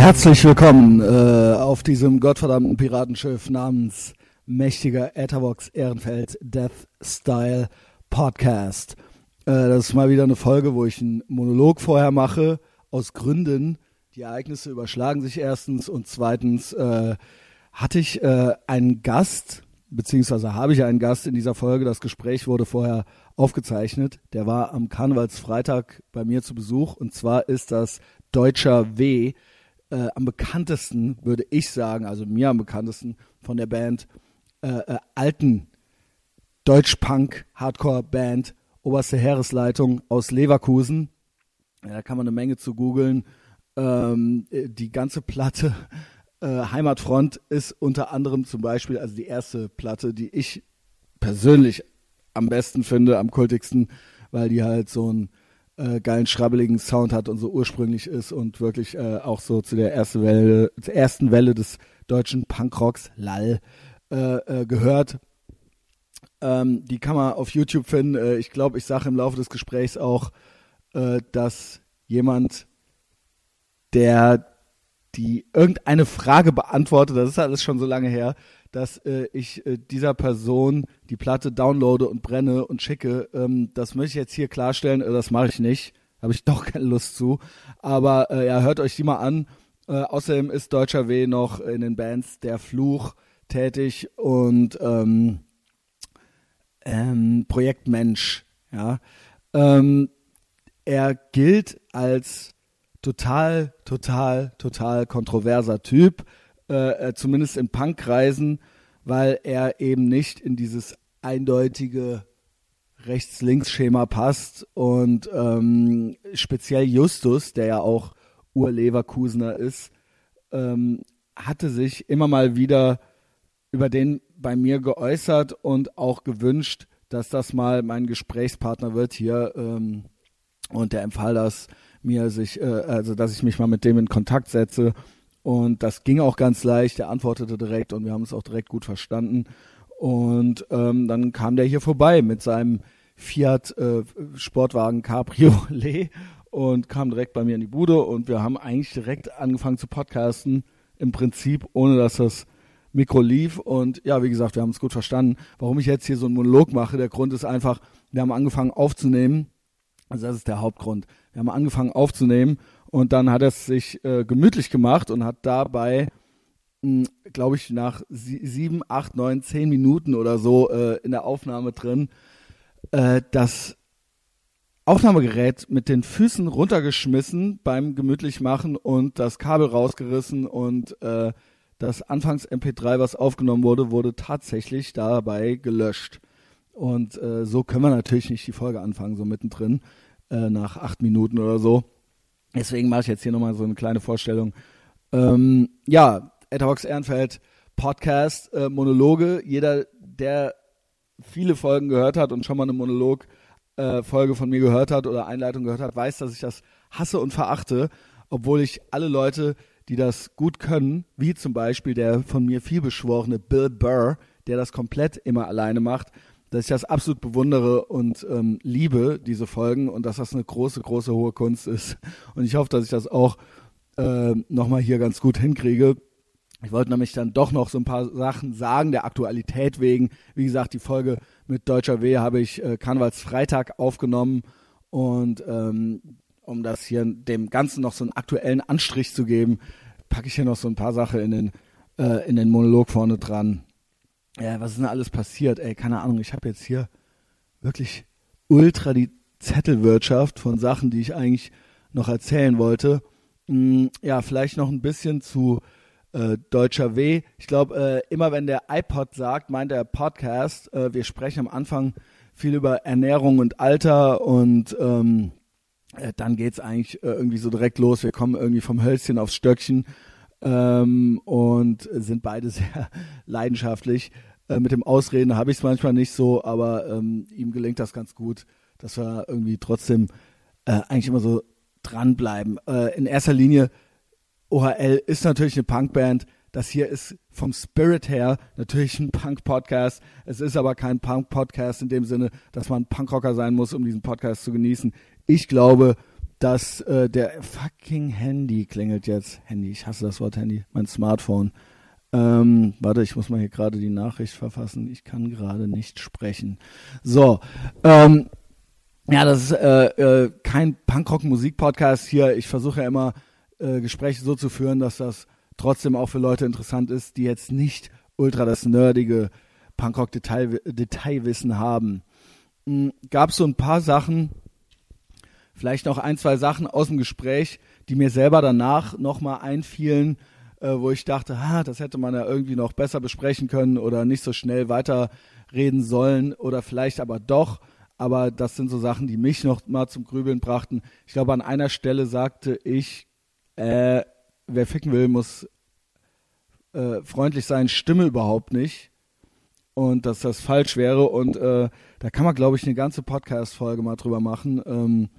Herzlich willkommen äh, auf diesem gottverdammten Piratenschiff namens Mächtiger Etherbox Ehrenfeld Death Style Podcast. Äh, das ist mal wieder eine Folge, wo ich einen Monolog vorher mache, aus Gründen. Die Ereignisse überschlagen sich erstens und zweitens äh, hatte ich äh, einen Gast, beziehungsweise habe ich einen Gast in dieser Folge. Das Gespräch wurde vorher aufgezeichnet. Der war am Karnevalsfreitag bei mir zu Besuch und zwar ist das Deutscher W äh, am bekanntesten, würde ich sagen, also mir am bekanntesten von der Band, äh, äh, alten Deutsch-Punk-Hardcore-Band Oberste Heeresleitung aus Leverkusen. Ja, da kann man eine Menge zu googeln. Ähm, die ganze Platte äh, Heimatfront ist unter anderem zum Beispiel, also die erste Platte, die ich persönlich am besten finde, am kultigsten, weil die halt so ein äh, geilen, schrabbeligen Sound hat und so ursprünglich ist und wirklich äh, auch so zu der ersten Welle, zur ersten Welle des deutschen Punkrocks, lall, äh, äh, gehört. Ähm, die kann man auf YouTube finden. Äh, ich glaube, ich sage im Laufe des Gesprächs auch, äh, dass jemand, der die irgendeine Frage beantwortet, das ist alles schon so lange her, dass äh, ich äh, dieser Person die Platte downloade und brenne und schicke. Ähm, das möchte ich jetzt hier klarstellen, äh, das mache ich nicht. Habe ich doch keine Lust zu. Aber äh, ja, hört euch die mal an. Äh, außerdem ist Deutscher W noch in den Bands Der Fluch tätig und ähm, ähm, Projekt Mensch. Ja. Ähm, er gilt als total, total, total kontroverser Typ äh, äh, zumindest in Punkkreisen, weil er eben nicht in dieses eindeutige Rechts-Links-Schema passt. Und ähm, speziell Justus, der ja auch Ur-Leverkusener ist, ähm, hatte sich immer mal wieder über den bei mir geäußert und auch gewünscht, dass das mal mein Gesprächspartner wird hier ähm, und der empfahl das mir sich, äh, also dass ich mich mal mit dem in Kontakt setze und das ging auch ganz leicht. Er antwortete direkt und wir haben es auch direkt gut verstanden. Und ähm, dann kam der hier vorbei mit seinem Fiat äh, Sportwagen Cabriolet und kam direkt bei mir in die Bude und wir haben eigentlich direkt angefangen zu podcasten, im Prinzip, ohne dass das Mikro lief. Und ja, wie gesagt, wir haben es gut verstanden. Warum ich jetzt hier so einen Monolog mache, der Grund ist einfach, wir haben angefangen aufzunehmen. Also das ist der Hauptgrund. Wir haben angefangen aufzunehmen und dann hat er es sich äh, gemütlich gemacht und hat dabei, hm, glaube ich, nach sie sieben, acht, neun, zehn Minuten oder so äh, in der Aufnahme drin, äh, das Aufnahmegerät mit den Füßen runtergeschmissen beim gemütlich machen und das Kabel rausgerissen und äh, das Anfangs MP3, was aufgenommen wurde, wurde tatsächlich dabei gelöscht. Und äh, so können wir natürlich nicht die Folge anfangen, so mittendrin, äh, nach acht Minuten oder so. Deswegen mache ich jetzt hier nochmal so eine kleine Vorstellung. Ähm, ja, Etherbox Ehrenfeld Podcast, äh, Monologe. Jeder, der viele Folgen gehört hat und schon mal eine Monolog-Folge äh, von mir gehört hat oder Einleitung gehört hat, weiß, dass ich das hasse und verachte, obwohl ich alle Leute, die das gut können, wie zum Beispiel der von mir vielbeschworene Bill Burr, der das komplett immer alleine macht, dass ich das absolut bewundere und ähm, liebe, diese Folgen, und dass das eine große, große, hohe Kunst ist. Und ich hoffe, dass ich das auch äh, nochmal hier ganz gut hinkriege. Ich wollte nämlich dann doch noch so ein paar Sachen sagen, der Aktualität wegen. Wie gesagt, die Folge mit Deutscher W habe ich äh, Karnevalsfreitag aufgenommen und ähm, um das hier dem Ganzen noch so einen aktuellen Anstrich zu geben, packe ich hier noch so ein paar Sachen in den, äh, in den Monolog vorne dran ja, was ist denn alles passiert? Ey, keine Ahnung, ich habe jetzt hier wirklich ultra die Zettelwirtschaft von Sachen, die ich eigentlich noch erzählen wollte. Hm, ja, vielleicht noch ein bisschen zu äh, Deutscher W. Ich glaube, äh, immer wenn der iPod sagt, meint der Podcast, äh, wir sprechen am Anfang viel über Ernährung und Alter und ähm, äh, dann geht's eigentlich äh, irgendwie so direkt los. Wir kommen irgendwie vom Hölzchen aufs Stöckchen ähm, und sind beide sehr leidenschaftlich. Äh, mit dem Ausreden habe ich es manchmal nicht so, aber ähm, ihm gelingt das ganz gut, dass wir irgendwie trotzdem äh, eigentlich immer so dranbleiben. Äh, in erster Linie, OHL ist natürlich eine Punkband. Das hier ist vom Spirit her natürlich ein Punk-Podcast. Es ist aber kein Punk-Podcast in dem Sinne, dass man Punkrocker sein muss, um diesen Podcast zu genießen. Ich glaube, dass äh, der fucking Handy klingelt jetzt. Handy, ich hasse das Wort Handy, mein Smartphone. Ähm, warte, ich muss mal hier gerade die Nachricht verfassen. Ich kann gerade nicht sprechen. So, ähm, ja, das ist äh, äh, kein Punkrock-Musik-Podcast hier. Ich versuche ja immer äh, Gespräche so zu führen, dass das trotzdem auch für Leute interessant ist, die jetzt nicht ultra das nerdige Punkrock-Detailwissen haben. Mhm, Gab es so ein paar Sachen, vielleicht noch ein, zwei Sachen aus dem Gespräch, die mir selber danach nochmal einfielen, äh, wo ich dachte, ah, das hätte man ja irgendwie noch besser besprechen können oder nicht so schnell weiterreden sollen oder vielleicht aber doch. Aber das sind so Sachen, die mich noch mal zum Grübeln brachten. Ich glaube, an einer Stelle sagte ich, äh, wer ficken will, muss äh, freundlich sein, stimme überhaupt nicht. Und dass das falsch wäre. Und äh, da kann man, glaube ich, eine ganze Podcast-Folge mal drüber machen. Ähm,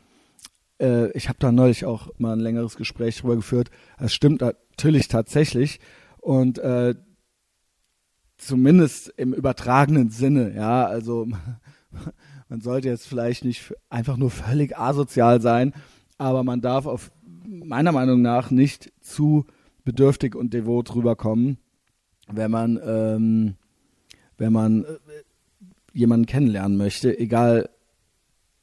äh, ich habe da neulich auch mal ein längeres Gespräch drüber geführt. Das stimmt natürlich tatsächlich. Und äh, zumindest im übertragenen Sinne, ja, also man sollte jetzt vielleicht nicht einfach nur völlig asozial sein, aber man darf auf meiner Meinung nach nicht zu bedürftig und devot rüberkommen, wenn man ähm, wenn man äh, jemanden kennenlernen möchte, egal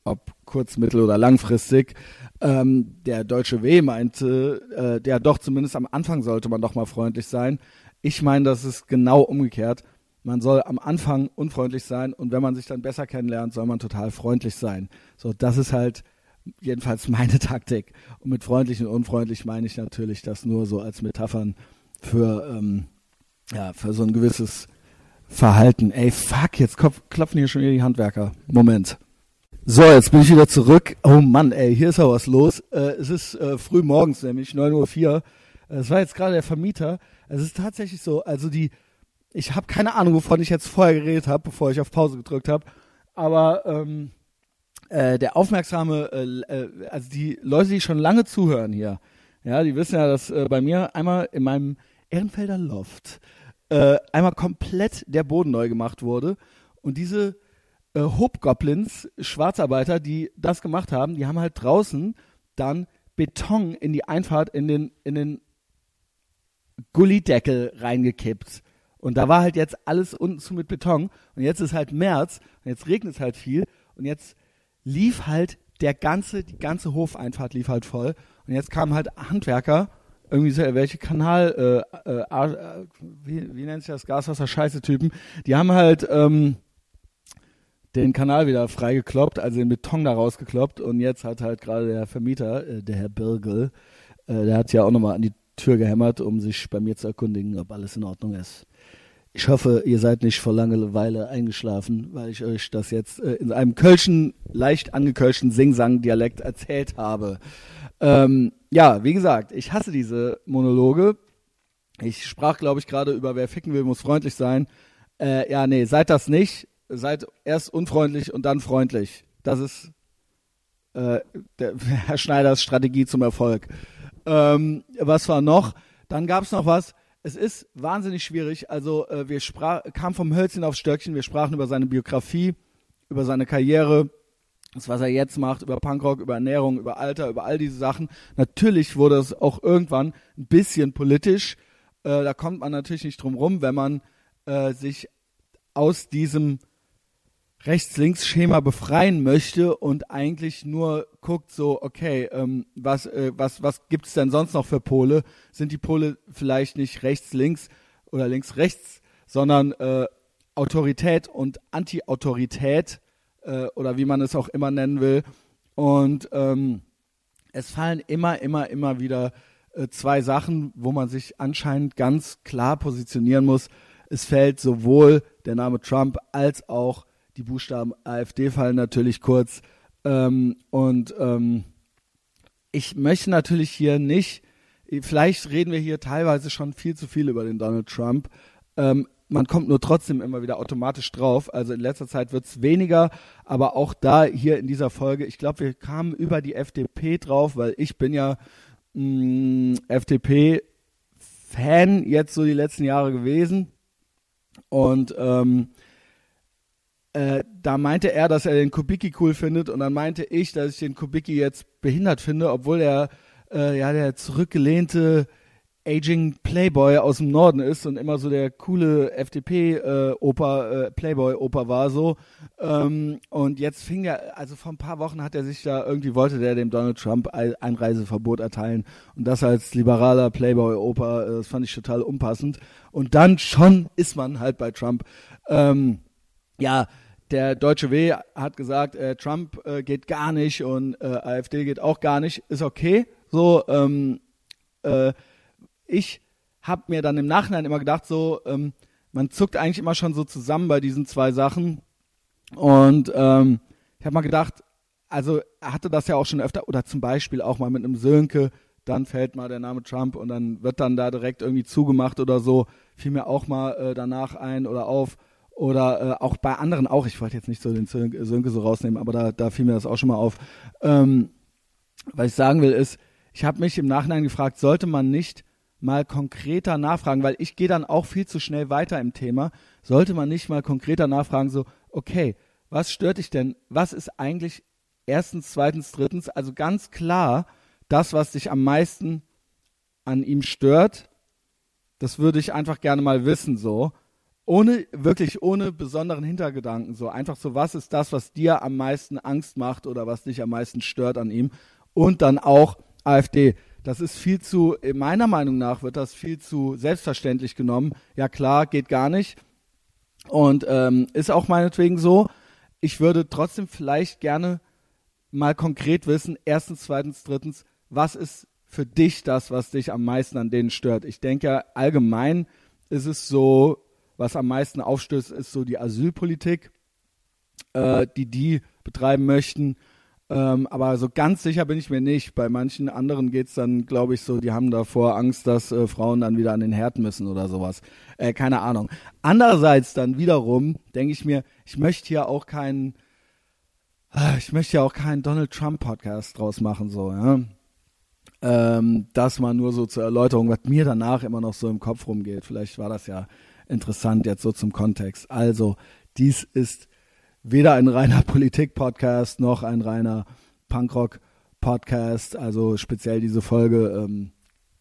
ob kurz-, mittel- oder langfristig. Ähm, der deutsche W meinte, äh, der doch zumindest am Anfang sollte man doch mal freundlich sein. Ich meine, das ist genau umgekehrt. Man soll am Anfang unfreundlich sein und wenn man sich dann besser kennenlernt, soll man total freundlich sein. So, das ist halt jedenfalls meine Taktik. Und mit freundlich und unfreundlich meine ich natürlich das nur so als Metaphern für, ähm, ja, für so ein gewisses Verhalten. Ey, fuck, jetzt klopfen hier schon wieder die Handwerker. Moment. So, jetzt bin ich wieder zurück. Oh Mann, ey, hier ist ja was los. Äh, es ist äh, früh morgens, nämlich 9.04 Uhr. Es war jetzt gerade der Vermieter. Es ist tatsächlich so, also die, ich habe keine Ahnung, wovon ich jetzt vorher geredet habe, bevor ich auf Pause gedrückt habe. Aber ähm, äh, der aufmerksame, äh, äh, also die Leute, die schon lange zuhören hier, ja, die wissen ja, dass äh, bei mir einmal in meinem Ehrenfelder Loft äh, einmal komplett der Boden neu gemacht wurde. Und diese äh, Hobgoblins, Schwarzarbeiter, die das gemacht haben, die haben halt draußen dann Beton in die Einfahrt in den, in den Gullideckel reingekippt. Und da war halt jetzt alles unten zu mit Beton. Und jetzt ist halt März und jetzt regnet es halt viel. Und jetzt lief halt der ganze, die ganze Hofeinfahrt lief halt voll. Und jetzt kamen halt Handwerker, irgendwie so, welche Kanal, äh, äh, äh, wie, wie nennt sich das, Gaswasser-Scheiße-Typen, die haben halt, ähm, den Kanal wieder freigekloppt, also den Beton da rausgekloppt und jetzt hat halt gerade der Vermieter, äh, der Herr Birgel, äh, der hat ja auch nochmal an die Tür gehämmert, um sich bei mir zu erkundigen, ob alles in Ordnung ist. Ich hoffe, ihr seid nicht vor Langeweile eingeschlafen, weil ich euch das jetzt äh, in einem kölschen, leicht angekölschten Sing-Sang-Dialekt erzählt habe. Ähm, ja, wie gesagt, ich hasse diese Monologe. Ich sprach, glaube ich, gerade über wer ficken will, muss freundlich sein. Äh, ja, nee, seid das nicht seid erst unfreundlich und dann freundlich. Das ist äh, der, Herr Schneiders Strategie zum Erfolg. Ähm, was war noch? Dann gab es noch was. Es ist wahnsinnig schwierig. Also äh, wir sprach, kamen vom Hölzchen aufs Stöckchen. Wir sprachen über seine Biografie, über seine Karriere, das was er jetzt macht, über Punkrock, über Ernährung, über Alter, über all diese Sachen. Natürlich wurde es auch irgendwann ein bisschen politisch. Äh, da kommt man natürlich nicht drum rum, wenn man äh, sich aus diesem Rechts-Links-Schema befreien möchte und eigentlich nur guckt so, okay, ähm, was, äh, was, was gibt es denn sonst noch für Pole? Sind die Pole vielleicht nicht rechts-links oder links-rechts, sondern äh, Autorität und Anti-Autorität äh, oder wie man es auch immer nennen will. Und ähm, es fallen immer, immer, immer wieder äh, zwei Sachen, wo man sich anscheinend ganz klar positionieren muss. Es fällt sowohl der Name Trump als auch die Buchstaben AfD fallen natürlich kurz. Ähm, und ähm, ich möchte natürlich hier nicht, vielleicht reden wir hier teilweise schon viel zu viel über den Donald Trump. Ähm, man kommt nur trotzdem immer wieder automatisch drauf. Also in letzter Zeit wird es weniger, aber auch da hier in dieser Folge, ich glaube, wir kamen über die FDP drauf, weil ich bin ja mm, FDP-Fan jetzt so die letzten Jahre gewesen. Und ähm, äh, da meinte er, dass er den Kubicki cool findet und dann meinte ich, dass ich den Kubicki jetzt behindert finde, obwohl er äh, ja der zurückgelehnte Aging Playboy aus dem Norden ist und immer so der coole FDP-Oper, äh, äh, Playboy-Oper war so. Ähm, und jetzt fing er, also vor ein paar Wochen hat er sich da, irgendwie wollte der dem Donald Trump Einreiseverbot erteilen. Und das als liberaler Playboy-Oper, äh, das fand ich total unpassend. Und dann schon ist man halt bei Trump. Ähm, ja, der Deutsche W hat gesagt, äh, Trump äh, geht gar nicht und äh, AfD geht auch gar nicht. Ist okay. So, ähm, äh, ich habe mir dann im Nachhinein immer gedacht, so, ähm, man zuckt eigentlich immer schon so zusammen bei diesen zwei Sachen. Und ähm, ich habe mal gedacht, also er hatte das ja auch schon öfter, oder zum Beispiel auch mal mit einem Sönke, dann fällt mal der Name Trump und dann wird dann da direkt irgendwie zugemacht oder so. Fiel mir auch mal äh, danach ein oder auf. Oder äh, auch bei anderen auch, ich wollte jetzt nicht so den Sönke, so rausnehmen, aber da, da fiel mir das auch schon mal auf. Ähm, was ich sagen will ist, ich habe mich im Nachhinein gefragt, sollte man nicht mal konkreter nachfragen, weil ich gehe dann auch viel zu schnell weiter im Thema. Sollte man nicht mal konkreter nachfragen, so, okay, was stört dich denn? Was ist eigentlich erstens, zweitens, drittens? Also ganz klar, das, was dich am meisten an ihm stört, das würde ich einfach gerne mal wissen, so. Ohne, wirklich ohne besonderen Hintergedanken, so. Einfach so, was ist das, was dir am meisten Angst macht oder was dich am meisten stört an ihm? Und dann auch AfD das ist viel zu, meiner Meinung nach wird das viel zu selbstverständlich genommen. Ja klar, geht gar nicht. Und ähm, ist auch meinetwegen so. Ich würde trotzdem vielleicht gerne mal konkret wissen, erstens, zweitens, drittens, was ist für dich das, was dich am meisten an denen stört? Ich denke, allgemein ist es so, was am meisten aufstößt, ist so die Asylpolitik, äh, die die betreiben möchten. Ähm, aber so ganz sicher bin ich mir nicht. Bei manchen anderen geht es dann, glaube ich, so, die haben davor Angst, dass äh, Frauen dann wieder an den Herd müssen oder sowas. Äh, keine Ahnung. Andererseits dann wiederum denke ich mir, ich möchte hier auch keinen, äh, ich möchte ja auch keinen Donald Trump Podcast draus machen, so, ja. Ähm, das mal nur so zur Erläuterung, was mir danach immer noch so im Kopf rumgeht. Vielleicht war das ja interessant jetzt so zum Kontext. Also, dies ist weder ein reiner Politik-Podcast noch ein reiner Punkrock-Podcast. Also speziell diese Folge ähm,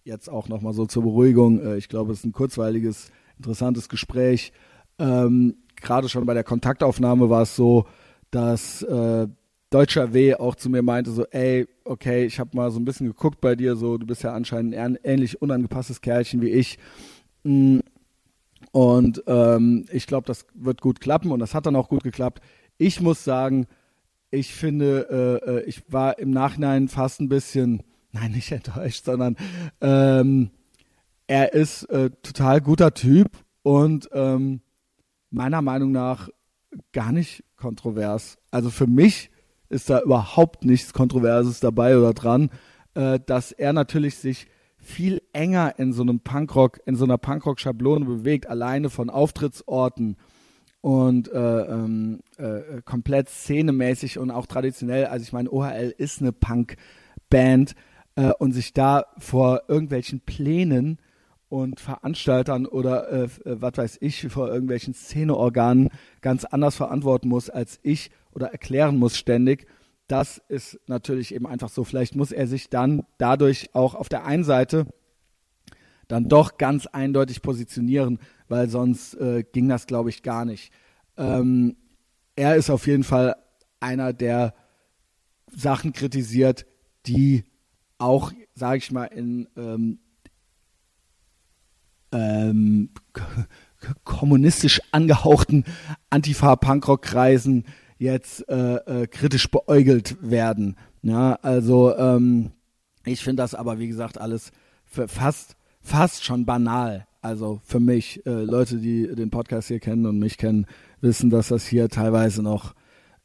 jetzt auch nochmal so zur Beruhigung. Äh, ich glaube, es ist ein kurzweiliges, interessantes Gespräch. Ähm, Gerade schon bei der Kontaktaufnahme war es so, dass äh, Deutscher W auch zu mir meinte so, ey, okay, ich habe mal so ein bisschen geguckt bei dir, so, du bist ja anscheinend ein ähnlich unangepasstes Kerlchen wie ich. Mm, und ähm, ich glaube, das wird gut klappen und das hat dann auch gut geklappt. Ich muss sagen, ich finde, äh, äh, ich war im Nachhinein fast ein bisschen, nein, nicht enttäuscht, sondern ähm, er ist äh, total guter Typ und ähm, meiner Meinung nach gar nicht kontrovers. Also für mich ist da überhaupt nichts Kontroverses dabei oder dran, äh, dass er natürlich sich viel enger in so einem Punkrock, in so einer Punkrock-Schablone bewegt, alleine von Auftrittsorten und äh, ähm, äh, komplett szenemäßig und auch traditionell. Also ich meine, OHL ist eine Punk-Band äh, und sich da vor irgendwelchen Plänen und Veranstaltern oder äh, äh, was weiß ich vor irgendwelchen Szeneorganen ganz anders verantworten muss als ich oder erklären muss ständig das ist natürlich eben einfach so. Vielleicht muss er sich dann dadurch auch auf der einen Seite dann doch ganz eindeutig positionieren, weil sonst äh, ging das, glaube ich, gar nicht. Ähm, er ist auf jeden Fall einer, der Sachen kritisiert, die auch, sage ich mal, in ähm, ähm, kommunistisch angehauchten Antifa-Punkrock-Kreisen jetzt äh, äh, kritisch beäugelt werden. Ja, also ähm, ich finde das aber, wie gesagt, alles für fast, fast schon banal. Also für mich, äh, Leute, die den Podcast hier kennen und mich kennen, wissen, dass das hier teilweise noch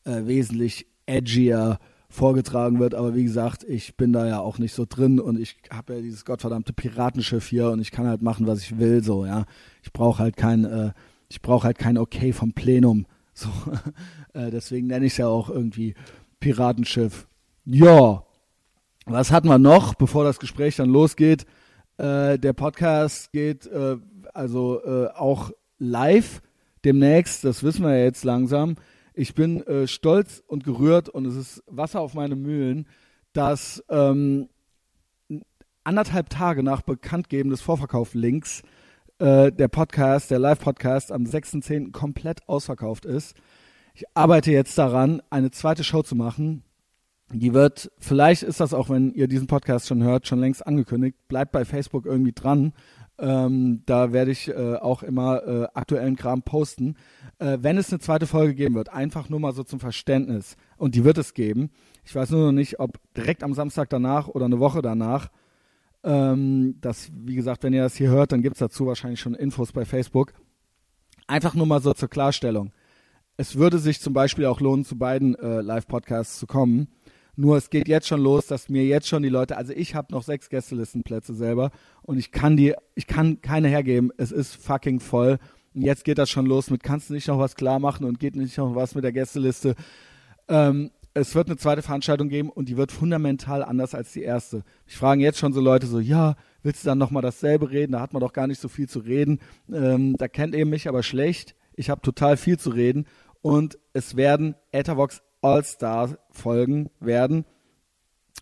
äh, wesentlich edgier vorgetragen wird. Aber wie gesagt, ich bin da ja auch nicht so drin und ich habe ja dieses gottverdammte Piratenschiff hier und ich kann halt machen, was ich will. So, ja, ich brauche halt kein, äh, ich brauche halt kein Okay vom Plenum. So, äh, deswegen nenne ich es ja auch irgendwie Piratenschiff. Ja, was hatten wir noch, bevor das Gespräch dann losgeht? Äh, der Podcast geht äh, also äh, auch live demnächst, das wissen wir ja jetzt langsam. Ich bin äh, stolz und gerührt und es ist Wasser auf meine Mühlen, dass ähm, anderthalb Tage nach Bekanntgeben des Vorverkauf-Links äh, der Podcast, der Live-Podcast am 6.10. komplett ausverkauft ist. Ich arbeite jetzt daran, eine zweite Show zu machen. Die wird, vielleicht ist das auch, wenn ihr diesen Podcast schon hört, schon längst angekündigt. Bleibt bei Facebook irgendwie dran. Ähm, da werde ich äh, auch immer äh, aktuellen Kram posten. Äh, wenn es eine zweite Folge geben wird, einfach nur mal so zum Verständnis. Und die wird es geben. Ich weiß nur noch nicht, ob direkt am Samstag danach oder eine Woche danach. Ähm, das, wie gesagt, wenn ihr das hier hört, dann gibt es dazu wahrscheinlich schon Infos bei Facebook. Einfach nur mal so zur Klarstellung. Es würde sich zum Beispiel auch lohnen, zu beiden äh, Live-Podcasts zu kommen. Nur es geht jetzt schon los, dass mir jetzt schon die Leute, also ich habe noch sechs Gästelistenplätze selber und ich kann die, ich kann keine hergeben. Es ist fucking voll. Und jetzt geht das schon los mit, kannst du nicht noch was klar machen und geht nicht noch was mit der Gästeliste. Ähm, es wird eine zweite Veranstaltung geben und die wird fundamental anders als die erste. Ich frage jetzt schon so Leute so, ja, willst du dann nochmal dasselbe reden? Da hat man doch gar nicht so viel zu reden. Ähm, da kennt ihr mich aber schlecht. Ich habe total viel zu reden und es werden Ethervox All-Star Folgen werden.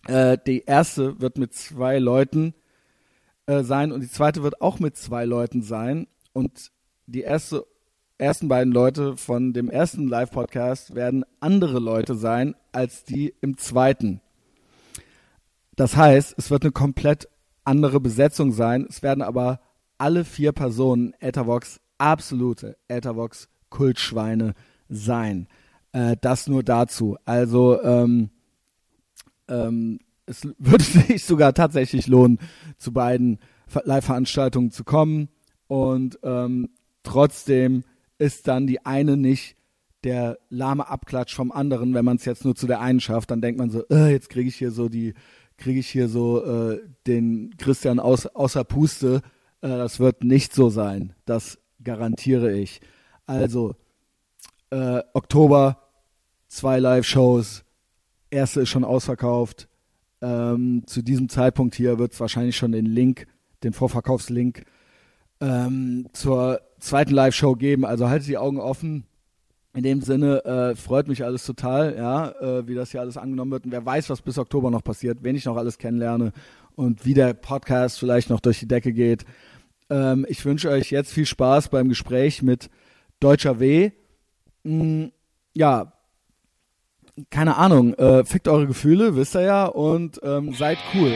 Äh, die erste wird mit zwei Leuten äh, sein und die zweite wird auch mit zwei Leuten sein und die erste ersten beiden Leute von dem ersten Live-Podcast werden andere Leute sein als die im zweiten. Das heißt, es wird eine komplett andere Besetzung sein. Es werden aber alle vier Personen Ethervox absolute Ethervox Kultschweine sein. Äh, das nur dazu. Also ähm, ähm, es würde sich sogar tatsächlich lohnen, zu beiden Live-Veranstaltungen zu kommen und ähm, trotzdem ist dann die eine nicht der lahme Abklatsch vom anderen, wenn man es jetzt nur zu der einen schafft, dann denkt man so, äh, jetzt kriege ich hier so die, kriege ich hier so äh, den Christian aus, außer Puste. Äh, das wird nicht so sein. Das garantiere ich. Also äh, Oktober zwei Live-Shows, erste ist schon ausverkauft. Ähm, zu diesem Zeitpunkt hier wird es wahrscheinlich schon den Link, den Vorverkaufslink ähm, zur zweiten Live-Show geben. Also haltet die Augen offen. In dem Sinne äh, freut mich alles total, ja, äh, wie das hier alles angenommen wird. Und wer weiß, was bis Oktober noch passiert, wen ich noch alles kennenlerne und wie der Podcast vielleicht noch durch die Decke geht. Ähm, ich wünsche euch jetzt viel Spaß beim Gespräch mit Deutscher W. Hm, ja, keine Ahnung, äh, fickt eure Gefühle, wisst ihr ja, und ähm, seid cool.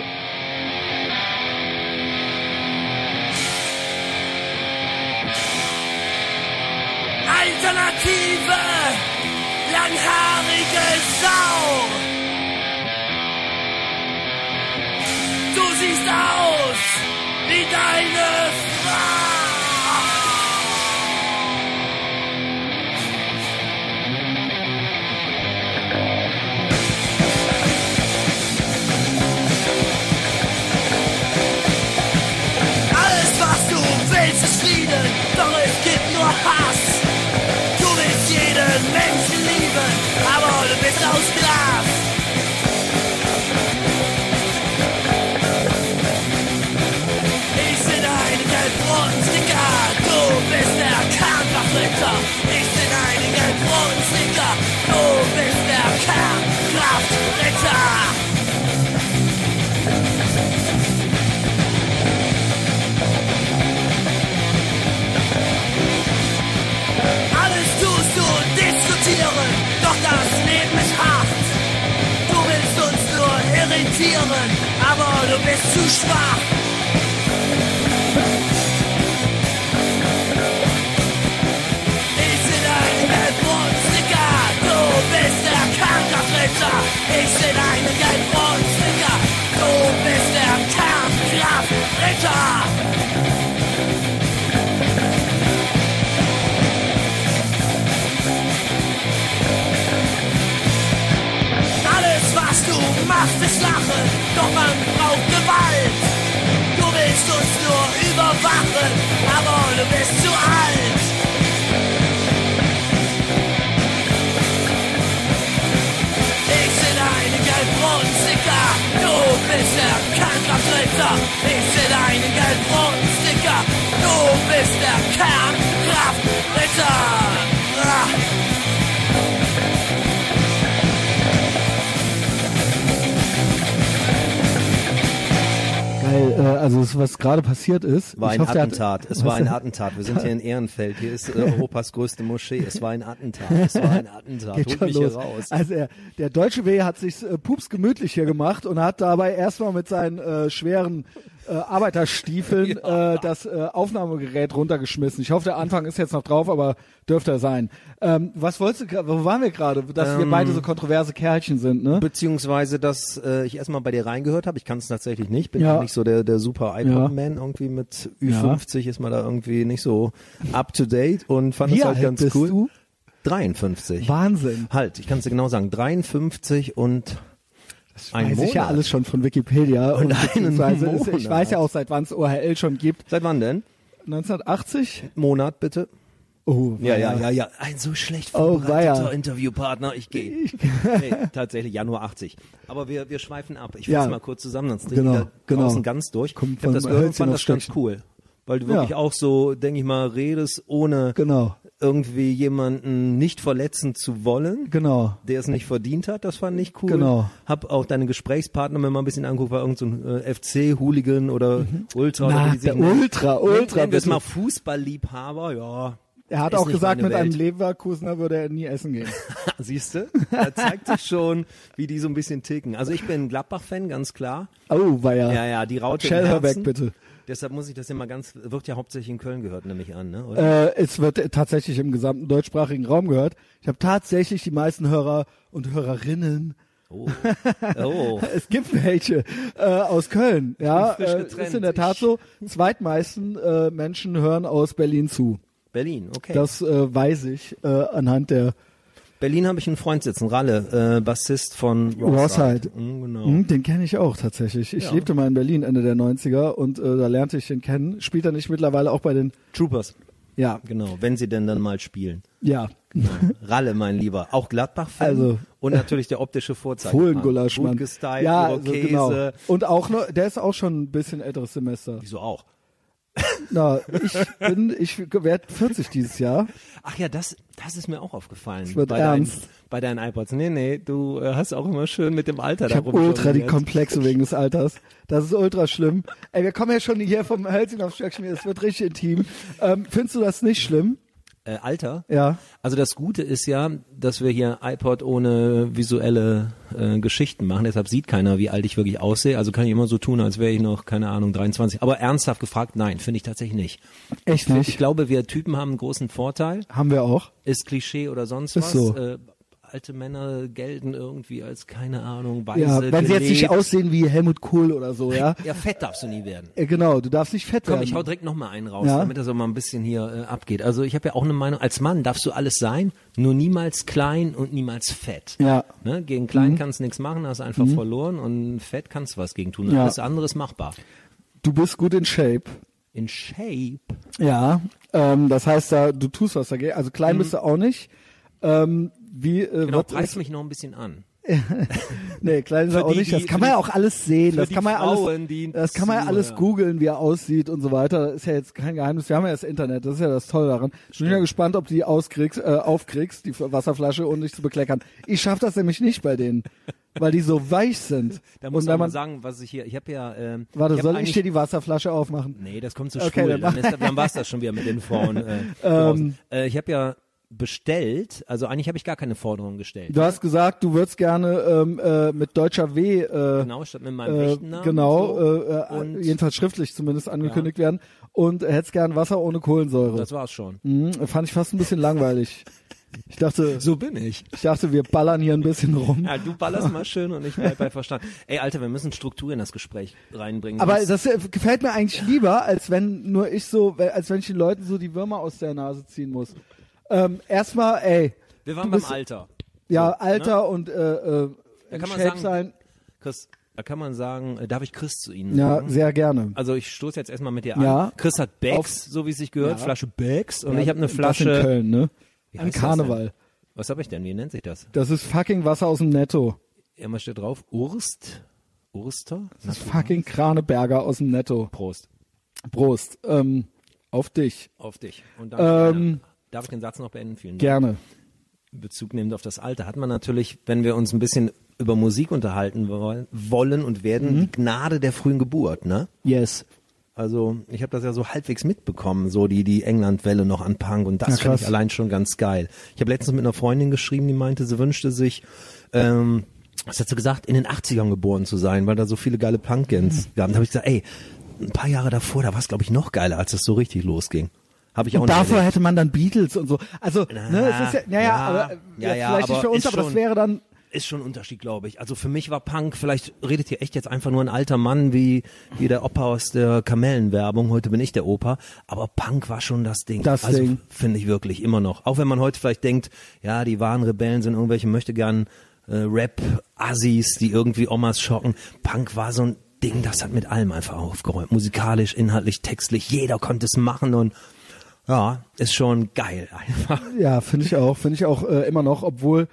Deine Frau. Alles, was du willst, ist Frieden, doch es gibt nur Hass. Du willst jeden Menschen lieben, aber du bist aus Glas. Kernkraftritter. Ich bin ein gelb-roten Sticker, du bist der Kernkraftritter. Alles tust du diskutieren, doch das Leben ist hart. Du willst uns nur irritieren, aber du bist zu schwach. Doch man braucht Gewalt. Du willst uns nur überwachen, aber du bist zu alt. Ich bin ein gelb-roten Sticker, du bist der Kernkraftritter. Ich bin ein gelb-roten Sticker, du bist der Kernkraftritter. Geil. Äh, also das, was gerade passiert ist. War ein hoffe, der hat- Attentat. Es war ein Attentat. Wir sind hier in Ehrenfeld. Hier ist äh, Europas größte Moschee. Es war ein Attentat. Es war ein Attentat. Geht Holt mich los. hier raus. Also er, der deutsche W hat sich äh, pups gemütlich hier gemacht und hat dabei erstmal mit seinen äh, schweren äh, Arbeiterstiefeln äh, das äh, Aufnahmegerät runtergeschmissen. Ich hoffe, der Anfang ist jetzt noch drauf, aber dürfte er sein. Ähm, was wolltest du, wo waren wir gerade? Dass wir Ähm, beide so kontroverse Kerlchen sind, ne? Beziehungsweise, dass äh, ich erstmal bei dir reingehört habe. Ich kann es tatsächlich nicht. Bin Ja. auch nicht so der, der super iPod-Man. Irgendwie mit Ü50 ist man da irgendwie nicht so up to date und fand es halt alt ganz bist cool. du? 53. Wahnsinn. Halt, ich kann es dir genau sagen. 53 und ein weiß Monat. ich ja alles schon von Wikipedia. Und, Und einen beziehungsweise ist, ich weiß ja auch, seit wann es ORL schon gibt. Seit wann denn? 1980? Monat bitte. Oh, Ja, ja, ja, ja. Ein so schlecht Oh, vorbereiteter weia. Interviewpartner. Ich gehe. nee, tatsächlich Januar 80. Aber wir, wir schweifen ab. Ich Ja. fasse mal kurz zusammen, sonst drehen Genau, wir genau. draußen ganz durch. Kommt ich habe das und aufs das ganz cool. Weil du wirklich Ja. auch so, denke ich mal, redest, ohne Genau, irgendwie jemanden nicht verletzen zu wollen. genau. Der es nicht verdient hat, das fand ich cool. Genau. Hab auch deine Gesprächspartner mir mal ein bisschen angeguckt, war irgend so ein äh, FC-Hooligan oder Ultra. Mhm. Na, oder der. Ultra, Ultra, Nennen wir es mal Fußballliebhaber, ja. Er hat auch gesagt, mit einem Welt. Leverkusener würde er nie essen gehen. Siehst du? Da zeigt sich schon, wie die so ein bisschen ticken. Also ich bin Gladbach-Fan, ganz klar. Oh, war ja. Ja, ja, die Raute Schell im her weg, bitte. Deshalb muss ich das immer ganz, wird ja hauptsächlich in Köln gehört, nehme ich an, ne? Oder? Äh, es wird tatsächlich im gesamten deutschsprachigen Raum gehört. Ich habe tatsächlich die meisten Hörer und Hörerinnen. Oh. oh. Es gibt welche äh, aus Köln. Ja, äh, ist in der Tat so. Zweitmeisten äh, Menschen hören aus Berlin zu. Berlin, okay. Das äh, weiß ich äh, anhand der Berlin habe ich einen Freund sitzen, Ralle, äh, Bassist von Rawside. Rawside. Mhm, genau. Hm, den kenne ich auch tatsächlich. Ich Ja. lebte mal in Berlin Ende der 90er und äh, da lernte ich den kennen. Spielt er nicht mittlerweile auch bei den Troopers, Ja, genau, wenn sie denn dann mal spielen. ja. Ralle, mein Lieber, auch Gladbach-Fan Also- und natürlich der optische Vorzeige. Fohlengulasch, Mann. Gut gestylt, ja, also genau. Und auch noch, der ist auch schon ein bisschen älteres Semester. Wieso auch? Na, ich bin, ich werde 40 dieses Jahr. Ach ja, das, das ist mir auch aufgefallen. wird bei ernst. Deinen, bei deinen iPods. Nee, nee, du äh, hast auch immer schön mit dem Alter Ich da habe ultra die. Komplexe wegen des Alters. Das ist ultra schlimm. Ey, wir kommen ja schon hier vom Hölzchen aufs Stöckchen. Es wird richtig intim. Ähm, findest du das nicht schlimm? Äh, Alter? Ja. Also das Gute ist ja, dass wir hier iPod ohne visuelle äh, Geschichten machen. Deshalb sieht keiner, wie alt ich wirklich aussehe. Also kann ich immer so tun, als wäre ich noch, keine Ahnung, 23. Aber ernsthaft gefragt, nein, finde ich tatsächlich nicht. Echt Ich nicht? glaube, wir Typen haben einen großen Vorteil. Haben wir auch. Ist Klischee oder sonst Ist was. so. Äh, alte Männer gelten irgendwie als, keine Ahnung, weise, Ja, wenn sie jetzt nicht gelebt. aussehen wie Helmut Kohl oder so, ja. Ja, fett darfst du nie werden. Äh, genau, du darfst nicht fett Komm, werden. ich hau direkt noch mal einen raus, Ja. damit das auch mal ein bisschen hier äh, abgeht. Also ich habe ja auch eine Meinung, als Mann darfst du alles sein, nur niemals klein und niemals fett. Ja. Mhm. Ne? Gegen klein kannst du nichts machen, hast einfach verloren und fett kannst du was gegen tun. Ja. Alles andere ist machbar. Du bist gut in Shape. In Shape. Ja, ähm, das heißt, da, du tust was dagegen. Also klein bist du auch nicht. Ähm, wie, äh. Genau, preis ist, mich noch ein bisschen an. nee, klein ist er auch die, nicht. Das die- kann man ja auch alles sehen. Das kann man ja alles, das kann man ja alles googeln, wie er aussieht und so weiter. Das ist ja jetzt kein Geheimnis. Wir haben ja das Internet. Das ist ja das Tolle daran. Ich bin ja gespannt, ob du die auskriegst, äh, aufkriegst, die Wasserflasche, und dich zu bekleckern. Ich schaff das nämlich nicht bei denen, weil die so weich sind. Da muss man mal sagen, was ich hier, ich habe ja, ähm, warte, ich soll ich dir die Wasserflasche aufmachen? Nee, das kommt zu Okay, schwul. dann Dann, dann war es das schon wieder mit den Frauen. Äh, draußen. äh, ich habe ja bestellt, also eigentlich habe ich gar keine Forderung gestellt. Du hast gesagt, du würdest gerne ähm, äh, mit deutscher W äh, Genau, statt mit meinem äh, echten Namen. genau, so. äh, äh, Und- jedenfalls schriftlich zumindest angekündigt werden und hättest gern Wasser ohne Kohlensäure. Das war's schon. Mhm, fand ich fast ein bisschen langweilig. Ich dachte, So bin ich. ich dachte, wir ballern hier ein bisschen rum. Ja, du ballerst mal schön und ich bleib bei Verstand. Ey, Alter, wir müssen Struktur in das Gespräch reinbringen. Aber sonst- das äh, gefällt mir eigentlich lieber, als wenn nur ich so, als wenn ich den Leuten so die Würmer aus der Nase ziehen muss. Ähm, erstmal, ey, wir waren beim bist- Alter. ja, So, ne? Alter und äh, äh, Da kann man Shape sagen- sein. Chris, da kann man sagen, äh, darf ich Chris zu Ihnen Ja, sagen? sehr gerne. Also ich stoße jetzt erstmal mit dir Ja. an. Chris hat Auf- so wie es sich gehört, Ja. Flasche Becks und Ja, ich habe eine das in Flasche. Köln, ne? An das Karneval. Was habe ich denn? Wie nennt sich das? Das ist fucking Wasser aus dem Netto. Immer steht drauf, Urst? Urster? Das ist fucking Kraneberger aus dem Netto. Prost. Prost. Ähm, auf dich. Auf dich. Und ich, Ähm, darf ich den Satz noch beenden? Vielen Dank. Gerne. Bezug nehmend auf das Alter, hat man natürlich, wenn wir uns ein bisschen über Musik unterhalten wollen, wollen und werden, die Gnade der frühen Geburt, ne? Yes. Also ich habe das ja so halbwegs mitbekommen, so die die England-Welle noch an Punk und das finde ich allein schon ganz geil. Ich habe letztens mit einer Freundin geschrieben, die meinte, sie wünschte sich, ähm, was hat sie gesagt, in den 80ern geboren zu sein, weil da so viele geile Punk-Bands gab. Da habe ich gesagt, ey, ein paar Jahre davor, da war es glaube ich noch geiler, als es so richtig losging. Habe ich auch Und nicht dafür erlebt. hätte man dann Beatles und so. Also, ne, es ist ja, naja, ja, aber äh, ja, ja, vielleicht nicht aber für uns, aber das schon- wäre dann ist schon ein Unterschied, glaube ich. Also für mich war Punk, vielleicht redet hier echt jetzt einfach nur ein alter Mann wie, wie der Opa aus der Kamellenwerbung. Heute bin ich der Opa. Aber Punk war schon das Ding. Das also Ding. finde ich wirklich immer noch. Auch wenn man heute vielleicht denkt, ja, die wahren Rebellen sind irgendwelche möchte gern äh, Rap-Assis, die irgendwie Omas schocken. Punk war so ein Ding, das hat mit allem einfach aufgeräumt. Musikalisch, inhaltlich, textlich. Jeder konnte es machen und ja, ist schon geil einfach. Ja, finde ich auch, finde ich auch äh, immer noch, obwohl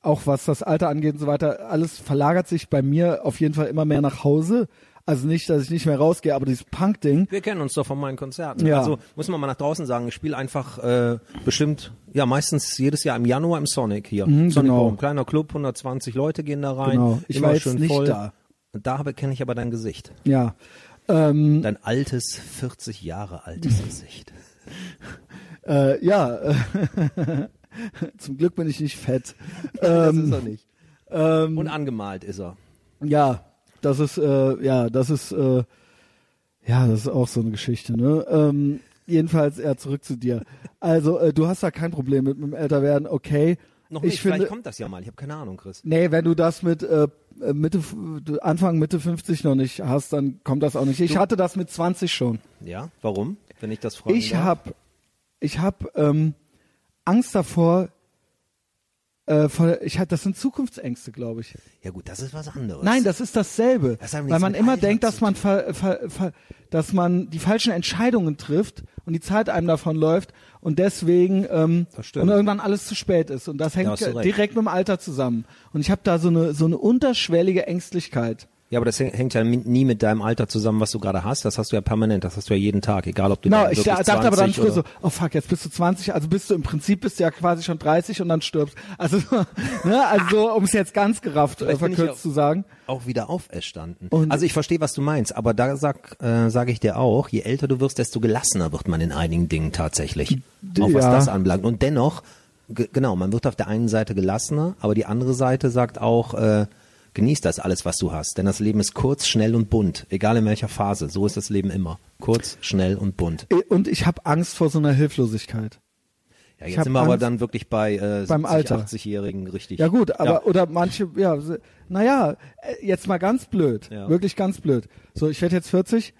auch was das Alter angeht und so weiter, alles verlagert sich bei mir auf jeden Fall immer mehr nach Hause. Also nicht, dass ich nicht mehr rausgehe, aber dieses Punk-Ding, Wir kennen uns doch von meinen Konzerten. Ja. Also muss man mal nach draußen sagen, ich spiele einfach äh, bestimmt, ja meistens jedes Jahr im Januar im Sonic hier. Sonic genau. Boom, kleiner Club, 120 Leute gehen da rein. Genau. Ich immer war jetzt schön nicht voll. da. Und da kenne ich aber dein Gesicht. ja. Ähm, Dein altes, 40 Jahre altes Gesicht. Äh, ja, äh, zum Glück bin ich nicht fett. das Ähm, ist er nicht. ähm, Und angemalt ist er. Ja, das ist, äh, ja, das ist, äh, ja, das ist auch so eine Geschichte, ne? Ähm, jedenfalls, ja, zurück zu dir. Also, äh, du hast da kein Problem mit, mit dem Älterwerden, okay. Noch ich nicht, finde, vielleicht kommt das ja mal. Ich habe keine Ahnung, Chris. nee, wenn du das mit äh, Mitte, du Anfang Mitte 50 noch nicht hast, dann kommt das auch nicht. Ich hatte das mit 20 schon. Ja, warum? Wenn ich das fragen Ich darf? hab, ich hab ähm, Angst davor. Äh, vor, ich hab, das sind Zukunftsängste, glaube ich. Ja gut, das ist was anderes. Nein, das ist dasselbe. Das weil man immer Alter denkt, dass man, ver, ver, ver, dass man die falschen Entscheidungen trifft und die Zeit einem davon läuft und deswegen ähm, und irgendwann alles zu spät ist. Und das hängt recht. direkt mit dem Alter zusammen. Und ich habe da so eine so eine unterschwellige Ängstlichkeit. Ja, aber das häng- hängt ja nie mit deinem Alter zusammen, was du gerade hast. Das hast du ja permanent. Das hast du ja jeden Tag, egal ob du Genau, dann ich dachte aber dann 20 früher so, oh fuck, jetzt bist du 20, also bist du im Prinzip bist du ja quasi schon 30 und dann stirbst. Also, ne, also so, um es jetzt ganz gerafft äh, verkürzt auch- zu sagen. auch wieder auferstanden. Und- also ich verstehe, was du meinst, aber da sag, äh, sage ich dir auch, je älter du wirst, desto gelassener wird man in einigen Dingen tatsächlich. Auch was Ja. das anbelangt. Und dennoch, ge- genau, man wird auf der einen Seite gelassener, aber die andere Seite sagt auch, äh, genieß das alles, was du hast. Denn das Leben ist kurz, schnell und bunt. Egal in welcher Phase. So ist das Leben immer. Kurz, schnell und bunt. Und ich habe Angst vor so einer Hilflosigkeit. Ja, jetzt sind wir aber Angst dann wirklich bei äh, beim 70, Alter. 80-Jährigen richtig. Ja gut, aber Ja. oder manche, ja, naja, äh, jetzt mal ganz blöd, Ja. wirklich ganz blöd. So, ich werde jetzt 40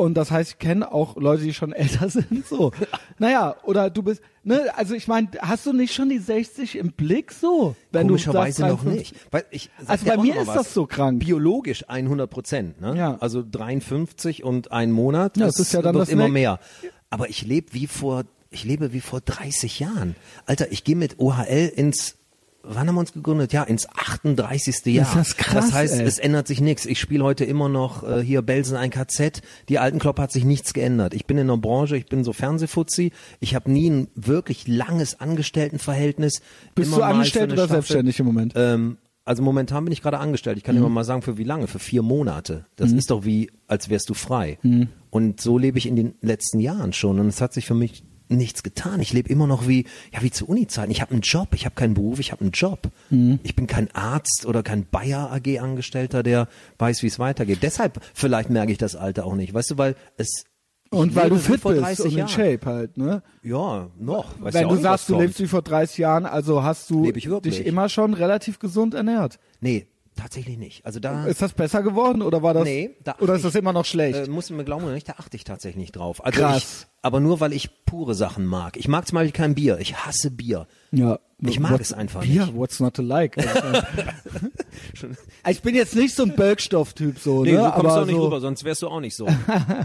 und das heißt, ich kenne auch Leute, die schon älter sind. So, naja, oder du bist, ne, also ich meine, hast du nicht schon die 60 im Blick so? Wenn Komischerweise du noch nicht. Weil ich Also bei mir ist was. das so krank. Biologisch 100 Prozent. Ne? Ja. Also 53 und ein Monat. Ja, das ist ja dann wird das immer Neck- mehr. Aber ich lebe wie vor, ich lebe wie vor 30 Jahren. Alter, ich gehe mit OHL ins Wann haben wir uns gegründet? Ja, ins 38. Jahr. Ist das krass, das heißt, ey. es ändert sich nichts. Ich spiele heute immer noch äh, hier Belsen ein KZ. Die alten Klopp hat sich nichts geändert. Ich bin in der Branche, ich bin so Fernsehfuzzi. Ich habe nie ein wirklich langes Angestelltenverhältnis. Bist Immer du angestellt oder Staffel. selbstständig im Moment? Ähm, also momentan bin ich gerade angestellt. Ich kann Mhm. immer mal sagen, für wie lange? Für vier Monate. Das ist doch wie, als wärst du frei. Mhm. Und so lebe ich in den letzten Jahren schon. Und es hat sich für mich nichts getan. Ich lebe immer noch wie, ja, wie zu Uni-Zeiten. Ich habe einen Job. Ich habe keinen Beruf. Ich habe einen Job. Mhm. Ich bin kein Arzt oder kein Bayer AG-Angestellter, der weiß, wie es weitergeht. Deshalb vielleicht merke ich das Alter auch nicht. Weißt du, weil es Und weil du fit bist 30 und in Jahren. Shape halt, ne? Ja, noch. Weiß Wenn ja du nicht, sagst, du lebst wie vor 30 Jahren, also hast du dich immer schon relativ gesund ernährt. Nee, tatsächlich nicht. Also da Ist das besser geworden oder war das Nee, da oder ist das ich- immer noch schlecht? Äh, muss mir glauben oder nicht, da achte ich tatsächlich nicht drauf. Also Krass. Ich, aber nur weil ich pure Sachen mag. Ich mag zum Beispiel kein Bier. Ich hasse Bier. ja. ich mag What- es einfach Bier, nicht. what's not to like? ich bin jetzt nicht so ein Bölkstoff-Typ so, Nee, ne? so kommst aber du auch nicht so, rüber, sonst wärst du auch nicht so,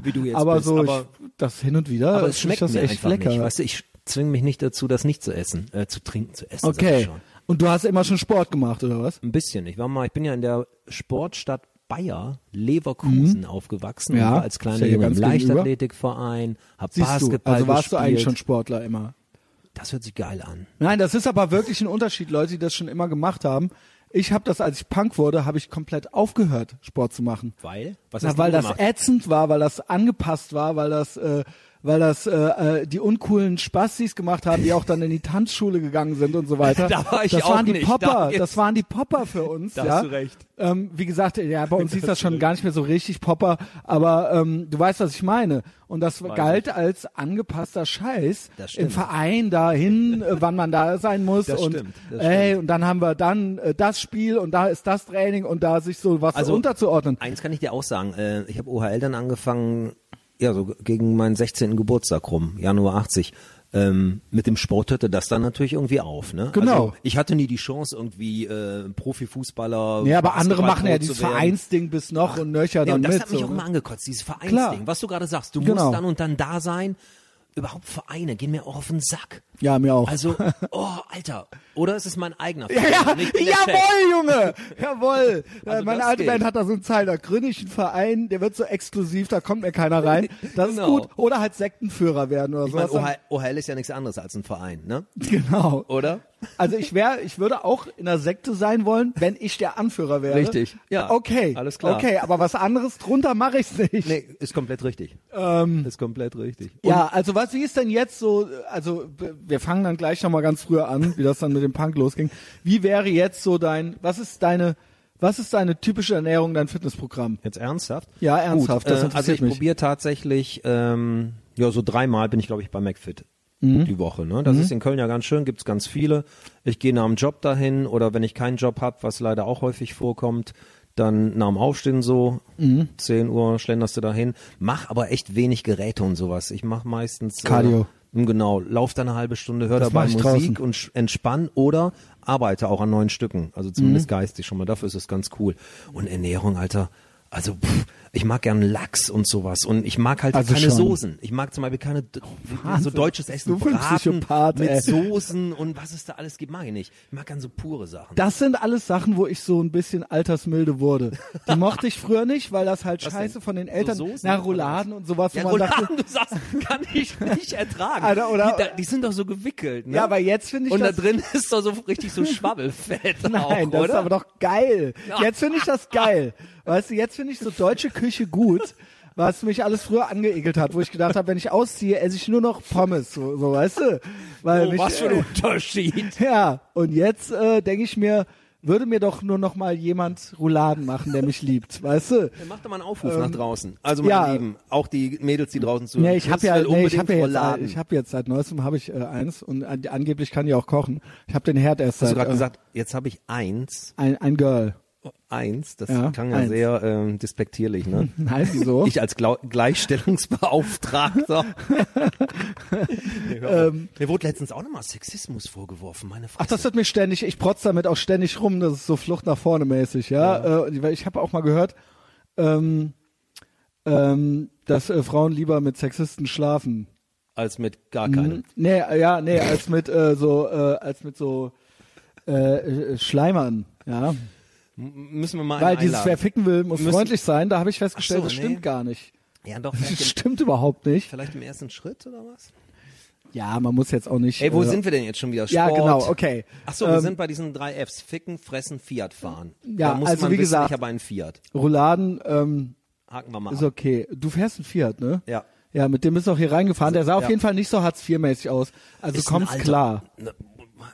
wie du jetzt aber bist. so, aber, ich, das hin und wieder, aber es schmeckt das mir echt einfach lecker. nicht. Weißt du, ich zwinge mich nicht dazu, das nicht zu essen, äh, zu trinken, zu essen. okay. Und du hast immer schon Sport gemacht oder was? Ein bisschen. Ich war mal, ich bin ja in der Sportstadt Bayer, Leverkusen aufgewachsen. Mhm. Ja, und war als kleiner ja Junge im. Leichtathletikverein, hab Siehst Basketball du, also warst du gespielt. eigentlich schon Sportler immer. Das hört sich geil an. Nein, das ist aber wirklich ein Unterschied, Leute, die das schon immer gemacht haben. Ich habe das, als ich Punk wurde, habe ich komplett aufgehört, Sport zu machen. Weil? Was Na, hast weil du das ätzend war, weil das angepasst war, weil das, äh, weil das äh, äh, die uncoolen Spastis gemacht haben, die auch dann in die Tanzschule gegangen sind und so weiter. Da war ich das auch waren die nicht. Popper, Da- das waren die Popper für uns. Da ja. hast du recht. Ähm, wie gesagt, ja, bei uns hieß das schon gar nicht mehr so richtig Popper, aber ähm, du weißt, was ich meine. Und das galt als angepasster Scheiß Das stimmt. im Verein dahin, äh, wann man da sein muss Das und stimmt, das ey, und dann haben wir dann äh, das Spiel und da ist das Training und da sich so was Also, unterzuordnen. Eins kann ich dir auch sagen. Äh, ich habe OHL dann angefangen, ja, so gegen meinen 16. Geburtstag rum, Januar 80. Ähm, mit dem Sport hörte das dann natürlich irgendwie auf. Ne? Genau. Also, ich hatte nie die Chance, irgendwie äh, Profifußballer. Ja, aber andere machen ja dieses. Vereinsding bis noch und nöcher Ja, dann und das mit. hat mich so, auch ne? immer angekotzt, dieses Vereinsding. Klar. Was du gerade sagst, du Genau. musst dann und dann da sein. Überhaupt Vereine gehen mir auch auf den Sack. Ja, mir auch. Also, oh, Alter. Oder ist es mein eigener Verein? ja, jawohl, Junge, jawohl. Also äh, meine alte geht. Band hat da so einen Teil, da gründe ich einen Verein, der wird so exklusiv, da kommt mir keiner rein. Das ist Genau. gut. Oder halt Sektenführer werden oder Ich meine, OHL ist ja nichts anderes als ein Verein, ne? Genau. Oder? Also ich wäre, ich würde auch in der Sekte sein wollen, wenn ich der Anführer wäre. Richtig, ja. Okay. Alles klar. Okay, aber was anderes drunter mache ich's nicht. Nee, ist komplett richtig. ist komplett richtig. Ja, also was, wie ist denn jetzt so, also wir fangen dann gleich nochmal ganz früher an, wie das dann mit dem Punk losging. Wie wäre jetzt so dein, was ist deine, was ist deine typische Ernährung, dein Fitnessprogramm? Jetzt ernsthaft? Ja, ernsthaft, Gut, das äh, Also ich probiere tatsächlich, ähm, ja, so dreimal bin ich, glaube ich, bei McFit. Mhm. Die Woche, ne? Das ist in Köln ja ganz schön, gibt's ganz viele. Ich gehe nach dem Job dahin oder wenn ich keinen Job hab, was leider auch häufig vorkommt, dann nach dem Aufstehen so, Mhm. 10 Uhr schlenderst du dahin. Mach aber echt wenig Geräte und sowas. Ich mache meistens Cardio. Äh, genau, lauf dann eine halbe Stunde, hör Das dabei Musik draußen. und entspann oder arbeite auch an neuen Stücken. Also Mhm. zumindest geistig schon mal. Dafür ist es ganz cool. Und Ernährung, Alter. Also pff, ich mag gern Lachs und sowas und ich mag halt Also keine schon. Soßen. Ich mag zum Beispiel keine d- so deutsches Essen, Braten mit ey. Soßen und was es da alles gibt, mag ich nicht. Ich mag gern so pure Sachen. Das sind alles Sachen, wo ich so ein bisschen altersmilde wurde. Die mochte ich früher nicht, weil das halt Was scheiße denn? von den So Eltern, Soßen na Rouladen und sowas, ja, man dachte, Rouladen, du sagst, kann ich nicht ertragen. Alter, oder- die, die sind doch so gewickelt, ne? ja, aber jetzt finde ich und da drin ist doch so richtig so Schwabbelfett Nein, auch, das oder? ist aber doch geil. Jetzt finde ich das geil. Weißt du, jetzt finde ich so deutsche Küche gut, was mich alles früher angeekelt hat, wo ich gedacht habe, wenn ich ausziehe, esse ich nur noch Pommes, so, so weißt du? Weil oh, mich, was für ein äh, Unterschied. Ja, und jetzt äh, denke ich mir, würde mir doch nur noch mal jemand Rouladen machen, der mich liebt, weißt du? Mach doch mal einen Aufruf nach draußen. Also meine Ähm, ja. Lieben, auch die Mädels, die draußen zuhören. Nee, ich habe ja, nee, ich habe ja jetzt, ich habe jetzt seit neuestem habe ich äh, eins und an, angeblich kann die auch kochen. Ich habe den Herd erst Hast seit du gerade äh, gesagt, jetzt habe ich eins, ein, ein Girl. Eins, das Ja, klang ja eins. sehr ähm, despektierlich, ne? Nein, wieso? Ich als Glau Gleichstellungsbeauftragter. auf. Mir wurde letztens auch nochmal Sexismus vorgeworfen, meine. Ähm. Ach, das wird mir ständig, ich protz damit auch ständig rum, das ist so Flucht nach vorne mäßig, ja. Äh, weil ich habe auch mal gehört, ähm, ähm, dass äh, Frauen lieber mit Sexisten schlafen. als mit gar keinem. Nee, äh, ja, nee, als mit äh, so, äh, als mit so äh, äh, Schleimern, ja. Müssen wir mal Weil dieses, wer einladen. ficken will, muss Müssen- freundlich sein, da habe ich festgestellt, so, das stimmt nee. gar nicht. Ja, doch, Das im, stimmt überhaupt nicht. vielleicht im ersten Schritt oder was? Ja, man muss jetzt auch nicht. Ey, wo äh, sind wir denn jetzt schon wieder? Sport. Ja, genau, okay. Ach so, wir Ähm, sind bei diesen drei Fs. Ficken, fressen, Fiat fahren. Ja, da muss also man wie wissen, gesagt- ich habe einen Fiat. Rouladen ähm, Haken wir mal ist ab. okay. Du fährst einen Fiat, ne? Ja. Ja, mit dem bist du auch hier reingefahren. Der sah auf Ja. jeden Fall nicht so Hartz IV-mäßig aus. Also Ist kommst Alter- klar. Ne,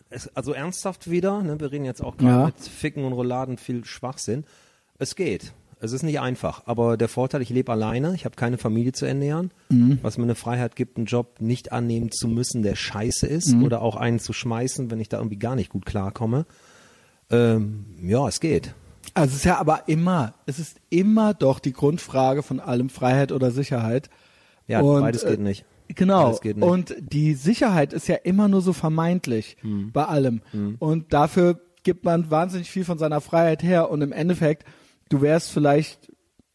es- Also ernsthaft wieder, ne, wir reden jetzt auch gerade Ja. mit Ficken und Rouladen viel Schwachsinn. Es geht. Es ist nicht einfach, aber der Vorteil, ich lebe alleine, ich habe keine Familie zu ernähren, Mhm. was mir eine Freiheit gibt, einen Job nicht annehmen zu müssen, der scheiße ist Mhm. oder auch einen zu schmeißen, wenn ich da irgendwie gar nicht gut klarkomme. Ähm, ja, es geht. Also es ist ja aber immer, es ist immer doch die Grundfrage von allem Freiheit oder Sicherheit. Ja, Und, beides äh, geht nicht. Genau. Und die Sicherheit ist ja immer nur so vermeintlich Hm. bei allem. Und dafür gibt man wahnsinnig viel von seiner Freiheit her. Und im Endeffekt, du wärst vielleicht,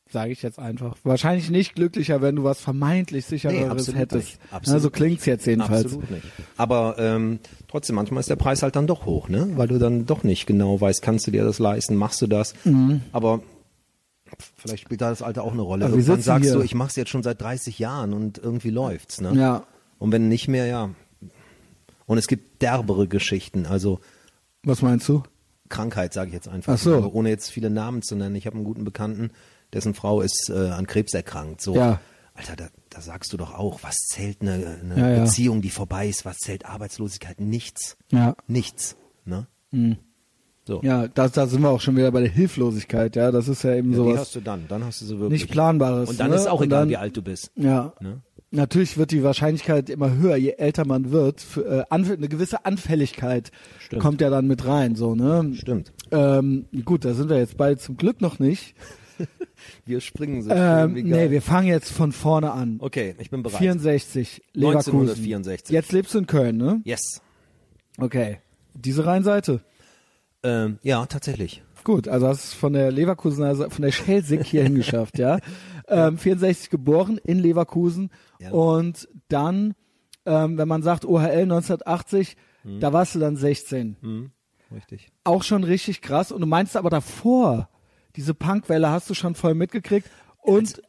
sage ich jetzt einfach, wahrscheinlich nicht glücklicher, wenn du was vermeintlich sichereres absolut hättest. nicht. Na, Absolut so klingt's jetzt jedenfalls. Absolut nicht. Aber ähm, trotzdem, manchmal ist der Preis halt dann doch hoch, ne? Weil du dann doch nicht genau weißt, kannst du dir das leisten, machst du das. Aber vielleicht spielt da das Alter auch eine Rolle. Aber Irgendwann sagst hier. du, ich mach's jetzt schon seit 30 Jahren und irgendwie läuft's, ne? Ja. Und wenn nicht mehr, ja. Und es gibt derbere Geschichten, also Was meinst du? Krankheit, sage ich jetzt einfach. Ach so. ohne jetzt viele Namen zu nennen. Ich habe einen guten Bekannten, dessen Frau ist äh, an Krebs erkrankt. So, Ja. Alter, da, da sagst du doch auch, was zählt eine, eine Ja, ja. Beziehung, die vorbei ist, was zählt Arbeitslosigkeit? Nichts. Ja. Nichts. Ne? So. Ja, da, da sind wir auch schon wieder bei der Hilflosigkeit, ja. Das ist ja eben Ja, die sowas hast du dann. Dann hast du sie wirklich. nicht Planbares. Und dann ne? ist auch egal, dann, wie alt du bist. Ja. Ne? Natürlich wird die Wahrscheinlichkeit immer höher, je älter man wird. Für, äh, eine gewisse Anfälligkeit Stimmt. kommt ja dann mit rein, so, ne? Stimmt. Ähm, gut, da sind wir jetzt beide zum Glück noch nicht. Wir springen so Ähm, nee, wir fangen jetzt von vorne an. Okay, ich bin bereit. 64, Leverkusen. 1964. Jetzt lebst du in Köln, ne? Yes. Okay. Diese Rheinseite. Ähm, ja, tatsächlich. Gut, also hast es von der Leverkusener, Se- von der Schelsig hierhin geschafft, ja. Ähm, 64 geboren in Leverkusen Ja. und dann, ähm, wenn man sagt OHL 1980, Mhm. da warst du dann 16. Richtig. Auch schon richtig krass. Und du meinst aber davor, diese Punkwelle hast du schon voll mitgekriegt. Und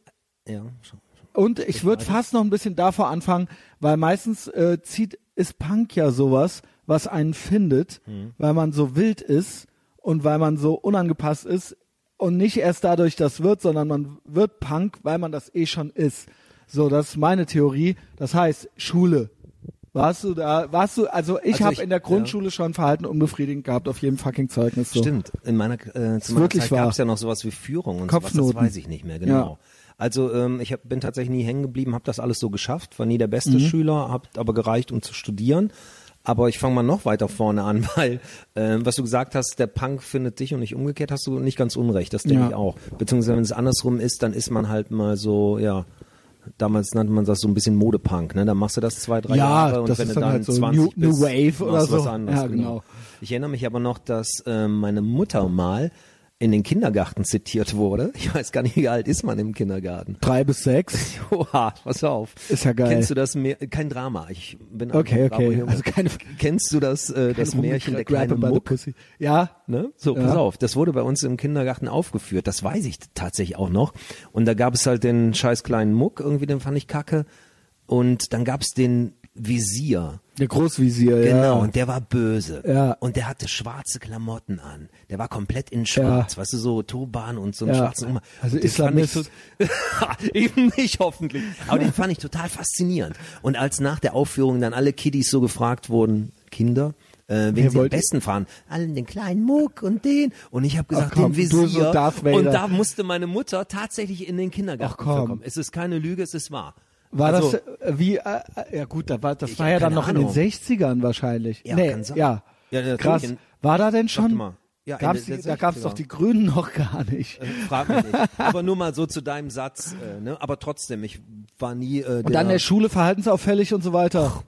Ja, schon. Und ich würde fast noch ein bisschen davor anfangen, weil meistens äh, zieht ist Punk ja sowas, was einen findet, weil man so wild ist und weil man so unangepasst ist und nicht erst dadurch das wird, sondern man wird Punk, weil man das eh schon ist. So, das ist meine Theorie. Das heißt Schule. Warst du da? Warst du? Also ich Also habe in der Grundschule schon Verhalten unbefriedigend gehabt auf jedem fucking Zeugnis. So. Stimmt. In meiner, äh, zu meiner Zeit gab es ja noch sowas wie Führung und sowas. Kopfnoten. Das weiß ich nicht mehr, genau. Also ähm, ich hab, bin tatsächlich nie hängen geblieben, habe das alles so geschafft, war nie der beste Mhm. Schüler, habe aber gereicht, um zu studieren. Aber ich fange mal noch weiter vorne an, weil ähm, was du gesagt hast, der Punk findet dich und nicht umgekehrt, hast du nicht ganz unrecht. Das denke Ja. ich auch. Beziehungsweise wenn es andersrum ist, dann ist man halt mal so, ja. Damals nannte man das so ein bisschen Modepunk, ne? Dann machst du das zwei, drei Ja, Jahre und wenn du dann halt so 20 New- New bist, Wave oder du was so. anderes, Ja, genau. Ich erinnere mich aber noch, dass ähm, meine Mutter mal in den Kindergarten zitiert wurde. Ich weiß gar nicht, wie alt ist man im Kindergarten. Drei bis sechs. Oha, pass auf. Ist ja geil. Kennst du das Meer? Kein Drama. Ich bin Okay, okay. Also keine, Kennst du das, äh, das Märchen der Grab kleine by the Muck? Ja, Ne? So, Ja. pass auf, das wurde bei uns im Kindergarten aufgeführt, das weiß ich tatsächlich auch noch. Und da gab es halt den scheiß kleinen Muck, irgendwie, den fand ich kacke. Und dann gab es den Visier. der Großvisier, ja. Genau, und der war böse. Ja. Und der hatte schwarze Klamotten an. Der war komplett in schwarz, weißt du, so Turban und so einen Ja. schwarzen Umhang. Also Und fand Islamist. so- Eben nicht, hoffentlich. Aber den fand ich total faszinierend. Und als nach der Aufführung dann alle Kiddies so gefragt wurden, Kinder, äh, wen Wer sie am besten fahren, allen den kleinen Muck und den. Und ich habe gesagt, Ach komm, den Visier. so und da musste meine Mutter tatsächlich in den Kindergarten Ach komm. kommen. Es ist keine Lüge, es ist wahr. War also, das äh, wie, äh, äh, ja gut, da war, das war ja dann noch in Ahnung. den 60ern wahrscheinlich. Ja, nee, ja. Ja. Krass. In- War da denn schon, mal. Ja, in gab's die, da gab's 60er. doch die Grünen noch gar nicht. Äh, Frag mich nicht. Aber nur mal so zu deinem Satz. Äh, ne? Aber trotzdem, ich war nie. Äh, Und dann in der Schule verhaltensauffällig und so weiter.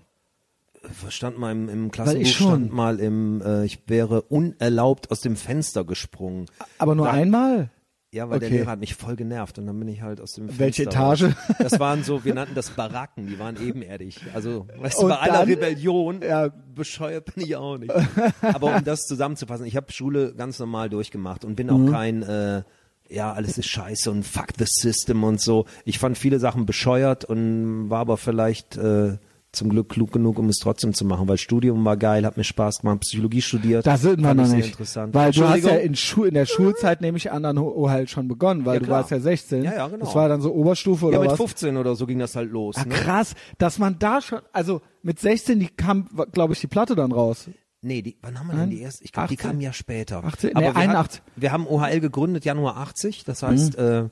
stand mal im, im Klassenbuch stand mal im, äh, ich wäre unerlaubt aus dem Fenster gesprungen. Aber nur Da- einmal? Ja, weil der Okay. Lehrer hat mich voll genervt und dann bin ich halt aus dem Fenster Welche raus. Etage? Das waren so, wir nannten das Baracken, die waren ebenerdig. Also, weißt du, bei aller dann- Rebellion, Ja. bescheuert bin ich auch nicht. Aber um das zusammenzufassen, ich habe Schule ganz normal durchgemacht und bin auch Mhm. kein, äh, ja, alles ist scheiße und fuck the system und so. Ich fand viele Sachen bescheuert und war aber vielleicht äh, zum Glück klug genug, um es trotzdem zu machen, weil Studium war geil, hat mir Spaß gemacht, Psychologie studiert. Da sind wir noch nicht. Interessant. Weil du hast ja in, Schu in der Schulzeit, nehme ich an, dann halt schon begonnen, weil Ja, du warst ja 16. Ja, ja, genau. Das war dann so Oberstufe oder ja, mit was? 15 oder so ging das halt los. Ah, ne? krass, dass man da schon, also mit 16, die kam, glaube ich, die Platte dann raus. Nee, die, wann haben wir denn die erste? Ich glaube, die 18. kam ja später. 18, Aber nee, wir 81. Hat, wir haben OHL gegründet, Januar 80, das heißt, Mhm. äh,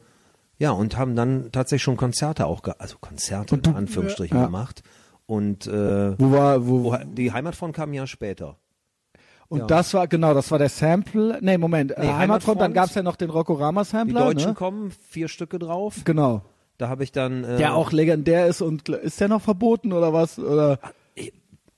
ja, und haben dann tatsächlich schon Konzerte auch, ge also Konzerte in Anführungsstrichen ja. gemacht. Und äh, Wo war, wo, die Heimatfront kam ein Jahr später. und ja. das war, genau, das war der Sample, nee, Moment, äh, Nee, Heimatfront, dann Heimatfront. gab's ja noch den Rockorama Die Deutschen ne? kommen, vier Stücke drauf. Genau. Da habe ich dann. Äh, Der auch legendär ist und ist der noch verboten oder was? Oder? äh,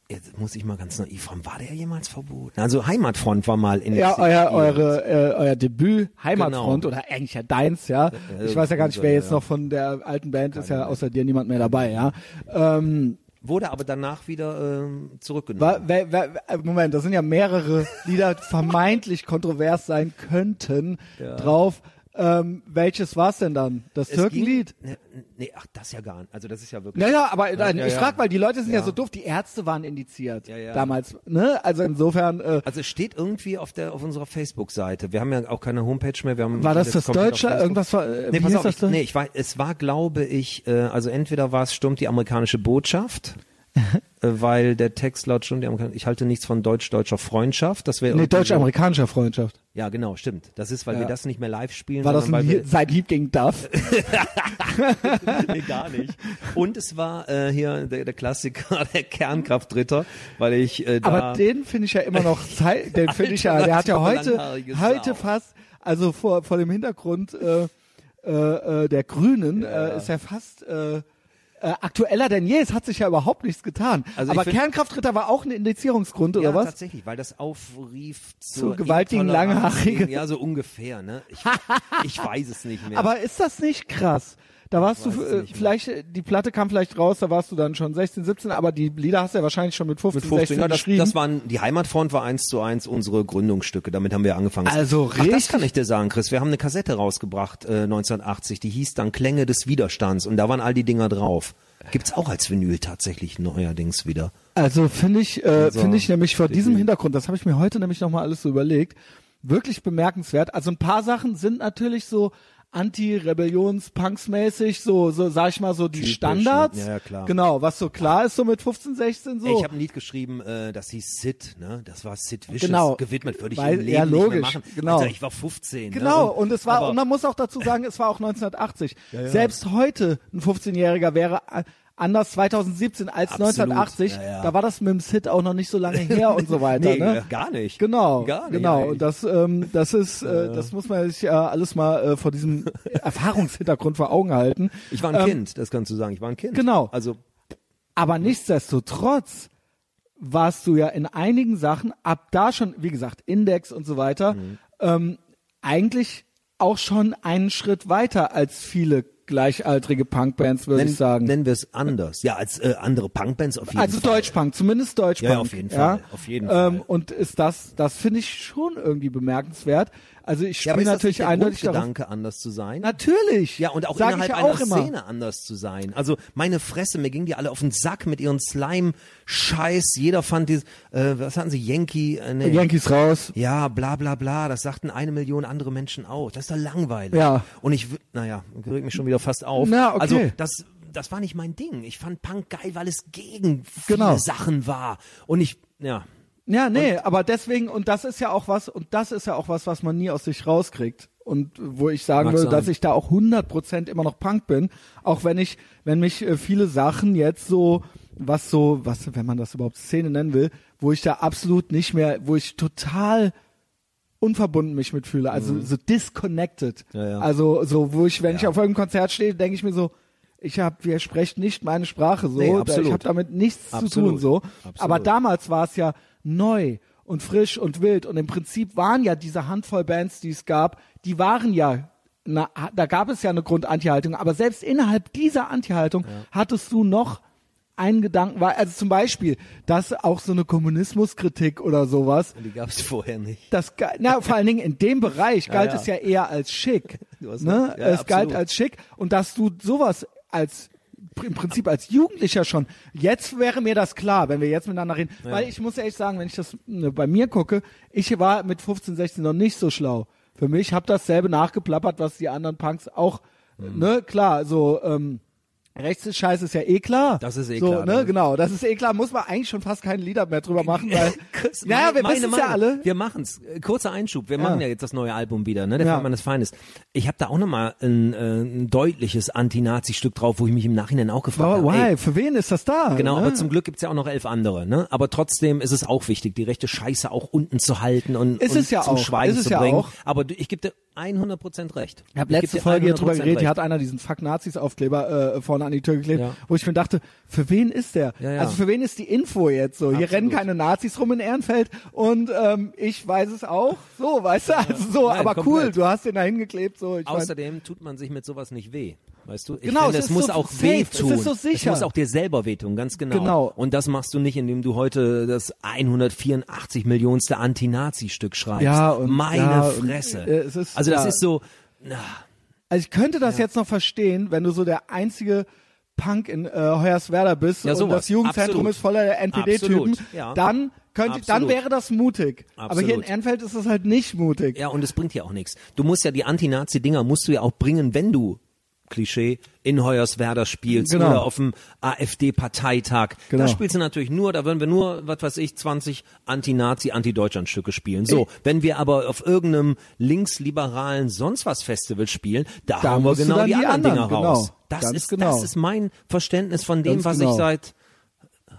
Jetzt muss ich mal ganz naiv fragen, war der jemals verboten? Also Heimatfront war mal in Ja, euer, eure, äh, euer Debüt Heimatfront Genau. oder eigentlich ja deins, ja. Äh, Ich weiß ja gar nicht, wer jetzt noch von der alten Band ist ja außer dir niemand mehr dabei, ja. Ähm, Wurde aber danach wieder ähm, zurückgenommen. wa, wer, wer, wer- Moment, da sind ja mehrere Lieder vermeintlich kontrovers sein könnten Ja. drauf. Ähm, welches war's denn dann? Das Es ging- Türkenlied? Nee, nee, ach, das ja gar nicht. Also das ist ja wirklich. Naja, aber nein, ja, ich ja. frag, weil die Leute sind ja. Ja. so doof, die Ärzte waren indiziert Ja, ja. damals, ne? Also insofern, äh, Also es steht irgendwie auf der auf unserer Facebook-Seite. Wir haben ja auch keine Homepage mehr. Wir haben war das das auf Deutsche? Irgendwas war, äh, Nee, pass auf, das ich, nee, ich war, es war, glaube ich, äh, also entweder war es stimmt die amerikanische Botschaft, weil der Text laut amerikanische, ich halte nichts von deutsch-deutscher Freundschaft, das wäre Nee, deutsch-amerikanischer Freundschaft. Ja, genau, stimmt. Das ist, weil Ja. wir das nicht mehr live spielen, War das ein Lied, sein Lied gegen Duff? nee, gar nicht. Und es war äh, hier der, der Klassiker, der Kernkraftritter, weil ich äh, da Aber den finde ich ja immer noch, den finde ich ja, der hat ja heute, heute fast, also vor, vor dem Hintergrund äh, äh, äh, der Grünen Äh, ist er fast äh, äh, aktueller denn je. Es hat sich ja überhaupt nichts getan. Also Aber Kernkraftritter war auch ein Indizierungsgrund, ja, oder was? tatsächlich, weil das aufrief Zu gewaltigen Langhaarigen. Ja, so ungefähr, ne? Ich, ich weiß es nicht mehr. Aber ist das nicht krass? Da warst du, äh, mehr. vielleicht, äh, die Platte kam vielleicht raus, da warst du dann schon 16, 17, aber die Lieder hast du ja wahrscheinlich schon mit 15, mit 15, 16 ja, das, geschrieben. das waren, die Heimatfront war eins zu eins unsere Gründungsstücke, damit haben wir angefangen. Also Ach, das richtig- kann ich dir sagen, Chris. Wir haben eine Kassette rausgebracht, äh, 1980, die hieß dann Klänge des Widerstands und da waren all die Dinger drauf. Gibt's auch als Vinyl tatsächlich neuerdings wieder. Also finde ich, äh, Also, finde ich nämlich vor die- diesem Hintergrund, das habe ich mir heute nämlich nochmal alles so überlegt, wirklich bemerkenswert. Also ein paar Sachen sind natürlich so Anti-Rebellions-Punks-mäßig, so, so sag ich mal so die Typisch, Standards. ne? Ja, ja, klar. Genau, was so klar ist, so mit 15, 16 so. Ey, ich habe ein Lied geschrieben, äh, das hieß Sid, ne? Das war Sid Vicious Genau. gewidmet, würde ich Weil- im Leben ja, nicht mehr logisch, machen. genau. Alter, ich war 15. Genau, ne? und es war, und man muss auch dazu sagen, es war auch 1980. Selbst heute ein 15-Jähriger wäre äh, anders 2017 als Absolut, 1980. ja, ja. Da war das mit dem Hit auch noch nicht so lange her und so weiter. Nee, ne? äh, gar nicht. Genau, Gar nicht genau. eigentlich. Und das, ähm, das ist, äh, das muss man sich ja alles mal äh, vor diesem Erfahrungshintergrund vor Augen halten. Ich war ein Ähm, Kind, das kannst du sagen. Ich war ein Kind. Genau. Also Aber nichtsdestotrotz warst du ja in einigen Sachen ab da schon, wie gesagt, Index und so weiter, Mhm. ähm, eigentlich auch schon einen Schritt weiter als viele gleichaltrige Punkbands, würde ich sagen. nennen wir es anders. Ja, als äh, andere Punkbands auf jeden also Fall. Deutschpunk, zumindest Deutschpunk. Ja, ja, auf jeden Fall, auf jeden ähm, Fall. Und ist das, das finde ich schon irgendwie bemerkenswert. Also ich Ja, spiele das natürlich eindeutig. Grundgedanke, anders zu sein? Natürlich. Ja, und auch Sag innerhalb ja einer auch immer. Szene anders zu sein. Also meine Fresse, mir gingen die alle auf den Sack mit ihren Slime-Scheiß. Jeder fand die, äh, was hatten sie, Yankee? Äh, nee. Yankees raus. Ja, bla bla bla, das sagten eine Million andere Menschen auch. Das ist doch langweilig. Ja. Und ich, naja, regt mich schon wieder fast auf. Na, okay. Also das, das war nicht mein Ding. Ich fand Punk geil, weil es gegen viele Genau. Sachen war. Und ich, ja, Ja, nee, aber deswegen, und das ist ja auch was, und das ist ja auch was, was man nie aus sich rauskriegt. Und wo ich sagen würde, sein. dass ich da auch 100% immer noch Punk bin, auch wenn ich, wenn mich äh, viele Sachen jetzt so, was so, was, wenn man das überhaupt Szene nennen will, wo ich da absolut nicht mehr, wo ich total unverbunden mich mitfühle, also so disconnected. Mhm. Ja, ja. Also so, wo ich, wenn ich auf irgendeinem Konzert stehe, denke ich mir so, ich hab, wir sprechen nicht meine Sprache so, Nee, ich habe damit nichts zu Absolut. tun so. Absolut. Aber damals war es ja neu und frisch und wild und im Prinzip waren ja diese Handvoll Bands, die es gab, die waren ja na, da gab es ja eine Grund-Anti-Haltung, aber selbst innerhalb dieser Anti-Haltung hattest du noch einen Gedanken, also zum Beispiel, dass auch so eine Kommunismuskritik oder sowas, die gab es vorher nicht. das, na, vor allen Dingen in dem Bereich galt ja. es ja eher als schick. Du hast ne? Ja, es galt absolut. als schick und dass du sowas als im Prinzip als Jugendlicher schon. Jetzt wäre mir das klar, wenn wir jetzt miteinander reden. Weil ich muss ehrlich sagen, wenn ich das ne, bei mir gucke, ich war mit 15, 16 noch nicht so schlau. Für mich habe dasselbe nachgeplappert, was die anderen Punks auch, Mhm. ne, klar, so, ähm, Rechts ist Scheiß ist ja eh klar. Das ist eh so, klar, Ne? ne? Genau, das ist eh klar. Muss man eigentlich schon fast keine Lieder mehr drüber machen, weil, naja, wir wissen es ja alle. Wir machen's. Äh, Kurzer Einschub. Wir Ja. machen ja jetzt das neue Album wieder, ne? Der Ja. Feind meines Feindes. Ich habe da auch nochmal ein, äh, ein deutliches Anti-Nazi-Stück drauf, wo ich mich im Nachhinein auch gefragt habe. why? ey, Für wen ist das da? Genau, ne? aber zum Glück gibt's ja auch noch elf andere, ne? Aber trotzdem ist es auch wichtig, die rechte Scheiße auch unten zu halten und, Ist und es ja zum auch, Schweigen ist es zu ja bringen. auch. Aber ich gebe dir 100% recht. Ich habe letzte dir Folge hier drüber 100% geredet, hier hat einer diesen Fuck Nazis Aufkleber äh, vorne an die Tür geklebt, Ja. wo ich mir dachte, für wen ist der? Ja, ja. Also für wen ist die Info jetzt so? Hier Absolut. rennen keine Nazis rum in Ehrenfeld und ähm, ich weiß es auch. So, weißt du, also so, Nein, aber cool, komplett. du hast den da hingeklebt, so. Ich mein, Außerdem tut man sich mit sowas nicht weh. Weißt du? Ich Genau, finde, es es, muss so auch safe, wehtun. es ist so sicher. Es muss auch dir selber wehtun, ganz genau. Genau. Und das machst du nicht, indem du heute das 184 Millionste Anti-Nazi-Stück schreibst. Ja, und- Meine ja, und, Fresse. äh, es ist- also das ja. ist so, Also ich könnte das jetzt noch verstehen, wenn du so der einzige Punk in äh, Hoyerswerda bist Ja, und das Jugendzentrum Absolut. ist voller NPD-Typen, Absolut, ja. dann könnte, dann Absolut. wäre das mutig. Aber hier in Absolut. Ehrenfeld ist es halt nicht mutig. Ja, und es bringt ja auch nichts. Du musst ja die Anti-Nazi-Dinger musst du ja auch bringen, wenn du Klischee in Hoyerswerda spielst Genau. oder auf dem AfD-Parteitag. Genau. Da spielst du natürlich nur, da würden wir nur, was weiß ich, 20 Anti-Nazi, Anti-Deutschland-Stücke spielen. So, wenn wir aber auf irgendeinem linksliberalen sonst was Festival spielen, da, Da hauen wir genau die, die anderen Dinger raus. genau. Das Ganz ist, genau. das ist mein Verständnis von dem, Ganz was genau. ich seit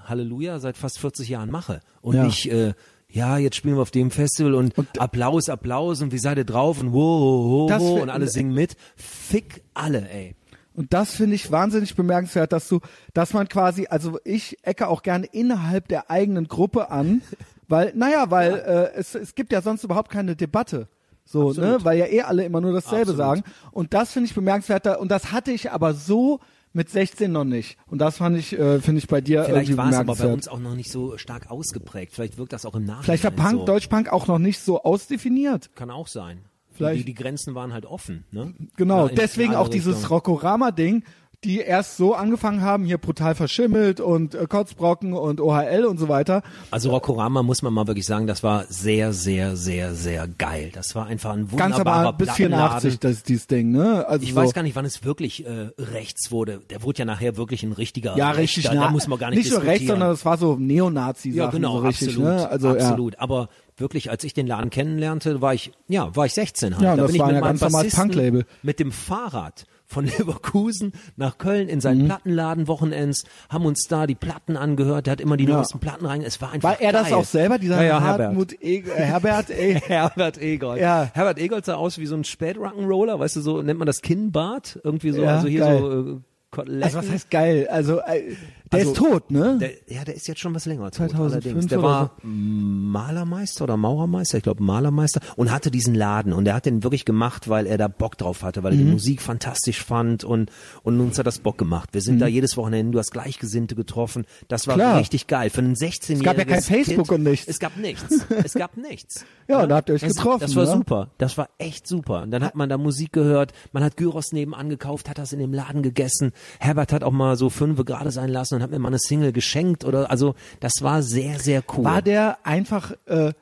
Halleluja seit fast 40 Jahren mache und Ja. nicht äh, ja, jetzt spielen wir auf dem Festival und, Applaus, Applaus und wie seid ihr drauf und wo, wo, wo wär- und alle singen mit. Fick alle, ey. Und das finde ich wahnsinnig bemerkenswert, dass du, dass man quasi, also ich ecke auch gerne innerhalb der eigenen Gruppe an, weil, naja, weil äh, es, es gibt ja sonst überhaupt keine Debatte. So, ne, Absolut. weil ja eh alle immer nur dasselbe Absolut. sagen. Und das finde ich bemerkenswert, und das hatte ich aber so mit 16 noch nicht. Und das fand ich, äh, finde ich bei dir Vielleicht irgendwie war es aber bei uns auch noch nicht so stark ausgeprägt. Vielleicht wirkt das auch im Nachhinein Vielleicht war Punk, so. Deutschpunk auch noch nicht so ausdefiniert. Kann auch sein. Vielleicht- Die, die Grenzen waren halt offen, ne? Genau, Ja, deswegen auch dieses. Rockorama-Ding, die erst so angefangen haben, hier brutal verschimmelt und äh, Kotzbrocken und OHL und so weiter. Also Rockorama muss man mal wirklich sagen, das war sehr, sehr, sehr, sehr geil. Das war einfach ein Ganz wunderbarer aber bis Plattenladen. 84, das ist dieses Ding, ne? Also Ich so, weiß gar nicht, wann es wirklich äh, rechts wurde. Der wurde ja nachher wirklich ein richtiger ja, Rechter. richtig, Da na, muss man gar nicht, nicht nur diskutieren. rechts, sondern es war so Neonazi-Sachen Ja, genau, so richtig, absolut, ne? Also, absolut. Aber wirklich, als ich den Laden kennenlernte, war ich, ja, war ich 16 halt. Ja, da das bin war ich mit meinem ganz normales Punk-Label. mit dem Fahrrad von Leverkusen nach Köln in Mhm. seinen Plattenladen Wochenends, haben uns da die Platten angehört, der hat immer die Ja. neuesten Platten rein, es war einfach War er das geil. auch selber, dieser ja, ja, Herbert. E äh, Herbert? Ey, Herbert Egold. Ja. Herbert Egold sah aus wie so ein Spät-Rock'n'Roller, weißt du, so nennt man das Kinnbart, irgendwie so, also hier geil. so äh, Koteletten. also was heißt geil? Also, äh, der Also, ist tot, ne? Der, ja, der ist jetzt schon was länger tot, 2005 allerdings. Der war Malermeister oder Maurermeister, ich glaube Malermeister und hatte diesen Laden und er hat den wirklich gemacht, weil er da Bock drauf hatte, weil er Mhm. die Musik fantastisch fand und und uns hat das Bock gemacht. Wir sind da jedes Wochenende, du hast Gleichgesinnte getroffen. Das war Mhm. Klar. richtig geil für einen 16-jährigen Es gab ja kein Facebook Kind. und nichts. Es gab nichts. Es gab nichts. Ja, und da habt ihr euch das, getroffen, Das war ne? super. Das war echt super. Und dann hat man da Musik gehört, man hat Gyros nebenan gekauft, hat das in dem Laden gegessen. Herbert hat auch mal so fünfe gerade sein lassen und hat mir mal eine Single geschenkt oder also das war sehr sehr cool. War der einfach, äh,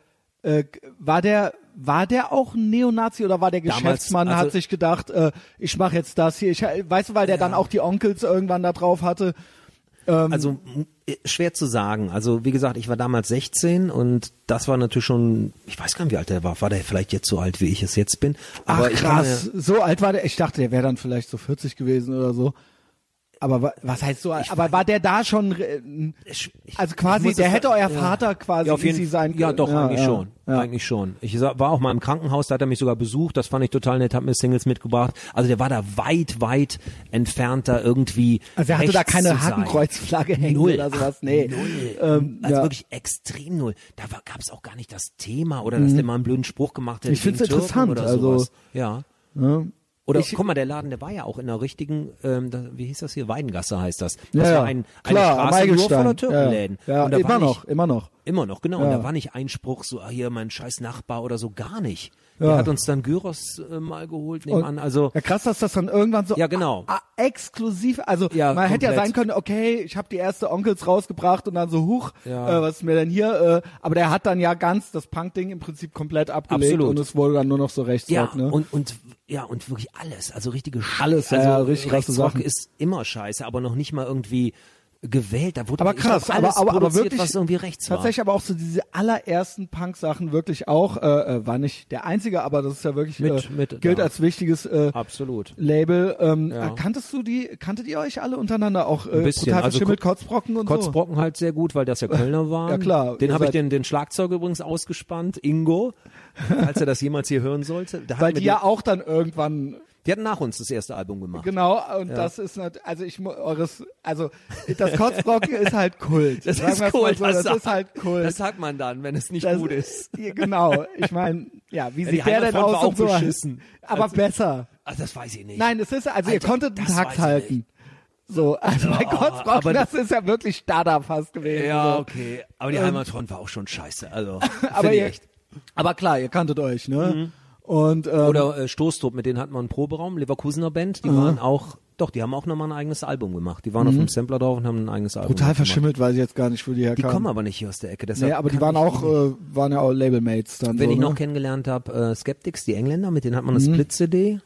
äh, war der, war der auch ein Neonazi oder war der Damals, Geschäftsmann, also- hat sich gedacht, äh, ich mache jetzt das hier. Ich, weißt du, weil der dann auch die Onkels irgendwann da drauf hatte. also m- äh, schwer zu sagen. Also wie gesagt, ich war damals 16 und das war natürlich schon, ich weiß gar nicht, wie alt er war. War der vielleicht jetzt so alt, wie ich es jetzt bin? Ach ich kann krass, so alt war der. Ich dachte, der wäre dann vielleicht so 40 gewesen oder so. Aber wa- was heißt so alt? Aber war der da schon, äh, Ich- ich- also ich quasi, der es- hätte euer ja. Vater quasi ja, auf jeden sein Ja, können. doch, eigentlich ja, schon. Ja. Eigentlich schon. Ich war auch mal im Krankenhaus, da hat er mich sogar besucht, das fand ich total nett, hat mir Singles mitgebracht. Also der war da weit, weit entfernt da irgendwie. Also er hatte da keine. Hakenkreuzflagge hängen Null. oder sowas. Nee. Null. Ähm, also ja. wirklich extrem null. Da gab es auch gar nicht das Thema oder dass der mal einen blöden Spruch gemacht hätte. Mhm. Ich gegen Türken interessant, Oder also- sowas. Ja. Ja. Oder Ich- guck mal, der Laden, der war ja auch in der richtigen, ähm, da, wie hieß das hier? Weidengasse heißt das. Das ja. war ein, Klar, eine am Straße nur voller Türkenläden. Ja, ja Und da immer war nicht, noch, immer noch. Immer noch, genau. Und da war nicht ein Spruch so, ah, hier mein scheiß Nachbar oder so, gar nicht. Ja. Der hat uns dann Gyros äh, mal geholt nebenan. Also Ja, krass, dass das dann irgendwann so Ja, genau. exklusiv, also Ja, man hätte ja komplett. sein können, okay, ich habe die erste Onkels rausgebracht und dann so, huch, Ja. äh, was ist mir denn hier? Äh, aber der hat dann ja ganz das Punk-Ding im Prinzip komplett abgelegt Absolut. und es wurde dann nur noch so Rechtsrock, ja, ne? und, und ja, und wirklich alles, also richtige Scheiße. Alles, ja, also ja, richtig krasse Sachen. ist immer scheiße, aber noch nicht mal irgendwie gewählt. Da wurde aber krass, alles aber, aber, aber wirklich, was irgendwie rechts war. tatsächlich aber auch so diese allerersten Punk-Sachen wirklich auch, äh, äh, war nicht der einzige, aber das ist ja wirklich, Mit- äh, mit, gilt ja. als wichtiges äh, Absolut. Label. Ähm, Ja. äh, Kanntest du die, kanntet ihr euch alle untereinander auch äh, Ein bisschen. Also verschimmelt, Ko- Kotzbrocken und so? Kotzbrocken halt sehr gut, weil das ja Kölner waren. Ja, klar. Den habe ich den, den Schlagzeuger übrigens ausgespannt, Ingo, falls er das jemals hier hören sollte. Da Weil die ja auch dann irgendwann die hatten nach uns das erste Album gemacht. Genau, und das ist nat- also ich eures also das Kotzbrocken ist halt Kult. Das Sagen ist cool. So, das, sagt- ist halt Kult. Das sagt man dann, wenn es nicht Das- gut ist. Ja, genau. Ich meine, ja, wie Ja, sieht der denn aus und so? beschissen. Aber Also- besser. Ach, das weiß ich nicht. Nein, es ist also ihr Alter, konntet einen das Takt halten. So, also bei Kotzbrocken, aber- das ist ja wirklich Stada fast gewesen. Ja, so. okay. Aber die Heimatfront war auch schon scheiße. Also, aber ihr, echt. aber klar, ihr kanntet euch, ne? Mhm. Und ähm, Oder äh, Stoßtrupp, mit denen hatten wir einen Proberaum, Leverkusener Band, die waren auch, doch, die haben auch nochmal ein eigenes Album gemacht. Die waren auf dem Sampler drauf und haben ein eigenes Album brutal gemacht. verschimmelt, weiß ich jetzt gar nicht, wo die Die herkamen. kommen aber nicht hier aus der Ecke. Deshalb Nee, aber die waren auch, die- äh, waren ja auch Labelmates dann. Wenn so, ich noch ne? kennengelernt habe, äh, Skeptics, die Engländer, mit denen hat man Mhm. eine Split-CD.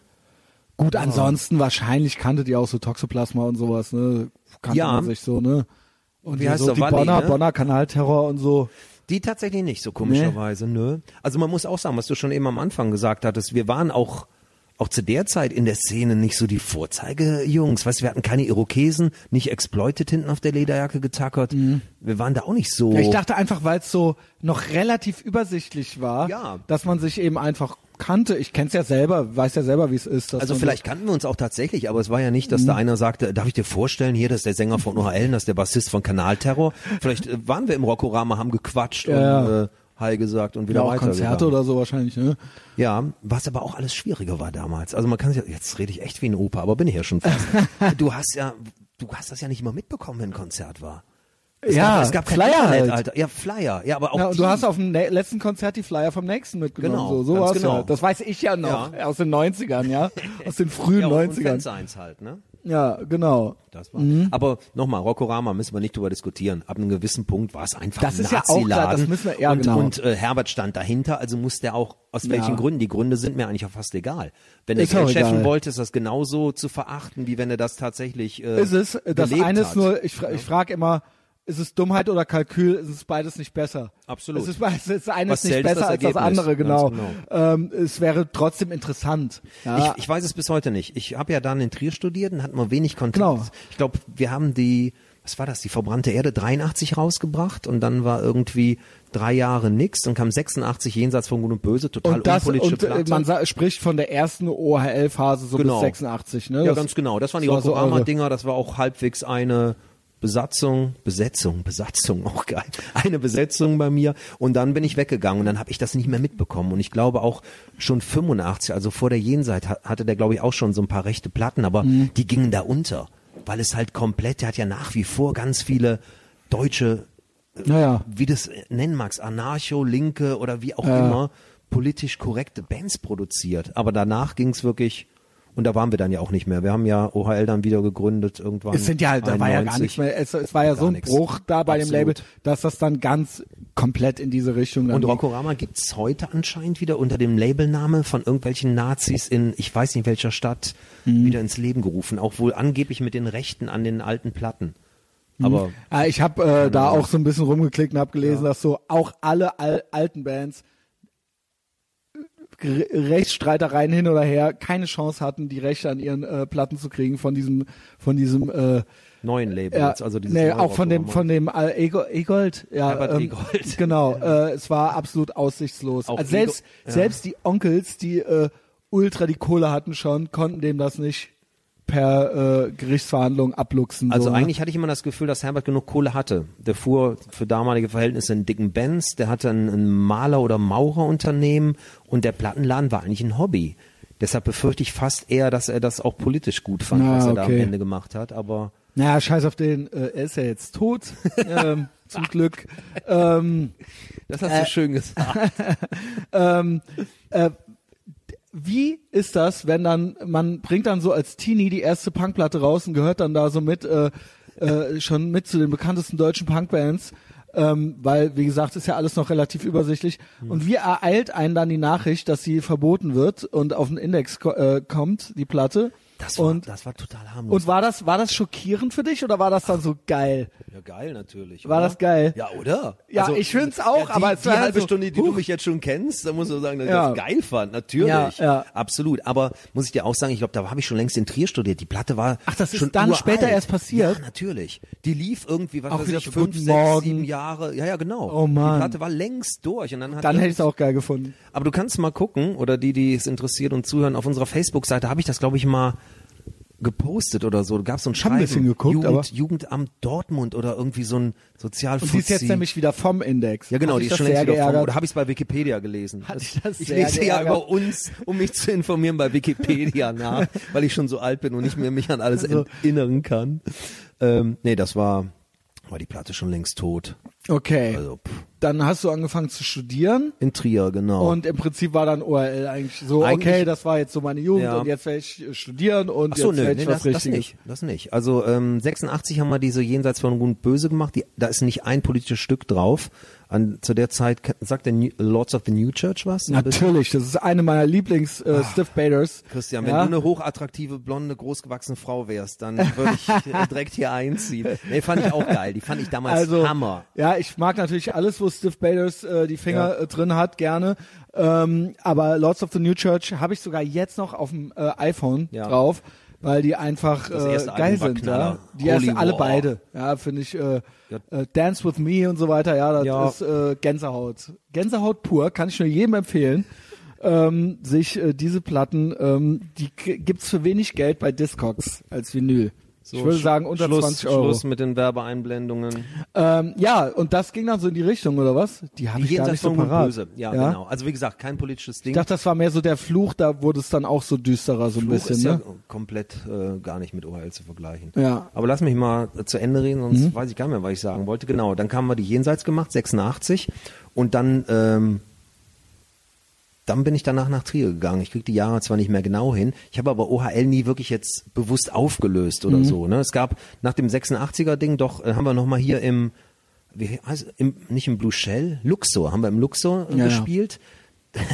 Gut, ansonsten wahrscheinlich kanntet ihr auch so Toxoplasma und sowas, ne? Kannte Ja. man sich so, ne? Und Wie heißt so der die Walli, Bonner, ne? Bonner Kanalterror und so. Die tatsächlich nicht, so komischerweise, nö. Also man muss auch sagen, was du schon eben am Anfang gesagt hattest, wir waren auch auch zu der Zeit in der Szene nicht so die Vorzeigejungs. Weißt wir hatten keine Irokesen, nicht Exploited hinten auf der Lederjacke getackert. Wir waren da auch nicht so. Mhm. Ja, ich dachte einfach, weil es so noch relativ übersichtlich war, Ja. dass man sich eben einfach kannte. Ich kenn's ja selber, weiß ja selber, wie es ist. dass Also vielleicht kannten wir uns auch tatsächlich, aber es war ja nicht, dass da einer sagte, darf ich dir vorstellen, hier, das ist der Sänger von OHL, das ist der Bassist von Kanalterror. Vielleicht äh, waren wir im Rockorama, haben gequatscht Ja, und äh, Hi gesagt und wieder ja, auch weiter. Konzerte oder so wahrscheinlich, ne? Ja, was aber auch alles schwieriger war damals. Also man kann sich, jetzt rede ich echt wie ein Opa, aber bin ich ja schon fast. du hast ja, du hast das ja nicht immer mitbekommen, wenn ein Konzert war. Es Ja, gab, es gab kein Flyer Internet, halt. Alter. Ja, Flyer. Ja, aber auch Ja, und du hast auf dem letzten Konzert die Flyer vom nächsten mitgenommen. Genau, so, so war's genau. ja. Das weiß ich ja noch Ja. aus den 90ern, ja. Aus den frühen ja, und 90ern. Fansigns halt, ne? Ja, genau. Das war. Aber nochmal, Rockorama müssen wir nicht drüber diskutieren. Ab einem gewissen Punkt war es einfach Das ein ist ja auch klar, das müssen wir- ja, und, genau. und äh, Herbert stand dahinter, also muss der auch, aus welchen Ja. Gründen, die Gründe sind mir eigentlich auch fast egal. Wenn er scheffeln egal. wollte, ist das genauso zu verachten, wie wenn er das tatsächlich äh, Ist es, das eine ist nur, ich, fra ich frage immer, ist es Dummheit oder Kalkül? Ist es beides nicht besser? Absolut. Es ist, beides- das eine Was ist nicht ist besser das als das andere, genau. genau. Ähm, es wäre trotzdem interessant. Ja, Ich, ich weiß es bis heute nicht. Ich habe ja dann in Trier studiert und hatten wir wenig Kontakt. Genau. Ich glaube, wir haben die, was war das, die verbrannte Erde 83 rausgebracht und dann war irgendwie drei Jahre nix und kam 86 jenseits von Gut und Böse, total und das, unpolitische und äh, Platte. man spricht von der ersten OHL-Phase so Genau. bis 86, ne? ja, Das- ganz genau. Das waren die so Rockorama-Dinger, das war auch halbwegs eine Besatzung, Besetzung, Besatzung, auch geil. Eine Besetzung bei mir und dann bin ich weggegangen und dann habe ich das nicht mehr mitbekommen und ich glaube auch schon 85, also vor der Jenseit ha- hatte der glaube ich auch schon so ein paar rechte Platten, aber Mhm. die gingen da unter, weil es halt komplett, der hat ja nach wie vor ganz viele deutsche Naja. wie das nennen magst, Anarcho, Linke oder wie auch Ja. immer, politisch korrekte Bands produziert. Aber danach ging's wirklich, und da waren wir dann ja auch nicht mehr. Wir haben ja OHL dann wieder gegründet irgendwann. Es sind ja, da war ja gar 91. nichts mehr, es, es war ja so ein nichts. Bruch da bei dem Absolut. Label, dass das dann ganz komplett in diese Richtung Und. Rockorama gibt's heute anscheinend wieder unter dem Labelname von irgendwelchen Nazis in, ich weiß nicht welcher Stadt, Mhm. wieder ins Leben gerufen. Auch wohl angeblich mit den Rechten an den alten Platten. Aber Ah, ich habe äh, da auch so ein bisschen rumgeklickt und habe gelesen, dass so auch alle al alten Bands Rechtsstreitereien hin oder her keine Chance hatten, die Rechte an ihren äh, Platten zu kriegen von diesem von diesem äh, neuen Label ja, jetzt, also dieses nee, auch von dem von dem äh, Ego, Egold, ja, Herbert ähm, Egold. genau, äh, es war absolut aussichtslos. Auch also selbst Ego- ja. selbst die Onkels, die äh, ultra die Kohle hatten schon, konnten dem das nicht per äh, Gerichtsverhandlung abluchsen. Also so, ne? eigentlich hatte ich immer das Gefühl, dass Herbert genug Kohle hatte. Der fuhr für damalige Verhältnisse einen dicken Benz, der hatte ein, ein Maler- oder Maurerunternehmen und der Plattenladen war eigentlich ein Hobby. Deshalb befürchte ich fast eher, dass er das auch politisch gut fand, Na, was er da am okay. Ende gemacht hat. Aber Naja, scheiß auf den, äh, er ist ja jetzt tot, ähm, zum Glück. Ähm, das hast du schön gesagt. ähm, äh, wie ist das, wenn dann, man bringt dann so als Teenie die erste Punkplatte raus und gehört dann da so mit, äh, äh, schon mit zu den bekanntesten deutschen Punkbands, ähm, weil, wie gesagt, ist ja alles noch relativ übersichtlich. Hm. Und wie ereilt einen dann die Nachricht, dass sie verboten wird und auf den Index ko äh, kommt, die Platte? Das war, und, das war total harmlos. und war das, war das schockierend für dich oder war das dann so geil? ja, geil natürlich. War oder? das geil? Ja, oder? Ja, ich find's auch, die, aber es die war halbe so, Stunde, die du huch. mich jetzt schon kennst, da musst du sagen, dass Ja. ich das geil fand. Natürlich. Ja, ja. Absolut. Aber muss ich dir auch sagen, ich glaube, da habe ich schon längst in Trier studiert. Die Platte war Ach, das ist schon dann uralt. später erst passiert? Ja, natürlich. Die lief irgendwie, was Auch weiß ich, fünf, sechs, Morgen. sieben Jahre. Ja, ja, genau. Oh, Mann. Die Platte war längst durch. Und dann hat Dann hätte ich es auch geil gefunden. aber du kannst mal gucken, oder die, die es interessiert und zuhören, auf unserer Facebook-Seite habe ich das, glaube ich, mal gepostet oder so. Da gab es so ein Schreiben. ein bisschen geguckt, Jugend, aber- Jugendamt Dortmund oder irgendwie so ein Sozialfuzzi. Und die ist jetzt nämlich wieder vom Index. Ja, genau, Hat die ist schon wieder vom, geärgert? oder habe ich es bei Wikipedia gelesen? Hat dich das ich sehr lese ja geärgert? über uns, um mich zu informieren bei Wikipedia nach, weil ich schon so alt bin und nicht mehr mich an alles Also- erinnern kann. Ähm, nee, das war, war die Platte schon längst tot. Okay. Also, pff. dann hast du angefangen zu studieren In Trier, genau. und im Prinzip war dann ORL eigentlich so, Eigentlich- okay, das war jetzt so meine Jugend Ja. und jetzt werde ich äh, studieren und Ach so, jetzt nö, werde nee, ich das, was das Richtiges. nicht. Das nicht. Also ähm, 86 haben wir diese Jenseits von Gut und Böse gemacht. Die, da ist nicht ein politisches Stück drauf. An, zu der Zeit sagt der New, Lords of the New Church was? Natürlich, das ist eine meiner Lieblings äh, Stiff Baders. Christian, wenn ja? du eine hochattraktive, blonde, großgewachsene Frau wärst, dann würde ich äh, direkt hier einziehen. Nee, fand ich auch geil. Die fand ich damals also, Hammer. Ja, ich mag natürlich alles, wo Stiff Baders äh, die Finger Ja. äh, drin hat, gerne. Ähm, aber Lords of the New Church habe ich sogar jetzt noch auf dem äh, iPhone Ja. drauf, weil die einfach äh, erste geil sind. Ja? Die erste, Holy alle War. beide. Ja, finde ich. Äh, äh, Dance with Me und so weiter. Ja, das Ja. ist äh, Gänsehaut. Gänsehaut pur, kann ich nur jedem empfehlen. Ähm, sich äh, diese Platten, ähm, die gibt's für wenig Geld bei Discogs als Vinyl. So, ich würde sagen unter Schluss, 20 Euro. Schluss mit den Werbeeinblendungen. Ähm, ja, und das ging dann so in die Richtung, oder was? Die habe Die ich gar nicht so parat. Böse. Ja, genau. Also wie gesagt, kein politisches Ding. Ich dachte, das war mehr so der Fluch, da wurde es dann auch so düsterer so ein Fluch bisschen, ist ne? ja komplett äh, gar nicht mit OHL zu vergleichen. Ja. Mhm. Aber lass mich mal äh, zu Ende reden, sonst weiß ich gar nicht mehr, was ich sagen wollte. Genau, dann haben wir die Jenseits gemacht, 86. Und dann, ähm, dann bin ich danach nach Trier gegangen. Ich krieg die Jahre zwar nicht mehr genau hin. Ich habe aber OHL nie wirklich jetzt bewusst aufgelöst Mhm. oder so. Ne? Es gab nach dem 86er Ding doch, äh, haben wir nochmal hier im, wie heißt, im, nicht im Blue Shell, Luxor, haben wir im Luxor äh, Ja, ja.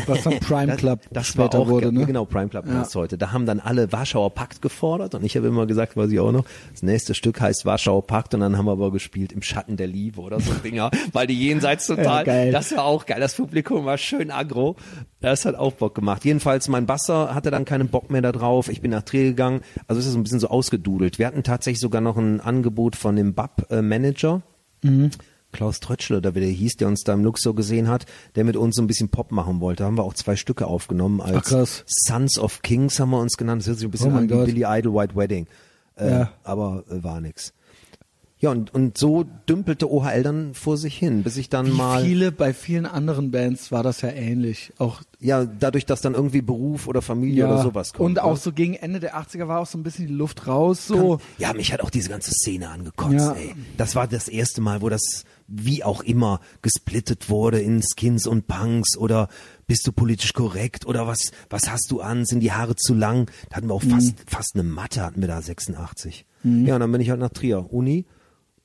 Was dann Prime Club das später war auch, wurde, ne? Genau, Prime Club Ja. heißt heute. Da haben dann alle Warschauer Pakt gefordert und ich habe immer gesagt, weiß ich auch noch, das nächste Stück heißt Warschauer Pakt und dann haben wir aber gespielt im Schatten der Liebe oder so Dinger, weil die jenseits total, geil. das war auch geil. Das Publikum war schön aggro. Das hat auch Bock gemacht. Jedenfalls mein Basser hatte dann keinen Bock mehr da drauf. Ich bin nach Trier gegangen. Also es ist so ein bisschen so ausgedudelt. Wir hatten tatsächlich sogar noch ein Angebot von dem BAP-Manager. Mhm. Klaus Trötschle, oder wie der hieß, der uns da im Luxor gesehen hat, der mit uns so ein bisschen Pop machen wollte. Da haben wir auch zwei Stücke aufgenommen als. Sons of Kings haben wir uns genannt. Das hört sich ein bisschen Oh an wie. Billy Idol White Wedding. Äh, Ja. Aber äh, war nix. Ja, und, und so dümpelte OHL dann vor sich hin, bis ich dann Wie mal, viele, bei vielen anderen Bands war das ja ähnlich. Auch ja, dadurch, dass dann irgendwie Beruf oder Familie oder sowas kommt. Und auch ne? so gegen Ende der 80er war auch so ein bisschen die Luft raus, so. Ja, mich hat auch diese ganze Szene angekotzt, Ja. ey. Das war das erste Mal, wo das wie auch immer gesplittet wurde in Skins und Punks oder bist du politisch korrekt oder was was hast du an, sind die Haare zu lang? Da hatten wir auch fast Mhm. fast eine Matte hatten wir da 86. Ja, und dann bin ich halt nach Trier Uni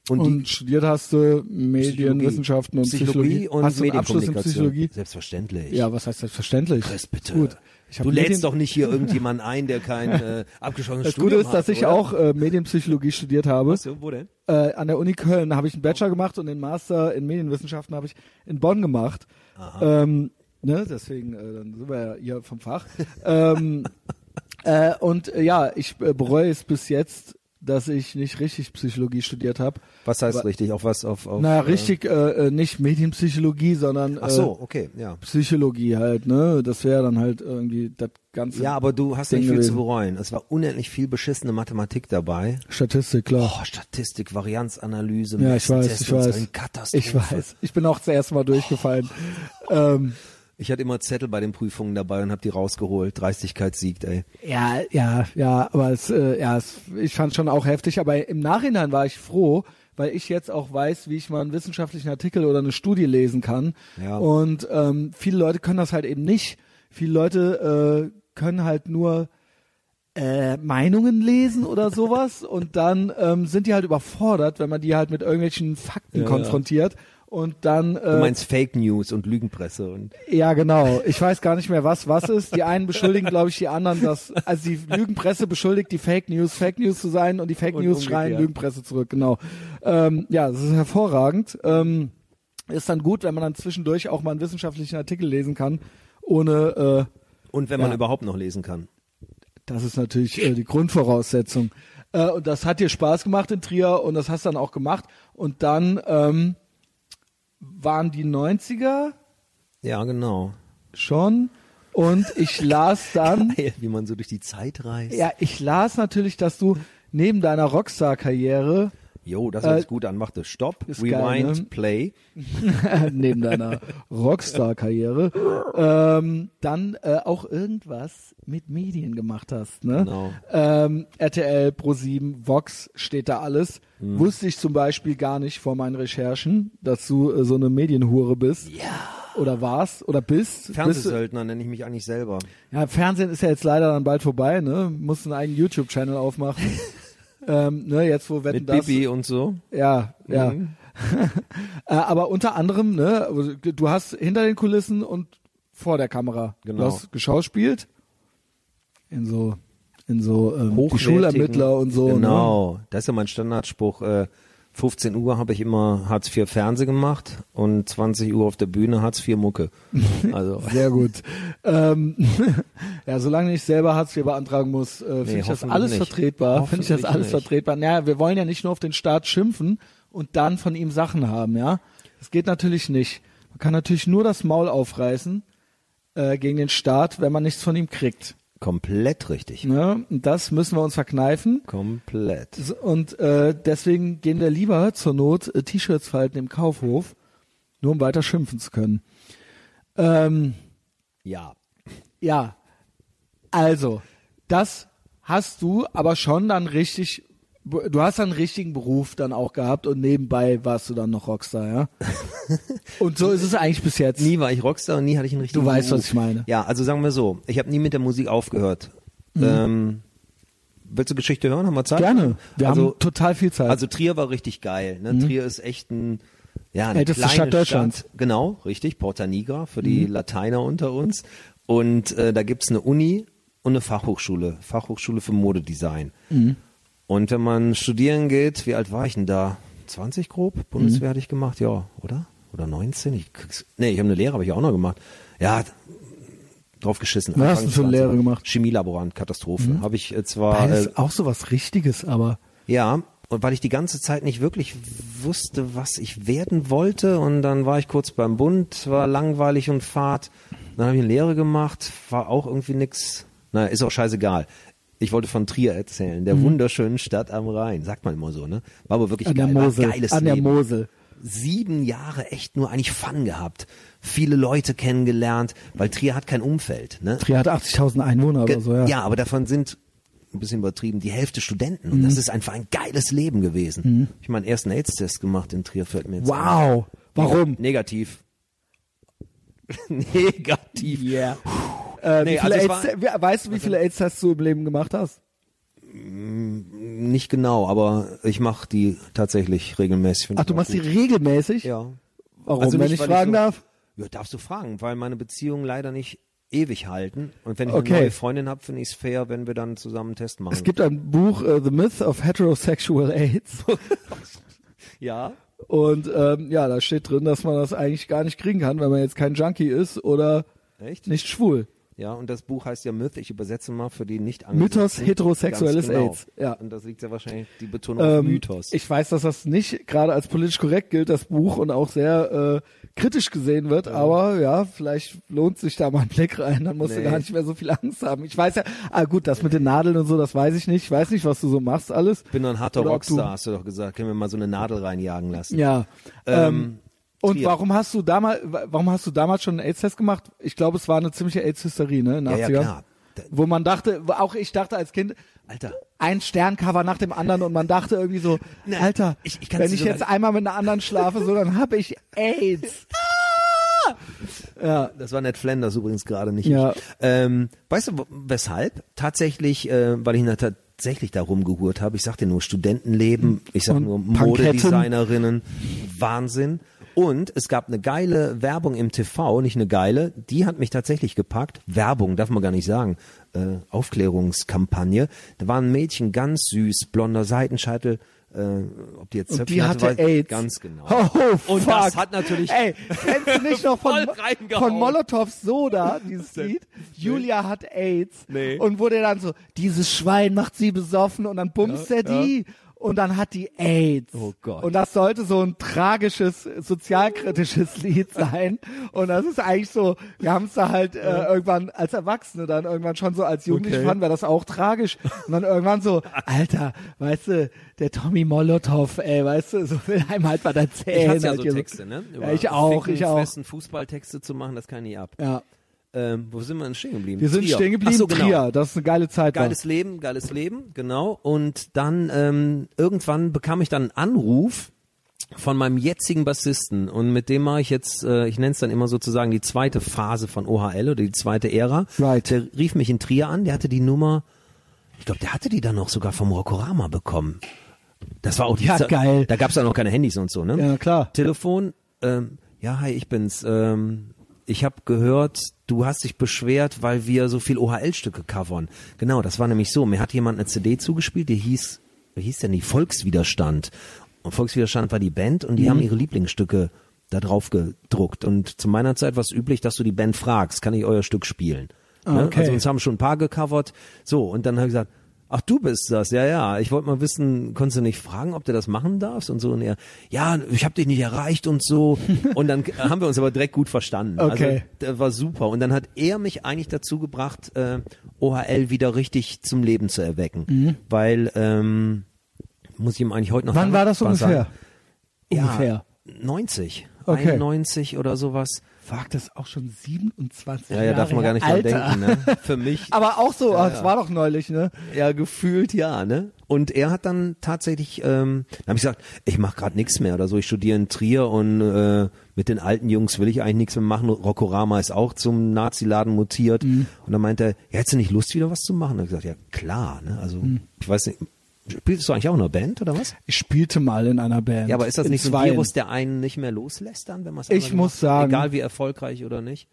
und, Und, die studiert hast du Medienwissenschaften und Psychologie. und hast du einen Abschluss in. Psychologie? Selbstverständlich. Ja, was heißt selbstverständlich? Chris, bitte. Gut. Du lädst doch nicht hier irgendjemanden ein, der kein äh, abgeschlossenes Das Studium Gute ist, dass hat, ich oder? auch äh, Medienpsychologie studiert habe. Was, wo denn? Äh, an der Uni Köln habe ich einen Bachelor gemacht und den Master in Medienwissenschaften habe ich in Bonn gemacht. Ähm, ne, deswegen äh, dann sind wir ja hier vom Fach. ähm, äh, und äh, ja, ich äh, bereue es bis jetzt, dass ich nicht richtig Psychologie studiert habe. Was heißt Aber- richtig? Auf was? Auf, auf Naja, äh, richtig, äh, äh, nicht Medienpsychologie, sondern Ach so, äh, okay, ja. Psychologie halt, ne? Das wäre dann halt irgendwie das ganze Ja, aber du hast Ding nicht viel zu gewesen. bereuen. Es war unendlich viel beschissene Mathematik dabei. Statistik, klar. Oh, Statistik, Varianzanalyse, ja, ich weiß, ich weiß. Katastrophe. Ich weiß. Ich bin auch zuerst mal durchgefallen. ähm, Ich hatte immer Zettel bei den Prüfungen dabei und habe die rausgeholt. Dreistigkeit siegt, ey. Ja, ja, ja, aber es, äh, ja, es, ich fand schon auch heftig, aber im Nachhinein war ich froh, weil ich jetzt auch weiß, wie ich mal einen wissenschaftlichen Artikel oder eine Studie lesen kann. Ja. Und ähm, viele Leute können das halt eben nicht. Viele Leute äh, können halt nur äh, Meinungen lesen oder sowas und dann ähm, sind die halt überfordert, wenn man die halt mit irgendwelchen Fakten Ja, ja. Und dann Du äh, meinst Fake News und Lügenpresse und ja, genau. Ich weiß gar nicht mehr, was was ist. Die einen beschuldigen, glaube ich, die anderen, dass also die Lügenpresse beschuldigt die Fake News, Fake News zu sein und die Fake Und News schreien umgekehrt. Lügenpresse zurück. Genau. Ähm, ja, das ist hervorragend. Ähm, ist dann gut, wenn man dann zwischendurch auch mal einen wissenschaftlichen Artikel lesen kann, ohne äh, und wenn man Ja. überhaupt noch lesen kann. das ist natürlich äh, die Grundvoraussetzung. Äh, und das hat dir Spaß gemacht in Trier und das hast du dann auch gemacht. Und dann ähm, waren die 90er Ja, genau. schon und ich las dann Geil, wie man so durch die Zeit reist. Ja, ich las natürlich, dass du neben deiner Rockstar-Karriere Jo, das hört Äh, sich gut an. Machte Stopp, ist Rewind, geil, ne? Play. neben deiner Rockstar-Karriere, ähm, dann äh, auch irgendwas mit Medien gemacht hast. Ne? Genau. Ähm, RTL, Pro7, Vox steht da alles. Mhm. Wusste ich zum Beispiel gar nicht vor meinen Recherchen, dass du äh, so eine Medienhure bist. Ja. Oder warst oder bist. Fernsehsöldner nenne ich mich eigentlich selber. ja, Fernsehen ist ja jetzt leider dann bald vorbei, ne? Musst einen eigenen YouTube-Channel aufmachen. ähm, ne, jetzt wo Wetten Mit das. Bibi und so. Ja, ja. Mhm. äh, aber unter anderem, ne, du hast hinter den Kulissen und vor der Kamera. Genau. Du hast geschauspielt in so in so ähm, die Hochwertigen- Schulermittler und so. Ne? Genau, das ist ja mein Standardspruch. Äh, 15 Uhr habe ich immer Hartz IV Fernseh gemacht und 20 Uhr auf der Bühne Hartz IV Mucke. Also Sehr gut. ähm, ja, solange ich selber Hartz IV beantragen muss, äh, finde Nee, ich das alles nicht. vertretbar. Finde ich das alles nicht. vertretbar. Naja, wir wollen ja nicht nur auf den Staat schimpfen und dann von ihm Sachen haben, ja. Das geht natürlich nicht. Man kann natürlich nur das Maul aufreißen äh, gegen den Staat, wenn man nichts von ihm kriegt. Komplett richtig. Ne? Das müssen wir uns verkneifen. Komplett. Und äh, deswegen gehen wir lieber zur Not äh, T-Shirts falten im Kaufhof, nur um weiter schimpfen zu können. Ähm, Ja. ja, also, das hast du aber schon dann richtig, du hast dann einen richtigen Beruf dann auch gehabt und nebenbei warst du dann noch Rockstar, ja? und so ist es eigentlich bis jetzt. Nie war ich Rockstar und nie hatte ich einen richtigen Du weißt, Beruf. was ich meine. Ja, also sagen wir so, ich habe nie mit der Musik aufgehört. Mhm. Ähm, willst du Geschichte hören? Haben wir Zeit? Gerne. Wir also, haben total viel Zeit. Also Trier war richtig geil. Ne? Trier ist echt ein ja, eine Älteste kleine Stadt Deutschlands. Genau, richtig. Porta Nigra für die Lateiner unter uns. Und äh, da gibt's eine Uni und eine Fachhochschule. Fachhochschule für Modedesign. Und wenn man studieren geht, wie alt war ich denn da? 20 grob? Bundeswehr hatte ich gemacht, ja, oder? Oder 19? Ich, nee, ich habe eine Lehre, habe ich auch noch gemacht. Ja, drauf geschissen. Was hast du für eine 20. Lehre gemacht? Chemielaborant, Katastrophe. Habe ich äh, zwar Beides äh, auch so was Richtiges, aber ja, und weil ich die ganze Zeit nicht wirklich wusste, was ich werden wollte, und dann war ich kurz beim Bund, war langweilig und fad. Dann habe ich eine Lehre gemacht, war auch irgendwie nix. Na, ist auch scheißegal. Ich wollte von Trier erzählen, der wunderschönen Stadt am Rhein. Sagt man immer so, ne? War aber wirklich Mhm. an der geil. War ein Mosel. geiles An der Leben. Mosel. Sieben Jahre echt nur eigentlich Fun gehabt. Viele Leute kennengelernt, weil Trier hat kein Umfeld, ne? Trier hat 80.000 Einwohner Ge- oder so, ja. ja, aber davon sind ein bisschen übertrieben die Hälfte Studenten und Mhm. das ist einfach ein geiles Leben gewesen. Ich meinen ersten AIDS-Test gemacht in Trier fällt mir jetzt. Wow. Warum? Negativ. Negativ. Yeah. Äh, Nee, wie viele also AIDS, war- weißt du, wie viele AIDS-Tests du im Leben gemacht hast? Nicht genau, aber ich mache die tatsächlich regelmäßig. Ach, ich du machst die gut. regelmäßig? Ja. Warum, Also wenn nicht, ich weil fragen so- darf? Ja, darfst du fragen, weil meine Beziehungen leider nicht ewig halten. Und wenn ich Okay. eine neue Freundin habe, finde ich es fair, wenn wir dann zusammen einen Test machen. Es gibt ein Buch, äh, The Myth of Heterosexual AIDS. ja. Und ähm, ja, da steht drin, dass man das eigentlich gar nicht kriegen kann, wenn man jetzt kein Junkie ist oder Echt? nicht schwul. Ja, und das Buch heißt ja Myth, ich übersetze mal für die nicht Mythos heterosexuelles genau. AIDS, ja. Und das liegt ja wahrscheinlich die Betonung auf Ähm, Mythos. Ich weiß, dass das nicht gerade als politisch korrekt gilt, das Buch, und auch sehr äh, kritisch gesehen wird, aber ja, vielleicht lohnt sich da mal ein Blick rein, dann musst du Nee. gar nicht mehr so viel Angst haben. Ich weiß ja, ah gut, das mit den Nadeln und so, das weiß ich nicht. Ich weiß nicht, was du so machst alles. bin doch ein harter Oder Rockstar, du- hast du doch gesagt. Können wir mal so eine Nadel reinjagen lassen. Ja. Ähm, Ähm, und Trier. warum hast du damals, warum hast du damals schon einen AIDS-Test gemacht? Ich glaube, es war eine ziemliche AIDS-Hysterie, ne, in den Ja, ja, 80ern. klar. Da- Wo man dachte, auch ich dachte als Kind, Alter. ein Sterncover nach dem anderen und man dachte irgendwie so, Nein, Alter, ich- ich wenn ich jetzt einmal mit einer anderen schlafe, so dann habe ich AIDS. ja, Das war Ned Flanders übrigens gerade nicht. Ja. Ähm, weißt du, weshalb? Tatsächlich, äh, weil ich na- tatsächlich da rumgehurt habe. Ich sag dir nur Studentenleben, ich sag Und nur Panketten. Modedesignerinnen, Wahnsinn. Und es gab eine geile Werbung im TV, nicht eine geile, die hat mich tatsächlich gepackt. Werbung, darf man gar nicht sagen. Äh, Aufklärungskampagne. Da war ein Mädchen ganz süß, blonder Seitenscheitel. Äh, ob die jetzt und Zöpfchen die hatte weiß- AIDS. Ganz genau. Oh, Und fuck. das hat natürlich- Ey, kennst du nicht noch von, von Molotovs Soda, dieses Lied? Julia hat AIDS. Nee. Und der dann so, dieses Schwein macht sie besoffen und dann bumst er die. Und dann hat die AIDS. Oh Gott. Und das sollte so ein tragisches, sozialkritisches Lied sein. Und das ist eigentlich so, wir haben es da halt äh, irgendwann als Erwachsene dann irgendwann schon so als Jugendliche Okay. fanden wir das auch tragisch. Und dann irgendwann so, Alter, weißt du, der Tommy Molotow, ey, weißt du, so will einem halt was erzählen. Ich hasse ja halt so hier so. Texte, ne? Ja, ich auch, ich auch. Festen Fußballtexte zu machen, das kann ich ab. Ja. Ähm, wo sind wir denn stehen geblieben? Wir sind Trier. stehen geblieben, so, genau. Trier, das ist eine geile Zeit. war. Geiles Leben, geiles Leben, genau. Und dann ähm, irgendwann bekam ich dann einen Anruf von meinem jetzigen Bassisten und mit dem mache ich jetzt, äh, ich nenne es dann immer sozusagen die zweite Phase von OHL oder die zweite Ära. Right. Der rief mich in Trier an, der hatte die Nummer, ich glaube, der hatte die dann auch sogar vom Rokorama bekommen. Das war auch die Ja, Zeit- geil. Da gab es ja noch keine Handys und so, ne? Ja, klar. Telefon, ähm, ja, hi, ich bin's. Ähm, ich habe gehört, du hast dich beschwert, weil wir so viel OHL-Stücke covern. Genau, das war nämlich so. Mir hat jemand eine CD zugespielt, die hieß, wie hieß denn die? Volkswiderstand. Und Volkswiderstand war die Band und die haben ihre Lieblingsstücke da drauf gedruckt. Und zu meiner Zeit war es üblich, dass du die Band fragst, kann ich euer Stück spielen? Ne? Okay. Also uns haben schon ein paar gecovert. So, und dann habe ich gesagt, Ach, du bist das, ja, ja. Ich wollte mal wissen, konntest du nicht fragen, ob du das machen darfst und so. Und er, ja, ich habe dich nicht erreicht und so. Und dann haben wir uns aber direkt gut verstanden. Okay. Also, das war super. Und dann hat er mich eigentlich dazu gebracht, äh, OHL wieder richtig zum Leben zu erwecken. Weil, ähm, muss ich ihm eigentlich heute noch Mhm. Wann war das ungefähr? sagen. Ja, Ungefähr. 90, Okay. 91 oder sowas. Fuck, das ist auch schon 27 Ja, ja, Jahre darf man gar nicht her. dran Alter. denken. Ne? Für mich Aber auch so, Ja, das ja. war doch neulich, ne? Ja, gefühlt ja, ne? Und er hat dann tatsächlich, ähm, dann habe ich gesagt, ich mache gerade nichts mehr oder so. Ich studiere in Trier und äh, mit den alten Jungs will ich eigentlich nichts mehr machen. Rockorama ist auch zum Nazi-Laden mutiert. Mhm. Und dann meinte er, ja, hättest du nicht Lust, wieder was zu machen? Und ich gesagt, ja klar, ne? Also Mhm. ich weiß nicht, spielst du eigentlich auch in einer Band oder was? Ich spielte mal in einer Band. Ja, aber ist das nicht so ein. Virus, der einen nicht mehr loslässt dann, wenn man es Ich muss sagen- egal wie erfolgreich oder nicht?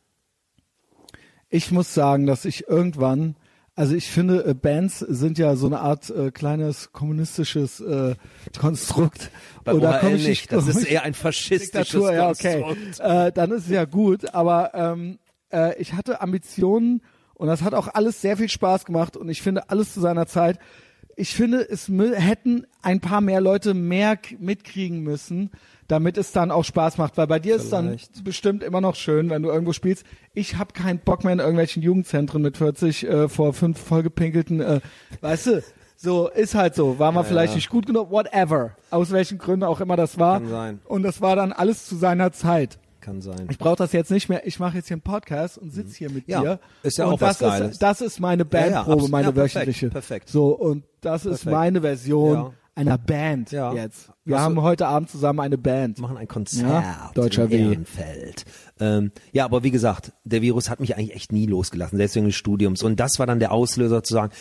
Ich muss sagen, dass ich irgendwann, also ich finde, äh, Bands sind ja so eine Art äh, kleines kommunistisches äh, Konstrukt. Bei Oder OHL ich nicht. Das ist eher ein faschistisches Diktatur, ja, okay. Konstrukt. Äh, dann ist es ja gut, aber ähm, äh, ich hatte Ambitionen und das hat auch alles sehr viel Spaß gemacht und ich finde alles zu seiner Zeit. Ich finde, es hätten ein paar mehr Leute mehr mitkriegen müssen, damit es dann auch Spaß macht, weil bei dir ist dann Vielleicht. bestimmt immer noch schön, wenn du irgendwo spielst. Ich habe keinen Bock mehr in irgendwelchen Jugendzentren mit 40 äh, vor fünf vollgepinkelten, äh, weißt du, so ist halt so. War man vielleicht ja. nicht gut genug, whatever. Aus welchen Gründen auch immer das war. Kann sein. Und das war dann alles zu seiner Zeit. Kann sein. Ich brauche das jetzt nicht mehr. Ich mache jetzt hier einen Podcast und sitze hier mit Ja, dir. ist ja und auch was das Geiles. Ist, das ist meine Ja, ja, Bandprobe, abs- meine ja, perfekt, wöchentliche. perfekt. So und das ist Perfekt. meine Version Ja. einer Band Ja. jetzt. Wir du- haben heute Abend zusammen eine Band. machen ein Konzert Ja, Deutscher in W. Ähm, ja, aber wie gesagt, der Virus hat mich eigentlich echt nie losgelassen, selbst wegen des Studiums. Und das war dann der Auslöser zu sagen,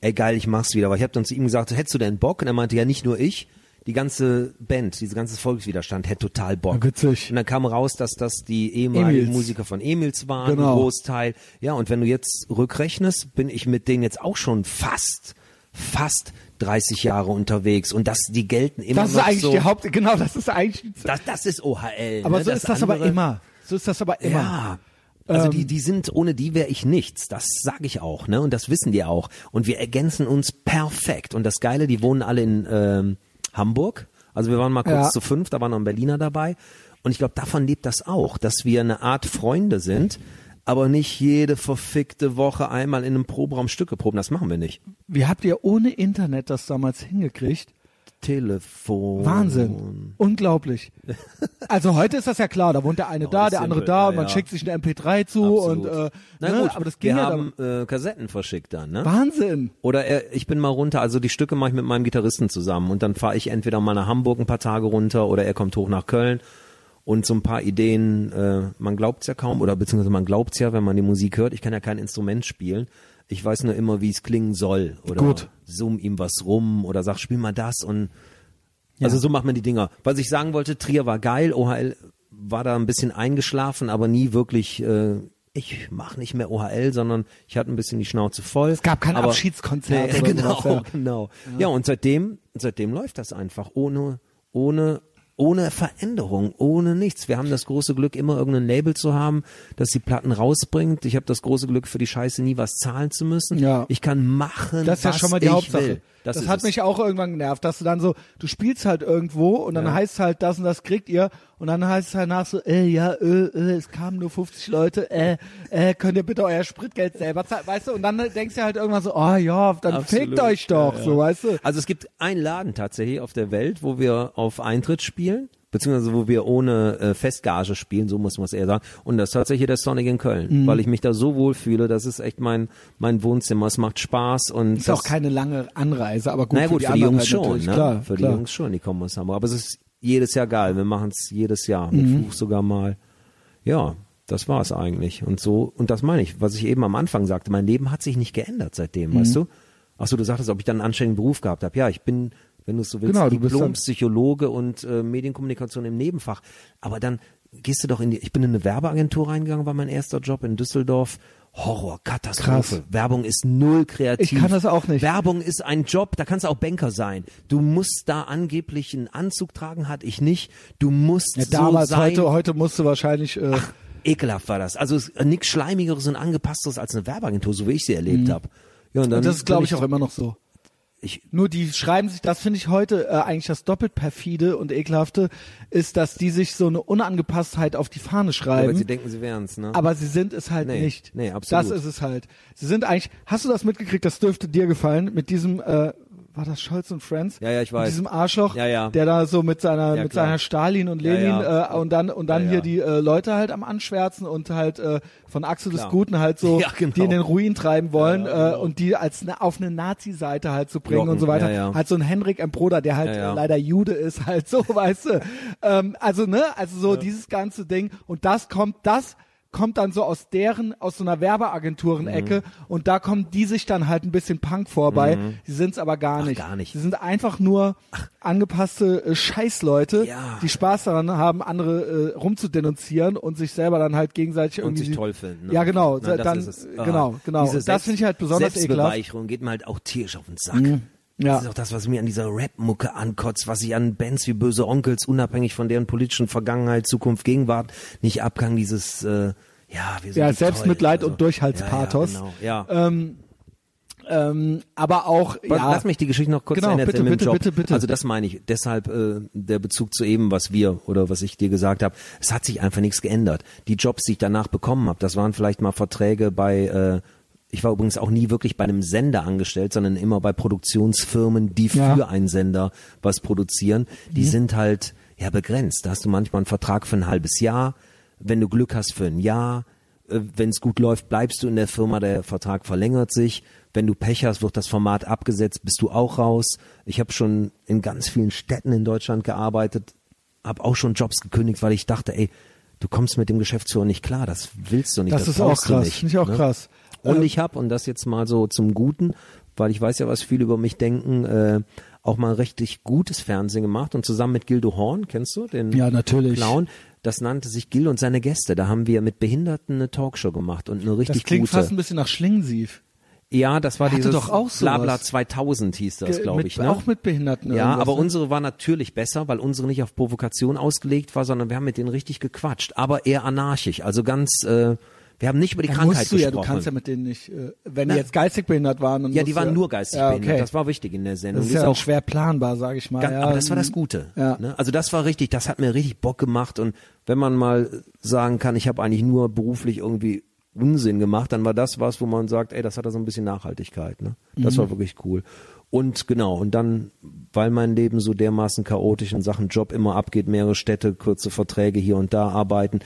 ey geil, ich mach's wieder. Weil ich habe dann zu ihm gesagt, hättest du denn Bock? Und er meinte, ja, nicht nur ich, die ganze Band, diese ganze Volkswiderstand hätte total Bock. Witzig. Und dann kam raus, dass das die ehemaligen Emils. Musiker von Emils waren, Genau. ein Großteil. Ja, und wenn du jetzt rückrechnest, bin ich mit denen jetzt auch schon fast, fast 30 Jahre unterwegs. Und das, die gelten immer Das ist noch eigentlich so. die Haupt, genau, das ist eigentlich, Das, das ist OHL. aber ne? so ist das aber andere- immer. So ist das aber immer. Ja. Also Ähm, die, die sind, ohne die wäre ich nichts. Das sage ich auch, ne? Und das wissen die auch. Und wir ergänzen uns perfekt. Und das Geile, die wohnen alle in ähm, Hamburg. Also wir waren mal kurz Ja. zu fünf, da war noch ein Berliner dabei. Und ich glaube, davon lebt das auch, dass wir eine Art Freunde sind, aber nicht jede verfickte Woche einmal in einem Proberaum Stücke proben. Das machen wir nicht. Wie habt ihr ohne Internet das damals hingekriegt? Telefon. Wahnsinn. Unglaublich. Also heute ist das ja klar, da wohnt der eine da, ist der andere simpel, da ja, und man ja. schickt sich eine MP3 zu und Absolut. äh, Na ne, gut, aber das ging wir ja haben äh, Kassetten verschickt dann, ne? Wahnsinn. Oder er, ich bin mal runter, also die Stücke mache ich mit meinem Gitarristen zusammen und dann fahre ich entweder mal nach Hamburg ein paar Tage runter oder er kommt hoch nach Köln und so ein paar Ideen, äh, man glaubt's ja kaum oder beziehungsweise man glaubt's ja, wenn man die Musik hört. Ich kann ja kein Instrument spielen. Ich weiß nur immer, wie es klingen soll oder Gut. summ ihm was rum oder sag, spiel mal das und also so macht man die Dinger. Was ich sagen wollte, Trier war geil, OHL war da ein bisschen eingeschlafen, aber nie wirklich äh, ich mache nicht mehr OHL, sondern ich hatte ein bisschen die Schnauze voll. Es gab kein Abschiedskonzert Nee, genau, sowas, ja. genau. Ja. und seitdem, seitdem läuft das einfach ohne, ohne ohne Veränderung, ohne nichts. Wir haben das große Glück, immer irgendein Label zu haben, das die Platten rausbringt. Ich habe das große Glück, für die Scheiße nie was zahlen zu müssen. Ja. Ich kann machen, Das ist ja was schon mal die ich Hauptsache. will. Das, Das, hat es. mich auch irgendwann genervt, dass du dann so, du spielst halt irgendwo und dann Ja. heißt es halt, das und das kriegt ihr und dann heißt es halt nach so, äh, ja, äh, äh, es kamen nur 50 Leute, äh, äh, könnt ihr bitte euer Spritgeld selber zahlen, weißt du, und dann denkst du halt irgendwann so, oh ja, dann Absolut. fickt euch doch, Ja, ja. so, weißt du. Also es gibt einen Laden tatsächlich auf der Welt, wo wir auf Eintritt spielen, beziehungsweise wo wir ohne äh, Festgage spielen, so muss man es eher sagen. Und das ist tatsächlich der Sonic in Köln, Mhm. weil ich mich da so wohl fühle. Das ist echt mein mein Wohnzimmer. Es macht Spaß und Ist das, auch keine lange Anreise, aber gut, naja, gut für die, für die Jungs halt schon, ne? klar, für klar. die Jungs schon, die kommen aus Hamburg. Aber es ist jedes Jahr geil. Wir machen es jedes Jahr mit Mhm. Fluch sogar mal. Ja, das war es eigentlich. Und so und das meine ich, was ich eben am Anfang sagte. Mein Leben hat sich nicht geändert seitdem, weißt Mhm. du? Ach so, du sagtest, ob ich dann einen anständigen Beruf gehabt habe. Ja, ich bin, wenn du es so willst, Genau, du bist dann- Diplompsychologe und äh, Medienkommunikation im Nebenfach. Aber dann gehst du doch in die, ich bin in eine Werbeagentur reingegangen, war mein erster Job in Düsseldorf. Horror, Katastrophe. Krass. Werbung ist null kreativ. Ich kann das auch nicht. Werbung ist ein Job, da kannst du auch Banker sein. Du musst da angeblich einen Anzug tragen, hatte ich nicht. Du musst Ja, damals, so sein. heute, heute musst du wahrscheinlich, äh, Ekelhaft war das. Also es- nichts Schleimigeres und Angepassteres als eine Werbeagentur, so wie ich sie erlebt habe. Ja, und dann und das ist, glaube ich, auch immer noch so. Ich, Nur die schreiben sich, das finde ich heute äh, eigentlich das doppelt perfide und ekelhafte, ist, dass die sich so eine Unangepasstheit auf die Fahne aber schreiben. sie denken, sie wären's, ne? aber sie sind es halt Nee, nicht. nee, absolut. Das ist es halt. Sie sind eigentlich, hast du das mitgekriegt, das dürfte dir gefallen, mit diesem, äh, war das Scholz und Friends? Ja, ja, ich Mit weiß. diesem Arschloch, Ja, ja. der da so mit seiner, Ja, mit klar. seiner Stalin und Lenin. Äh, und dann und dann hier die äh, Leute halt am Anschwärzen und halt äh, von Axel des Klar. Guten halt so, genau. die in den Ruin treiben wollen genau. äh, und die als ne, auf eine Nazi-Seite halt zu bringen Locken, und so weiter. ja, ja. Halt so ein Henrik M. Broder, der halt äh, leider Jude ist, halt so, weißt du. Ähm, also ne, also so dieses ganze Ding und das kommt, das kommt dann so aus deren, aus so einer Werbeagenturen-Ecke Mhm. und da kommen die sich dann halt ein bisschen Punk vorbei. Sie sind es aber gar Ach, nicht. gar nicht. Sie sind einfach nur angepasste äh, Scheißleute, Ja. die Spaß daran haben, andere äh, rumzudenunzieren und sich selber dann halt gegenseitig und irgendwie sich toll finden. Ne? Ja, genau. Na, das dann. Ah, genau, genau. Diese Und das finde ich halt besonders ekelhaft. Selbstbeweihräucherung geht mir halt auch tierisch auf den Sack. Ja. Das ist auch das, was mir an dieser Rap-Mucke ankotzt, was ich an Bands wie Böse Onkels, unabhängig von deren politischen Vergangenheit, Zukunft, Gegenwart, nicht abgang, dieses, äh, ja, wir sind Ja, Selbstmitleid toll. und Durchhaltspathos. Ja, ja, genau. ja. Ähm, ähm, aber auch, Aber ja. Lass mich die Geschichte noch kurz Genau, Ende bitte, bitte, Job. bitte, bitte. Also das meine ich. Deshalb äh, der Bezug zu eben, was wir oder was ich dir gesagt habe. Es hat sich einfach nichts geändert. Die Jobs, die ich danach bekommen habe, das waren vielleicht mal Verträge bei äh, ich war übrigens auch nie wirklich bei einem Sender angestellt, sondern immer bei Produktionsfirmen, die Ja. für einen Sender was produzieren. Die sind halt ja begrenzt. Da hast du manchmal einen Vertrag für ein halbes Jahr. Wenn du Glück hast für ein Jahr, wenn es gut läuft, bleibst du in der Firma, der Vertrag verlängert sich. Wenn du Pech hast, wird das Format abgesetzt, bist du auch raus. Ich habe schon in ganz vielen Städten in Deutschland gearbeitet, habe auch schon Jobs gekündigt, weil ich dachte, ey, du kommst mit dem Geschäftsführer nicht klar, das willst du nicht. Das Das, ist auch krass, nicht, finde ich auch ne? krass. Und Ähm, ich habe, und das jetzt mal so zum Guten, weil ich weiß ja, was viele über mich denken, äh, auch mal richtig gutes Fernsehen gemacht und zusammen mit Gildo Horn, kennst du den Ja, natürlich. Clown? Das nannte sich Gil und seine Gäste. Da haben wir mit Behinderten eine Talkshow gemacht und eine richtig das klingt gute. fast ein bisschen nach Schlingensief. ja, das war hatte dieses doch auch sowas. Blabla 2000 hieß das, glaube ich. Ne? Auch mit Behinderten. ja, aber ne? unsere war natürlich besser, weil unsere nicht auf Provokation ausgelegt war, sondern wir haben mit denen richtig gequatscht, aber eher anarchisch. Also ganz, äh, wir haben nicht über die Da Krankheit du ja, gesprochen. du kannst ja mit denen nicht, äh, wenn Na, die jetzt geistig behindert waren. Dann ja, die waren nur geistig ja, behindert. okay. Das war wichtig in der Sendung. Das ist ja auch schwer planbar, sage ich mal. Ganz, ja, aber das war das Gute. Ja. Ne? Also das war richtig, das hat mir richtig Bock gemacht. Und wenn man mal sagen kann, ich habe eigentlich nur beruflich irgendwie Unsinn gemacht, dann war das was, wo man sagt, ey, das hat da so ein bisschen Nachhaltigkeit. Ne? Das Mhm. war wirklich cool. Und genau, und dann, weil mein Leben so dermaßen chaotisch in Sachen Job immer abgeht, mehrere Städte, kurze Verträge hier und da arbeiten,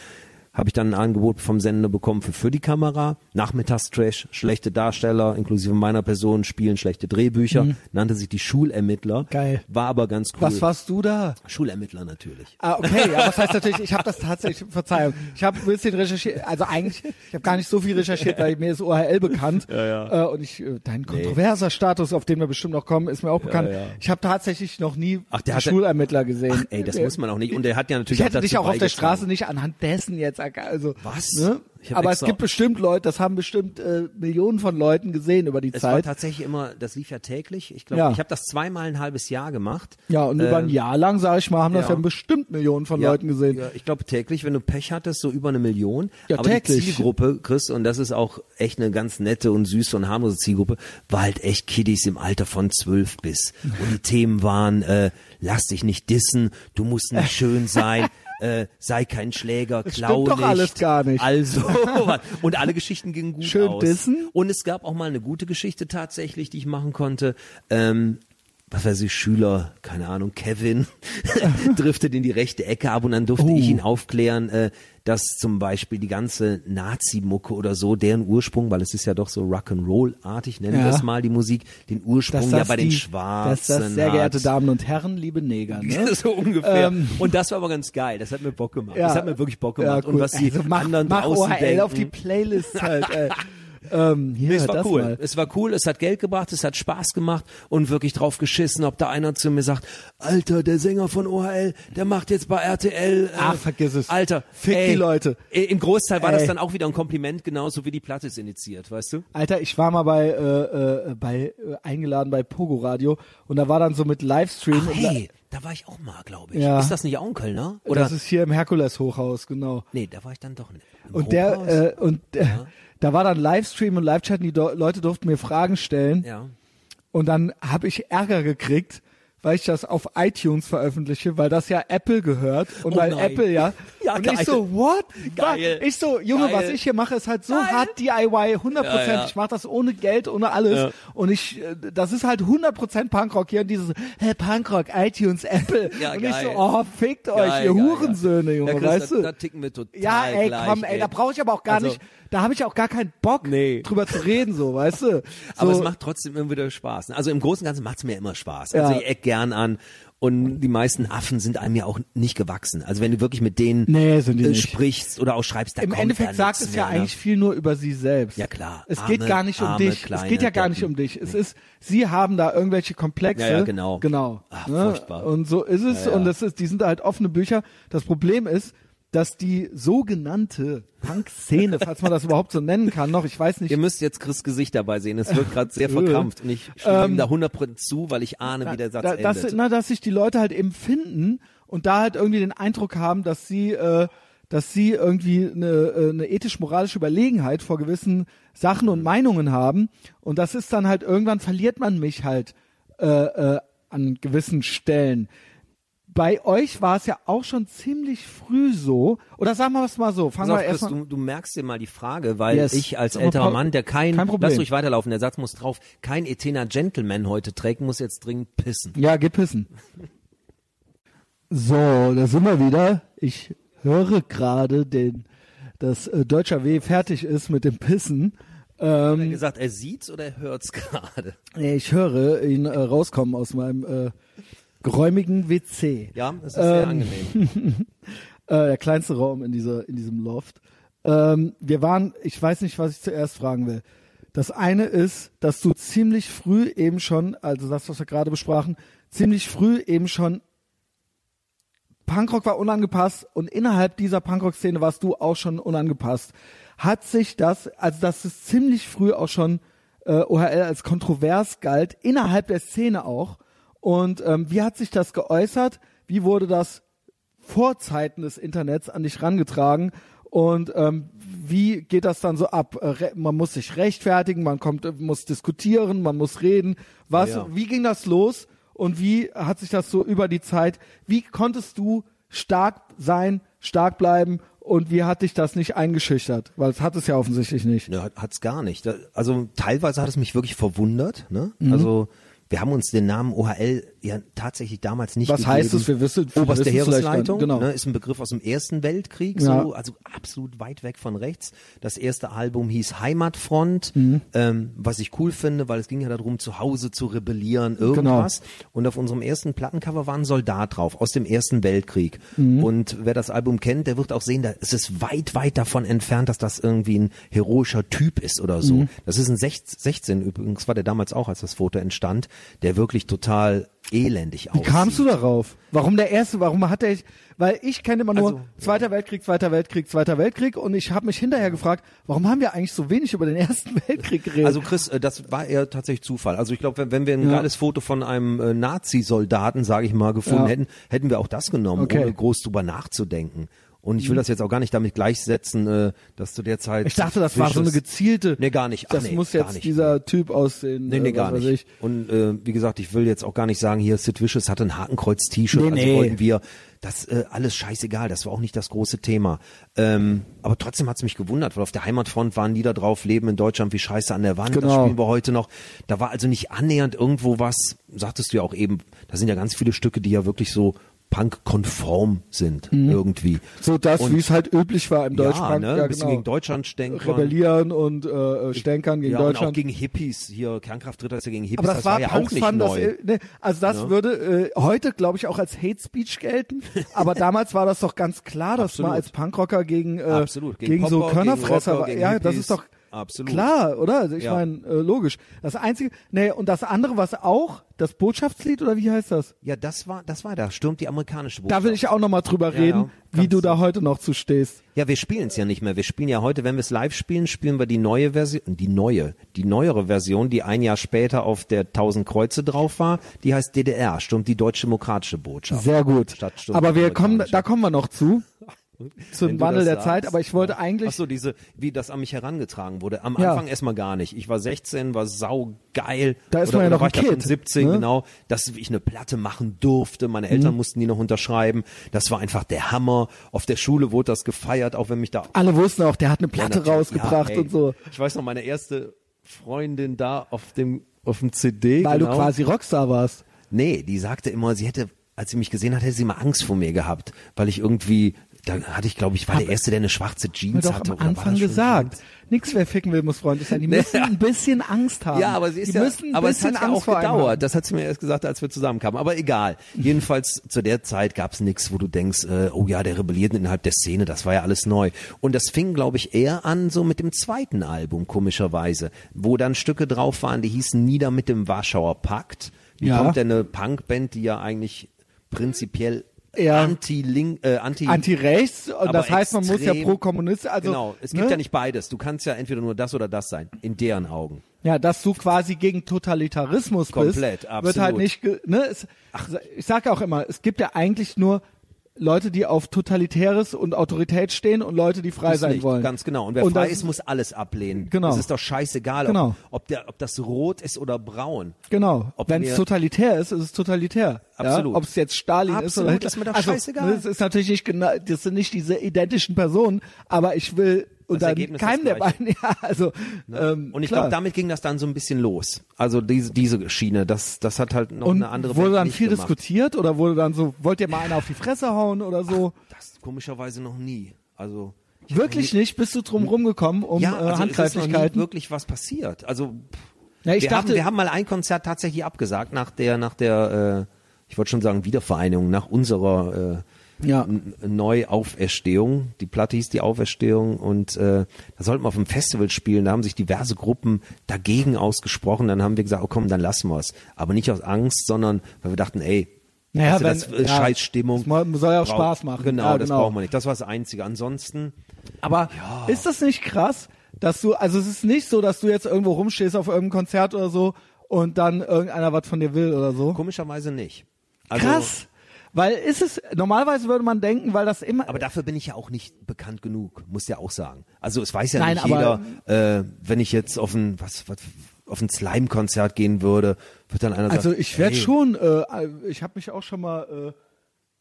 habe ich dann ein Angebot vom Sender bekommen für, für die Kamera. Nachmittagstrash, schlechte Darsteller, inklusive meiner Person, spielen schlechte Drehbücher, nannte sich die Schulermittler. Mhm. Geil. War aber ganz cool. Was warst du da? Schulermittler natürlich. Ah, okay, ja, was heißt natürlich, ich habe das tatsächlich, Verzeihung, ich habe ein bisschen recherchiert, also eigentlich, ich habe gar nicht so viel recherchiert, weil mir ist OHL bekannt Äh, und ich, äh, dein kontroverser Status, auf den wir bestimmt noch kommen, ist mir auch bekannt. ja. Ich habe tatsächlich noch nie Ach, der Schul-Ermittler gesehen. Ey, das muss man auch nicht. Und der hat ja natürlich ich hätte auch dich auch auf der. Straße nicht anhand dessen jetzt ja geil. Also, Was? Ne? Aber es extra- gibt bestimmt Leute, das haben bestimmt äh, Millionen von Leuten gesehen über die Es war Zeit. tatsächlich immer, das lief ja täglich. Ich glaube, Ja. ich habe das zweimal ein halbes Jahr gemacht. Ja, und über ein Ähm, Jahr lang, sage ich mal, haben das ja. ja bestimmt Millionen von Leuten gesehen. Ja, ich glaube täglich, wenn du Pech hattest, so über eine Million. Ja, Aber täglich. die Zielgruppe, Chris, und das ist auch echt eine ganz nette und süße und harmlose Zielgruppe, war halt echt Kiddies im Alter von zwölf bis. Und die Themen waren, äh, lass dich nicht dissen, du musst nicht schön sein. Äh, sei kein Schläger, Das klau stimmt doch nicht. alles gar nicht. Also, und alle Geschichten gingen gut Schön aus. dissen? Und es gab auch mal eine gute Geschichte tatsächlich, die ich machen konnte. Ähm, was weiß ich, Schüler, keine Ahnung, Kevin, driftet in die rechte Ecke ab und dann durfte Oh. ich ihn aufklären, äh, dass zum Beispiel die ganze Nazi-Mucke oder so, deren Ursprung, weil es ist ja doch so Rock'n'Roll-artig, nennen wir Ja. es mal, die Musik, den Ursprung ja bei den die, Schwarzen dass das, sehr geehrte hat. Damen und Herren, liebe Neger, ne? so ungefähr. Ähm. und das war aber ganz geil. Das hat mir Bock gemacht. Ja. Das hat mir wirklich Bock Ja, gemacht. cool. Und was die also mach, anderen mach draußen OHL denken. auf die Playlist halt, ey. ähm, hier, Nee, es war cool. Mal. Es war cool, es hat Geld gebracht, es hat Spaß gemacht und wirklich drauf geschissen, ob da einer zu mir sagt, Alter, der Sänger von OHL, der macht jetzt bei RTL. Äh, Ah, vergiss es. Alter, Fick ey, die Leute. Im Großteil war das dann auch wieder ein Kompliment, genauso wie die Platte ist initiiert, weißt du? Alter, ich war mal bei, äh, äh, bei äh, eingeladen bei Pogo Radio und da war dann so mit Livestream. Ach, hey, da war ich auch mal, glaube ich. Ja. Ist das nicht auch ein Kölner? Oder? das ist hier im Herkules Hochhaus, genau. nee, da war ich dann doch nicht. Im Und der Hochhaus? äh, und äh, da war dann Livestream und Live-Chat und die Do Leute durften mir Fragen stellen ja. und dann habe ich Ärger gekriegt, weil ich das auf iTunes veröffentliche, weil das ja Apple gehört und Oh weil nein. Apple ja, Ja, und geil. ich so what? Geil. Ich so Junge, Geil. was ich hier mache, ist halt so Geil. hart DIY, 100 Prozent. Ja, ja. Ich mache das ohne Geld, ohne alles Ja. und ich äh, das ist halt 100 Prozent Punkrock hier und dieses hey, Punkrock, iTunes, Apple Ja, und ich so oh fickt euch, ihr Hurensöhne. Junge, Chris, weißt da, du? Da ticken wir total Ja, ey, gleich, komm, ey, da brauche ich aber auch gar Also- nicht, da habe ich auch gar keinen Bock Nee. drüber zu reden, so, weißt du? So, Aber es macht trotzdem immer wieder Spaß. Also im Großen und Ganzen macht es mir immer Spaß. Also ich eck gern an. Und die meisten Affen sind einem ja auch nicht gewachsen. Also wenn du wirklich mit denen Nee, äh, sprichst oder auch schreibst, da Im kommt Endeffekt sagt es ja mehr, ne? eigentlich viel nur über sie selbst. Ja, klar. Es Arme, geht gar nicht um dich. Es geht ja gar nicht um dich. Es ist, sie haben da irgendwelche Komplexe. Ja, ja, genau. Genau. Ach, ne? furchtbar. Und so ist es. Ja, ja. Und das ist, die sind halt offene Bücher. Das Problem ist, dass die sogenannte Punk-Szene, falls man das überhaupt so nennen kann, noch, ich weiß nicht, Ihr müsst jetzt Chris Gesicht dabei sehen. Es wird gerade sehr verkrampft. Und ich stimme ihm da 100% zu, weil ich ahne, wie der Satz da, dass, endet. na, dass sich die Leute halt eben finden und da halt irgendwie den Eindruck haben, dass sie, äh, dass sie irgendwie eine, äh, eine ethisch-moralische Überlegenheit vor gewissen Sachen und Meinungen haben. Und das ist dann halt irgendwann verliert man mich halt äh, äh, an gewissen Stellen. Bei euch war es ja auch schon ziemlich früh so, oder sagen wir es mal so, fangen wir Chris, erstmal. du, du merkst dir mal die Frage, weil Yes. ich als älterer Mann, der kein, kein Problem. lass ruhig weiterlaufen, der Satz muss drauf, kein Etener Gentleman heute trägt, muss jetzt dringend pissen. Ja, geh pissen. So, da sind wir wieder. Ich höre gerade den, dass äh, Deutscher W fertig ist mit dem Pissen. Hat er Ähm, gesagt, er sieht's oder er hört's gerade? nee, ich höre ihn äh, rauskommen aus meinem äh, geräumigen WC. Ja, das ist sehr Ähm, angenehm. Äh, der kleinste Raum in dieser, in diesem Loft. Ähm, wir waren, ich weiß nicht, was ich zuerst fragen will. Das eine ist, dass du ziemlich früh eben schon, also das, was wir gerade besprachen, ziemlich früh eben schon Punkrock war unangepasst und innerhalb dieser Punkrock-Szene warst du auch schon unangepasst. Hat sich das, also dass es ziemlich früh auch schon äh, OHL als kontrovers galt, innerhalb der Szene auch. Und ähm, wie hat sich das geäußert? Wie wurde das vor Zeiten des Internets an dich rangetragen? Und ähm, wie geht das dann so ab? Äh, Man muss sich rechtfertigen, man kommt, äh, muss diskutieren, man muss reden. Was? Ja. Wie ging das los? Und wie hat sich das so über die Zeit? Wie konntest du stark sein, stark bleiben? Und wie hat dich das nicht eingeschüchtert? Weil es hat es ja offensichtlich nicht. Ja, hat's gar nicht. Also teilweise hat es mich wirklich verwundert. Ne? Mhm. Also wir haben uns den Namen OHL ja tatsächlich damals nicht Was gegeben. heißt es? Wir wissen- wir Oberste wissen es Heeresleitung. Genau. ne, ist ein Begriff aus dem Ersten Weltkrieg, Ja. so, also absolut weit weg von rechts. Das erste Album hieß Heimatfront, Mhm. ähm, was ich cool finde, weil es ging ja darum, zu Hause zu rebellieren, Genau. irgendwas. Und auf unserem ersten Plattencover war ein Soldat drauf aus dem Ersten Weltkrieg. Mhm. Und wer das Album kennt, der wird auch sehen, da es ist weit, weit davon entfernt, dass das irgendwie ein heroischer Typ ist oder so. Mhm. Das ist ein 16, 16 übrigens, war der damals auch, als das Foto entstand. der wirklich total elendig Wie aussieht. kamst du darauf? Warum der erste? Warum hat er? Weil ich kenne immer nur Also, Zweiter Weltkrieg, Zweiter Weltkrieg, Zweiter Weltkrieg und ich habe mich hinterher gefragt, warum haben wir eigentlich so wenig über den Ersten Weltkrieg geredet? Also Chris, äh, das war eher tatsächlich Zufall. Also ich glaube, wenn, wenn wir ein Ja. geiles Foto von einem äh, Nazi-Soldaten, sage ich mal, gefunden Ja. hätten, hätten wir auch das genommen, Okay. Ohne groß drüber nachzudenken. Und ich will das jetzt auch gar nicht damit gleichsetzen, äh, dass zu der Zeit. ich dachte, das war so eine gezielte. Nee, gar nicht. Ach, das nee, muss jetzt nicht. dieser Typ aussehen. Nee, nee, äh, gar nicht. Ich. Und äh, wie gesagt, ich will jetzt auch gar nicht sagen, hier Sid Vicious hatte ein Hakenkreuz-T-Shirt, Nee, also nee. wollten wir. Das äh, alles scheißegal, das war auch nicht das große Thema. Ähm, aber trotzdem hat's mich gewundert, weil auf der Heimatfront waren Lieder drauf, Leben in Deutschland wie Scheiße an der Wand, das Genau. spielen wir heute noch. Da war also nicht annähernd irgendwo was, sagtest du ja auch eben, da sind ja ganz viele Stücke, die ja wirklich so Punk-konform sind, irgendwie. So das, wie es halt üblich war im Ja, Deutschpunk. ne? Ja, ein bisschen genau. gegen Deutschland stänkern. Rebellieren und äh, Stänkern gegen ja, und auch Deutschland. gegen Hippies. Hier, Kernkraft-Dritter ist ja gegen Hippies. Aber das, war, ja auch nicht das, neu. äh, ne, also das würde äh, heute, glaube ich, auch als Hate Speech gelten. Aber damals war das doch ganz klar, dass man als Punkrocker gegen, äh, Absolut. gegen, Gegen so Popper, Körnerfresser gegen Rocker, war. gegen Ja, das ist doch Absolut. klar, oder? Also ich Ja. meine, äh, logisch. Das einzige, nee, und das andere, was auch, das Botschaftslied oder wie heißt das? Ja, das war, das war da. Stürmt die amerikanische Botschaft. Da will ich auch noch mal drüber Ja, reden, ja, wie kannst du da heute noch zu stehst. Ja, wir spielen es ja nicht mehr. Wir spielen ja heute, wenn wir es live spielen, spielen wir die neue Version, die neue, die neuere Version, die ein Jahr später auf der 1000 Kreuze drauf war. Die heißt DDR, stürmt die Deutsche Demokratische Botschaft. Sehr gut. Aber wir kommen, da kommen wir noch zu. Zum Wandel der sagst. Zeit, aber ich wollte eigentlich. Ach so, diese, wie das an mich herangetragen wurde. Am Ja. Anfang erstmal gar nicht. Ich war 16, war saugeil. Da ist oder, man ja noch war ein Kind, 17, ne? genau. Dass ich eine Platte machen durfte. Meine Eltern mussten die noch unterschreiben. Das war einfach der Hammer. Auf der Schule wurde das gefeiert, auch wenn mich da alle wussten auch, der hat eine Platte natürlich. rausgebracht Ja, und so. Ich weiß noch, meine erste Freundin da auf dem, auf dem CD. Weil genau. du quasi Rockstar warst. Nee, die sagte immer, sie hätte, als sie mich gesehen hat, hätte sie mal Angst vor mir gehabt, weil ich irgendwie, da hatte ich, glaube ich, war der Erste, der eine schwarze Jeans doch hatte. am Anfang gesagt. Jeans? Nix, wer ficken will, muss freundlich sein. Die müssen ein bisschen Angst haben. Ja, aber sie ist die ja, aber es hat ja Angst auch gedauert. Das hat sie mir erst gesagt, als wir zusammenkamen. Aber egal. Jedenfalls zu der Zeit gab's nichts, wo du denkst, äh, oh ja, der rebelliert innerhalb der Szene. Das war ja alles neu. Und das fing, glaube ich, eher an so mit dem zweiten Album, komischerweise, wo dann Stücke drauf waren, die hießen Nieder mit dem Warschauer Pakt. Wie Ja. kommt denn eine Punkband, die ja eigentlich prinzipiell Ja. anti-link, äh, anti, Anti-rechts, und aber das heißt, man muss ja pro Kommunist, also. genau, es gibt ne? ja nicht beides. Du kannst ja entweder nur das oder das sein, in deren Augen. Ja, dass du quasi gegen Totalitarismus Komplett, bist, absolut. wird halt nicht, ne, es, ich sage ja auch immer, es gibt ja eigentlich nur Leute, die auf Totalitäres und Autorität stehen und Leute, die frei Das sein nicht, wollen. Ganz genau. Und wer Und frei ist, muss alles ablehnen. Genau. Es ist doch scheißegal, Genau. ob, ob, der, ob das rot ist oder braun. Genau. Wenn es totalitär ist, ist es totalitär. Absolut. Ja? Ob es jetzt Stalin ist Absolut, oder Hitler. ist mir doch also, scheißegal. Das ist natürlich nicht genau, das sind nicht diese identischen Personen, aber ich will unter Ergebnis ist keinem der das beiden, ja, also, ähm, Und ich glaube, damit ging das dann so ein bisschen los. Also diese, diese Schiene, das, das hat halt noch und eine andere wurde Band dann viel gemacht. diskutiert oder wurde dann so, wollt ihr mal einer auf die Fresse hauen oder so? Das komischerweise noch nie. Also ich Wirklich nicht? Bist du drum rumgekommen um ja, äh, also es ist nie Handgreiflichkeiten? wirklich was passiert. Also Ja, ich wir, dachte, haben, wir haben mal ein Konzert tatsächlich abgesagt nach der, nach der, äh, ich wollte schon sagen Wiedervereinigung, nach unserer äh, Ja. Neuauferstehung. Die Platte hieß die Auferstehung und äh, da sollten wir auf dem Festival spielen. Da haben sich diverse Gruppen dagegen ausgesprochen. Dann haben wir gesagt, oh komm, dann lassen wir es. Aber nicht aus Angst, sondern weil wir dachten, ey, Naja, wenn- das äh, ja, scheiß Stimmung. es soll- ja auch Brauch- Spaß machen. Genau, Ja, das genau. brauchen wir nicht. Das war das Einzige. Ansonsten, aber ist das nicht krass, dass du, also es ist nicht so, dass du jetzt irgendwo rumstehst auf irgendeinem Konzert oder so und dann irgendeiner was von dir will oder so? komischerweise nicht. Also, Krass. Weil ist es, normalerweise würde man denken, weil das immer, Aber dafür bin ich ja auch nicht bekannt genug, muss ja auch sagen. Also es weiß ja Nein, nicht aber- jeder, äh, wenn ich jetzt auf ein was, was auf ein Slime-Konzert gehen würde, wird dann einer also sagen, ich werde hey, schon, äh, ich habe mich auch schon mal äh,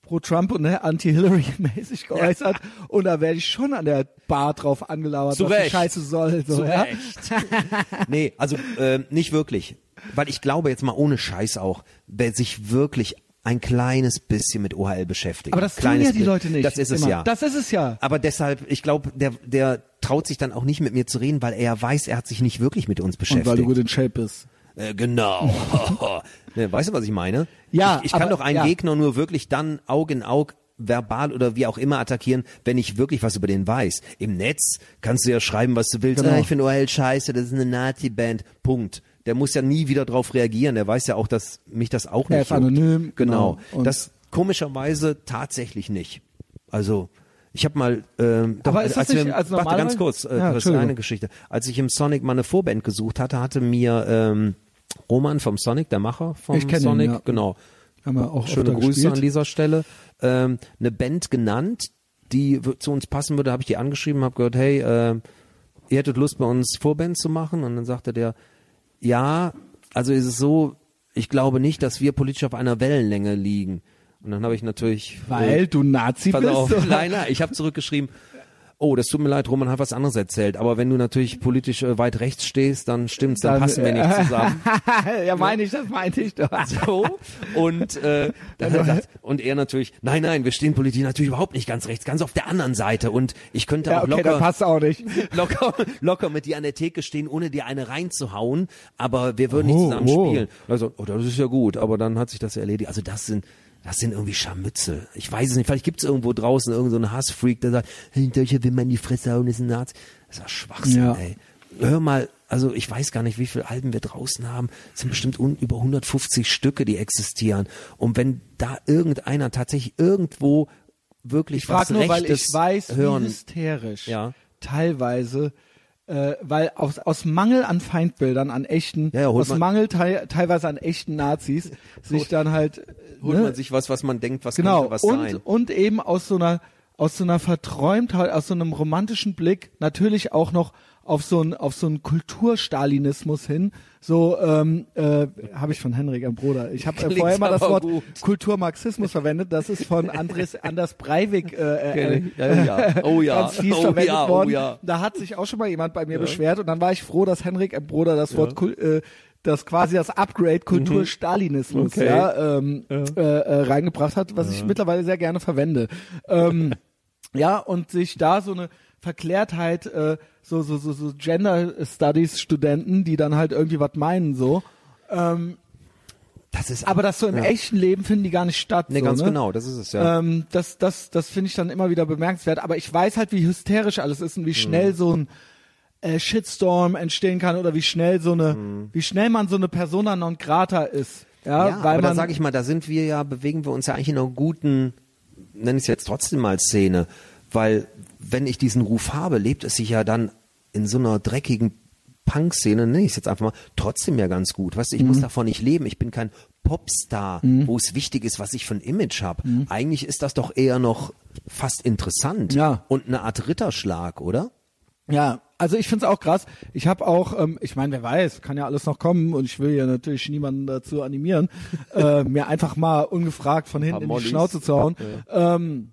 pro Trump und ne, anti-Hillary mäßig geäußert und da werde ich schon an der Bar drauf angelauert, Zu was die Recht. Scheiße soll. So, Zu ja? Recht. nee, also äh, nicht wirklich. Weil ich glaube jetzt mal ohne Scheiß auch, wer sich wirklich ein kleines bisschen mit OHL beschäftigt. Aber das tun ja die Leute nicht. Das ist es immer. ja. Das ist es ja. Aber deshalb, ich glaube, der, der traut sich dann auch nicht mit mir zu reden, weil er ja weiß, er hat sich nicht wirklich mit uns Und beschäftigt. weil du gut in Shape bist. Äh, genau. ne, weißt du, was ich meine? Ja, Ich, ich kann aber- doch einen ja. Gegner nur wirklich dann Aug in Aug verbal oder wie auch immer attackieren, wenn ich wirklich was über den weiß. Im Netz kannst du ja schreiben, was du willst. Genau. Ah, ich finde OL scheiße, das ist eine Nazi-Band. Punkt. Der muss ja nie wieder drauf reagieren. Der weiß ja auch, dass mich das auch nicht Er ist anonym, Genau. genau. Das komischerweise tatsächlich nicht. Also ich habe mal, ähm, doch, ist das als wir, also warte ganz kurz, äh, Ja, Chris, Entschuldigung. eine Geschichte. Als ich im Sonic mal eine Vorband gesucht hatte, hatte mir ähm, Roman vom Sonic, der Macher vom Ich kenn ihn, Sonic, ja. genau, Haben wir auch schöne Grüße gespielt. an dieser Stelle, ähm, eine Band genannt, die zu uns passen würde, habe ich die angeschrieben, habe gehört, hey, äh, ihr hättet Lust bei uns Vorband zu machen und dann sagte der, ja, also ist es so, ich glaube nicht, dass wir politisch auf einer Wellenlänge liegen. Und dann habe ich natürlich Weil äh, du Nazi Pass bist. auf, nein, nein, ich habe zurückgeschrieben, oh, das tut mir leid, Roman hat was anderes erzählt, aber wenn du natürlich politisch äh, weit rechts stehst, dann stimmt's, dann, Dann, passen wir nicht zusammen. ja, meine ich, das meinte ich doch. So, und äh, dann hat er gesagt, und er natürlich, nein, nein, wir stehen politisch natürlich überhaupt nicht ganz rechts, ganz auf der anderen Seite und ich könnte Ja, auch okay, locker passt auch nicht. locker, locker mit dir an der Theke stehen, ohne dir eine reinzuhauen, aber wir würden nicht Oh, zusammen oh. spielen. Also, oh, das ist ja gut, aber dann hat sich das erledigt. Also das sind, das sind irgendwie Scharmützel. Ich weiß es nicht, vielleicht gibt es irgendwo draußen irgendeinen so Hassfreak, der sagt, hey, Deutscher will man die Fresse hauen, ist ein Nazi. Das ist ja Schwachsinn, Ja. ey. Hör mal, also ich weiß gar nicht, wie viele Alben wir draußen haben. Es sind bestimmt über 150 Stücke, die existieren. Und wenn da irgendeiner tatsächlich irgendwo wirklich Ich was nur, weil Rechtes ich weiß, hören, wie hysterisch Ja. teilweise, äh, weil aus, aus Mangel an Feindbildern, an echten, Ja, ja, aus man- Mangel teil, teilweise an echten Nazis, sich dann halt holt ne, man sich was, was man denkt, was genau könnte was und sein. und eben aus so einer aus so einer Verträumtheit, aus so einem romantischen Blick, natürlich auch noch auf so einen auf so einen Kulturstalinismus hin. So ähm, äh, habe ich von Henrik, ein Bruder. Ich habe äh, vorher mal das Wort gut. Kulturmarxismus verwendet. Das ist von Andres Anders Breivik äh, äh. Ja, ja. Oh ja. ganz fies Oh verwendet ja, oh worden. ja. Da hat sich auch schon mal jemand bei mir beschwert und dann war ich froh, dass Henrik, ein Bruder, das Wort Kul- äh, das quasi das Upgrade Kultur Stalinismus Okay. ja, ähm, Äh, äh, reingebracht hat, was ich mittlerweile sehr gerne verwende. Ähm, ja, und sich da so eine Verklärtheit, äh, so, so, so, so Gender Studies Studenten, die dann halt irgendwie was meinen, so. Das ist Aber das so im Ja. echten Leben finden die gar nicht statt. Nee, so, ganz ne? genau, das ist es, ja. Ähm, das das, das finde ich dann immer wieder bemerkenswert. Aber ich weiß halt, wie hysterisch alles ist und wie Mhm. schnell so ein äh, Shitstorm entstehen kann oder wie schnell so eine, wie schnell man so eine Persona non grata ist. Ja, Mhm. ja, weil aber man, da sage ich mal, da sind wir ja, bewegen wir uns ja eigentlich in einer guten, nenne ich es jetzt trotzdem mal Szene, weil wenn ich diesen Ruf habe, lebt es sich ja dann in so einer dreckigen Punk-Szene, nenne ich es jetzt einfach mal, trotzdem ja ganz gut. Weißt du, ich muss Mhm. davon nicht leben. Ich bin kein Popstar, wo es wichtig ist, was ich für ein Image habe. Eigentlich ist das doch eher noch fast interessant Mhm. Ja. und eine Art Ritterschlag, oder? Ja, also ich find's auch krass. Ich habe auch, ähm, ich meine, wer weiß, kann ja alles noch kommen und ich will ja natürlich niemanden dazu animieren, äh, mir einfach mal ungefragt von hinten in die. Schnauze zu hauen. Ähm,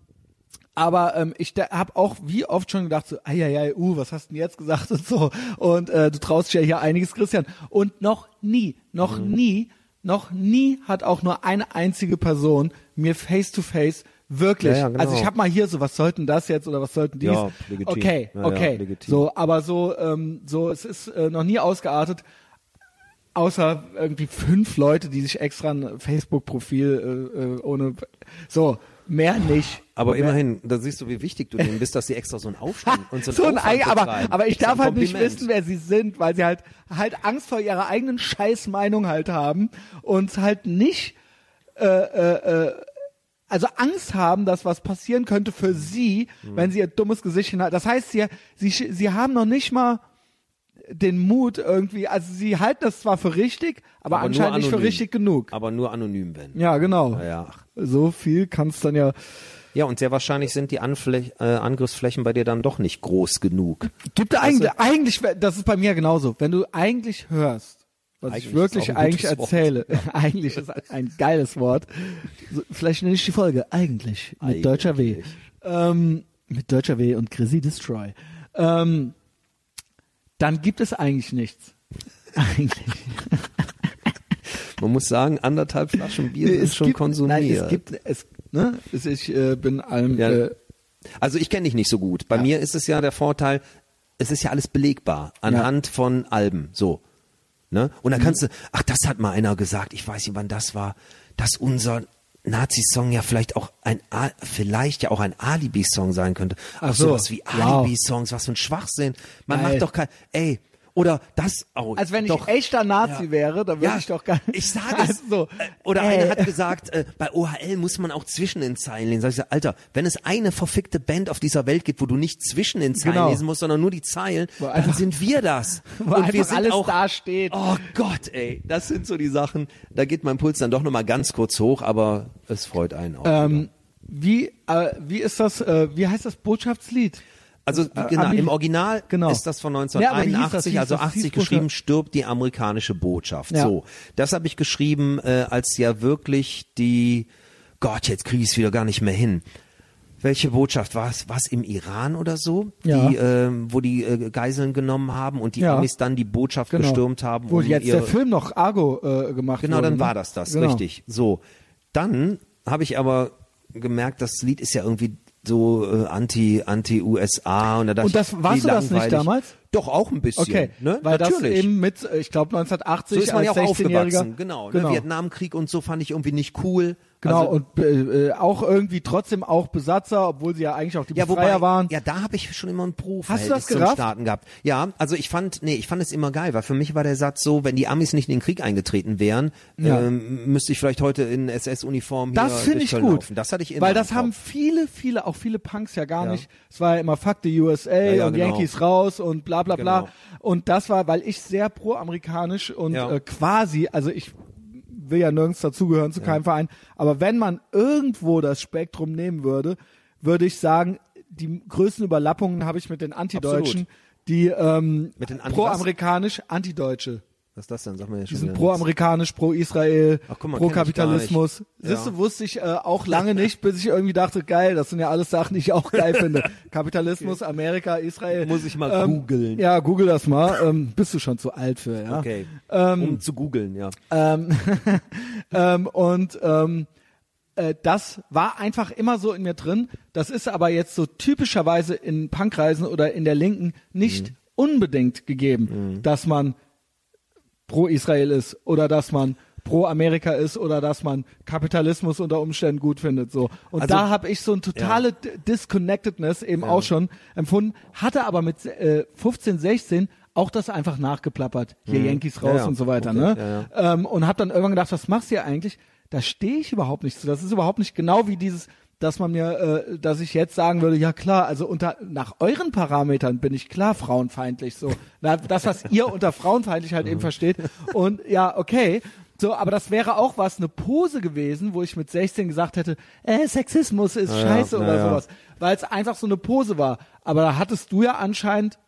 aber ähm, ich habe auch wie oft schon gedacht, so, ja, uh, was hast du denn jetzt gesagt und so. Und äh, du traust dich ja hier einiges, Christian. Und noch nie, noch Mhm. nie, noch nie hat auch nur eine einzige Person mir face to face wirklich, Ja, ja, genau. also ich habe mal hier so, was sollten das jetzt oder was sollten dies? Ja, legitim. Okay, Ja, ja, okay. legitim. so, aber so, ähm, so, es ist äh, noch nie ausgeartet, außer irgendwie fünf Leute, die sich extra ein Facebook-Profil äh, äh, ohne, so, mehr nicht. Aber mehr, immerhin, da siehst du, wie wichtig du denen bist, dass sie extra so einen Aufstand und so, so ein, Ei- aber, aber ich darf halt nicht wissen, wer sie sind, weil sie halt halt Angst vor ihrer eigenen Scheißmeinung halt haben und halt nicht äh, äh, äh, also Angst haben, dass was passieren könnte für sie, Mhm. wenn sie ihr dummes Gesicht hinhalten. Das heißt, sie, sie, sie haben noch nicht mal den Mut irgendwie, also sie halten das zwar für richtig, aber, Aber anscheinend nicht für richtig genug. Aber nur anonym, wenn. Ja, genau. Ja, ja. So viel kann es dann ja. Ja, und sehr wahrscheinlich sind die Anfläch äh, Angriffsflächen bei dir dann doch nicht groß genug. Gibt da eigentlich, eigentlich, das ist bei mir genauso. Wenn du eigentlich hörst, was Eigentlich ich wirklich eigentlich erzähle, eigentlich ist ein geiles Wort. So, vielleicht nenne ich die Folge eigentlich mit Eigentlich. deutscher W. Ähm, mit deutscher W und Chrissy Destroy. Ähm, dann gibt es eigentlich nichts. Eigentlich. Man muss sagen, anderthalb Flaschen Bier sind es schon gibt, konsumiert. Nein, es gibt, es, ne, ich äh, bin allem, Ja. äh, Also ich kenne dich nicht so gut. Bei Ja. mir ist es ja der Vorteil, es ist ja alles belegbar anhand von Alben. So. Ne? Und Mhm. dann kannst du, ach, das hat mal einer gesagt, ich weiß nicht, wann das war, dass unser Nazi-Song ja vielleicht auch ein vielleicht ja auch ein Alibi-Song sein könnte. Ach Auch so. sowas wie. Alibi-Songs, was für ein Schwachsinn. Man Geil. macht doch kein, ey, Oder das auch. Als wenn ich doch, echter Nazi Ja. wäre, dann würde Ja, ich doch gar nicht. Ich sage es. so. Oder Ey. einer hat gesagt, äh, bei OHL muss man auch zwischen den Zeilen lesen. Sag ich so, Alter, wenn es eine verfickte Band auf dieser Welt gibt, wo du nicht zwischen den Zeilen Genau. lesen musst, sondern nur die Zeilen, Wo dann einfach- sind wir das. Wo Und wir sind alles auch, da steht. Oh Gott, ey, das sind so die Sachen. Da geht mein Puls dann doch noch mal ganz kurz hoch, aber es freut einen auch. Ähm, wie, äh, wie ist das, äh, wie heißt das Botschaftslied? Also äh, genau, im Original Genau. ist das von Ja, aber wie hieß 1981, das? Hieß also das? 80 Hieß geschrieben, stirbt die amerikanische Botschaft. Ja. So, das habe ich geschrieben, äh, als ja wirklich die, Gott, jetzt kriege ich es wieder gar nicht mehr hin. Welche Botschaft war es? War es im Iran oder so, Ja. die, ähm, wo die äh, Geiseln genommen haben und die Ja. Amis dann die Botschaft Genau. gestürmt haben? Wo um jetzt ihre, der Film noch Argo äh, gemacht Genau, wurde. dann ne? war das das, Genau. richtig. So, dann habe ich aber gemerkt, das Lied ist ja irgendwie so äh, anti anti USA und da dachte Und das- ich, warst du das nicht damals? Doch auch ein bisschen, Okay, ne? weil Natürlich. das eben mit, äh, ich glaube 1980 so ist man ja auch 16-Jähriger. aufgewachsen, genau. Ne? Vietnamkrieg und so fand ich irgendwie nicht cool. Genau, also, und äh, äh, auch irgendwie trotzdem auch Besatzer, obwohl sie ja eigentlich auch die ja, Befreier wobei, waren. ja, da habe ich schon immer ein Hast du das zum gerafft? Staaten gehabt. Ja, also ich fand, nee, ich fand es immer geil, weil für mich war der Satz so, wenn die Amis nicht in den Krieg eingetreten wären, Ja. ähm, müsste ich vielleicht heute in SS-Uniform hier Das finde ich Köln gut. Laufen. Das hatte ich immer Weil das haben viele, viele, auch viele Punks ja gar Ja. nicht. Es war ja immer Fuck the USA ja, und genau. Yankees raus und bla bla bla. Genau. Und das war, weil ich sehr pro-amerikanisch und äh, quasi, also ich will ja nirgends dazugehören zu keinem Verein, aber wenn man irgendwo das Spektrum nehmen würde, würde ich sagen, die größten Überlappungen habe ich mit den Antideutschen, Absolut. die ähm, Mit den Anti- pro-amerikanisch Antideutsche. Was ist das denn? Sag mir ja Die schon sind pro-amerikanisch, pro-Israel, mal, pro-Kapitalismus. nicht. Siehst du, Ja. wusste ich äh, auch lange nicht, bis ich irgendwie dachte, geil, das sind ja alles Sachen, die ich auch geil finde. Kapitalismus, Amerika, Israel. Muss ich mal ähm, googeln. Ja, google das mal. Ähm, bist du schon zu alt für, ja. Okay. Ähm, um zu googeln, ja. ähm, ähm, und ähm, äh, das war einfach immer so in mir drin. Das ist aber jetzt so typischerweise in Punkreisen oder in der Linken nicht Mhm. unbedingt gegeben, dass man pro Israel ist oder dass man pro Amerika ist oder dass man Kapitalismus unter Umständen gut findet so und Also- da habe ich so eine totale D- Disconnectedness eben auch schon empfunden hatte aber mit äh, 15 16 auch das einfach nachgeplappert hier Yankees raus. Ja, ja. und so weiter Okay, ne ja, ja. ähm, und habe dann irgendwann gedacht, was machst du hier eigentlich? Da stehe ich überhaupt nicht zu. Das ist überhaupt nicht genau wie dieses, dass man mir, äh, dass ich jetzt sagen würde, ja klar, also unter nach euren Parametern bin ich klar frauenfeindlich. So, Na, das was ihr unter frauenfeindlich halt eben versteht. Und ja, okay. So, aber das wäre auch was, eine Pose gewesen, wo ich mit 16 gesagt hätte, äh, Sexismus ist ja, scheiße na oder ja. sowas. Weil es einfach so eine Pose war. Aber da hattest du ja anscheinend,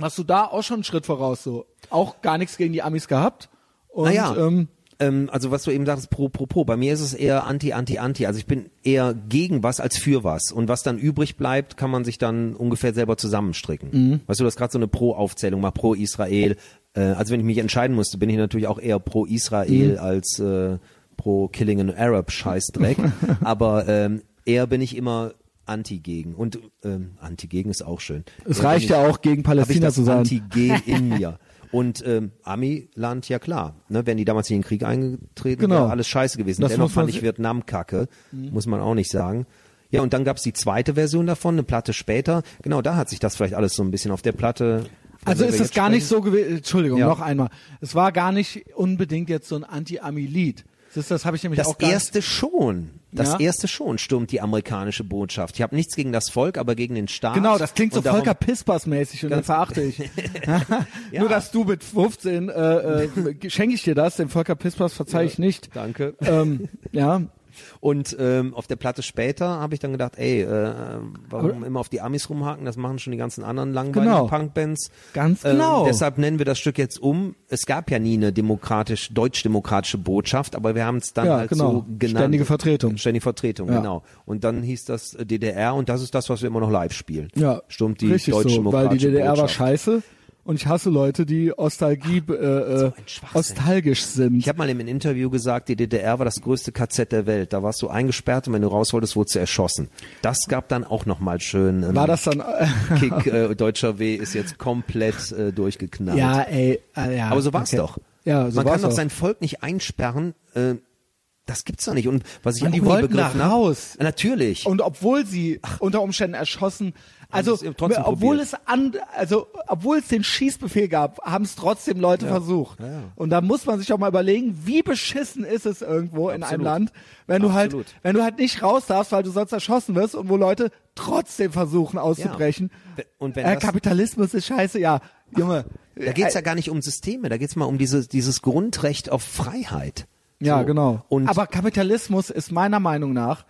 hast du da auch schon einen Schritt voraus so. Auch gar nichts gegen die Amis gehabt. Und, Naja, ähm, ähm, also was du eben sagst, pro, pro, pro. Bei mir ist es eher anti, anti, anti. Also ich bin eher gegen was als für was. Und was dann übrig bleibt, kann man sich dann ungefähr selber zusammenstricken. Mhm. Weißt du, das gerade so eine Pro-Aufzählung, mal pro Israel. Äh, also wenn ich mich entscheiden musste, bin ich natürlich auch eher pro Israel Mhm. als äh, pro Killing an Arab Scheißdreck. Aber ähm, eher bin ich immer anti gegen. Und ähm, anti gegen ist auch schön. Es reicht ja auch, gegen Palästina zu sein. Antigen in mir. Und ähm, Ami-Land, ja klar. Ne, wenn die damals nicht in den Krieg eingetreten, Genau. wäre alles scheiße gewesen. Das Dennoch fand ich Vietnam kacke, muss man auch nicht sagen. Ja, und dann gab's die zweite Version davon, eine Platte später. Genau, da hat sich das vielleicht alles so ein bisschen auf der Platte. Also ist es gar nicht sprechen. so gewesen, Entschuldigung, Ja. noch einmal. Es war gar nicht unbedingt jetzt so ein Anti-Ami-Lied. Das, das habe ich nämlich Das auch gar erste schon. Das Ja. erste schon stürmt die amerikanische Botschaft. Ich habe nichts gegen das Volk, aber gegen den Staat. Genau, das klingt so darum- Volker Pispers-mäßig und Ganz- verachte ich. Ja. Nur, dass du mit 15, äh, äh, schenke ich dir das, den Volker Pispers verzeih ich nicht. Danke. Ähm, ja, Und ähm, auf der Platte später habe ich dann gedacht, ey, äh, warum immer auf die Amis rumhaken? Das machen schon die ganzen anderen langweiligen Genau. Punkbands. Ganz Ähm, genau. deshalb nennen wir das Stück jetzt um. Es gab ja nie eine demokratisch, deutsch-demokratische Botschaft, aber wir haben es dann Ja, halt genau. so genannt. Ständige Vertretung. Ständige Vertretung, Ja. genau. Und dann hieß das äh, DDR und das ist das, was wir immer noch live spielen. ja. Stimmt die richtig so, weil die DDR war Botschaft. scheiße und ich hasse Leute, die Ostalgie, äh, äh, ein Schwachsinn. nostalgisch sind. Ich habe mal im Interview gesagt, die DDR war das größte KZ der Welt. Da warst du eingesperrt und wenn du raus wolltest, wurdest du erschossen. Das gab dann auch nochmal schön. ähm, war das dann, äh, Kick äh, Deutscher W ist jetzt komplett äh, durchgeknallt. ja, ey, äh, ja. Aber so war's okay. doch. Ja, so Man kann doch sein Volk nicht einsperren, äh, Das gibt's doch nicht. Und was ich Mann, auch die nie wollten begriffen hab- raus. Natürlich. Und obwohl sie unter Umständen erschossen, also obwohl probiert. es an, also obwohl es den Schießbefehl gab, haben es trotzdem Leute versucht. Ja, ja. Und da muss man sich auch mal überlegen, wie beschissen ist es irgendwo in einem Absolut. Land, wenn du halt, Absolut. wenn du halt nicht raus darfst, weil du sonst erschossen wirst und wo Leute trotzdem versuchen auszubrechen. Ja. Und wenn äh, Kapitalismus ist scheiße, ja, Junge. Da geht's ja gar nicht um Systeme, da geht's mal um dieses, dieses Grundrecht auf Freiheit. Ja, So. genau. Und Aber Kapitalismus ist meiner Meinung nach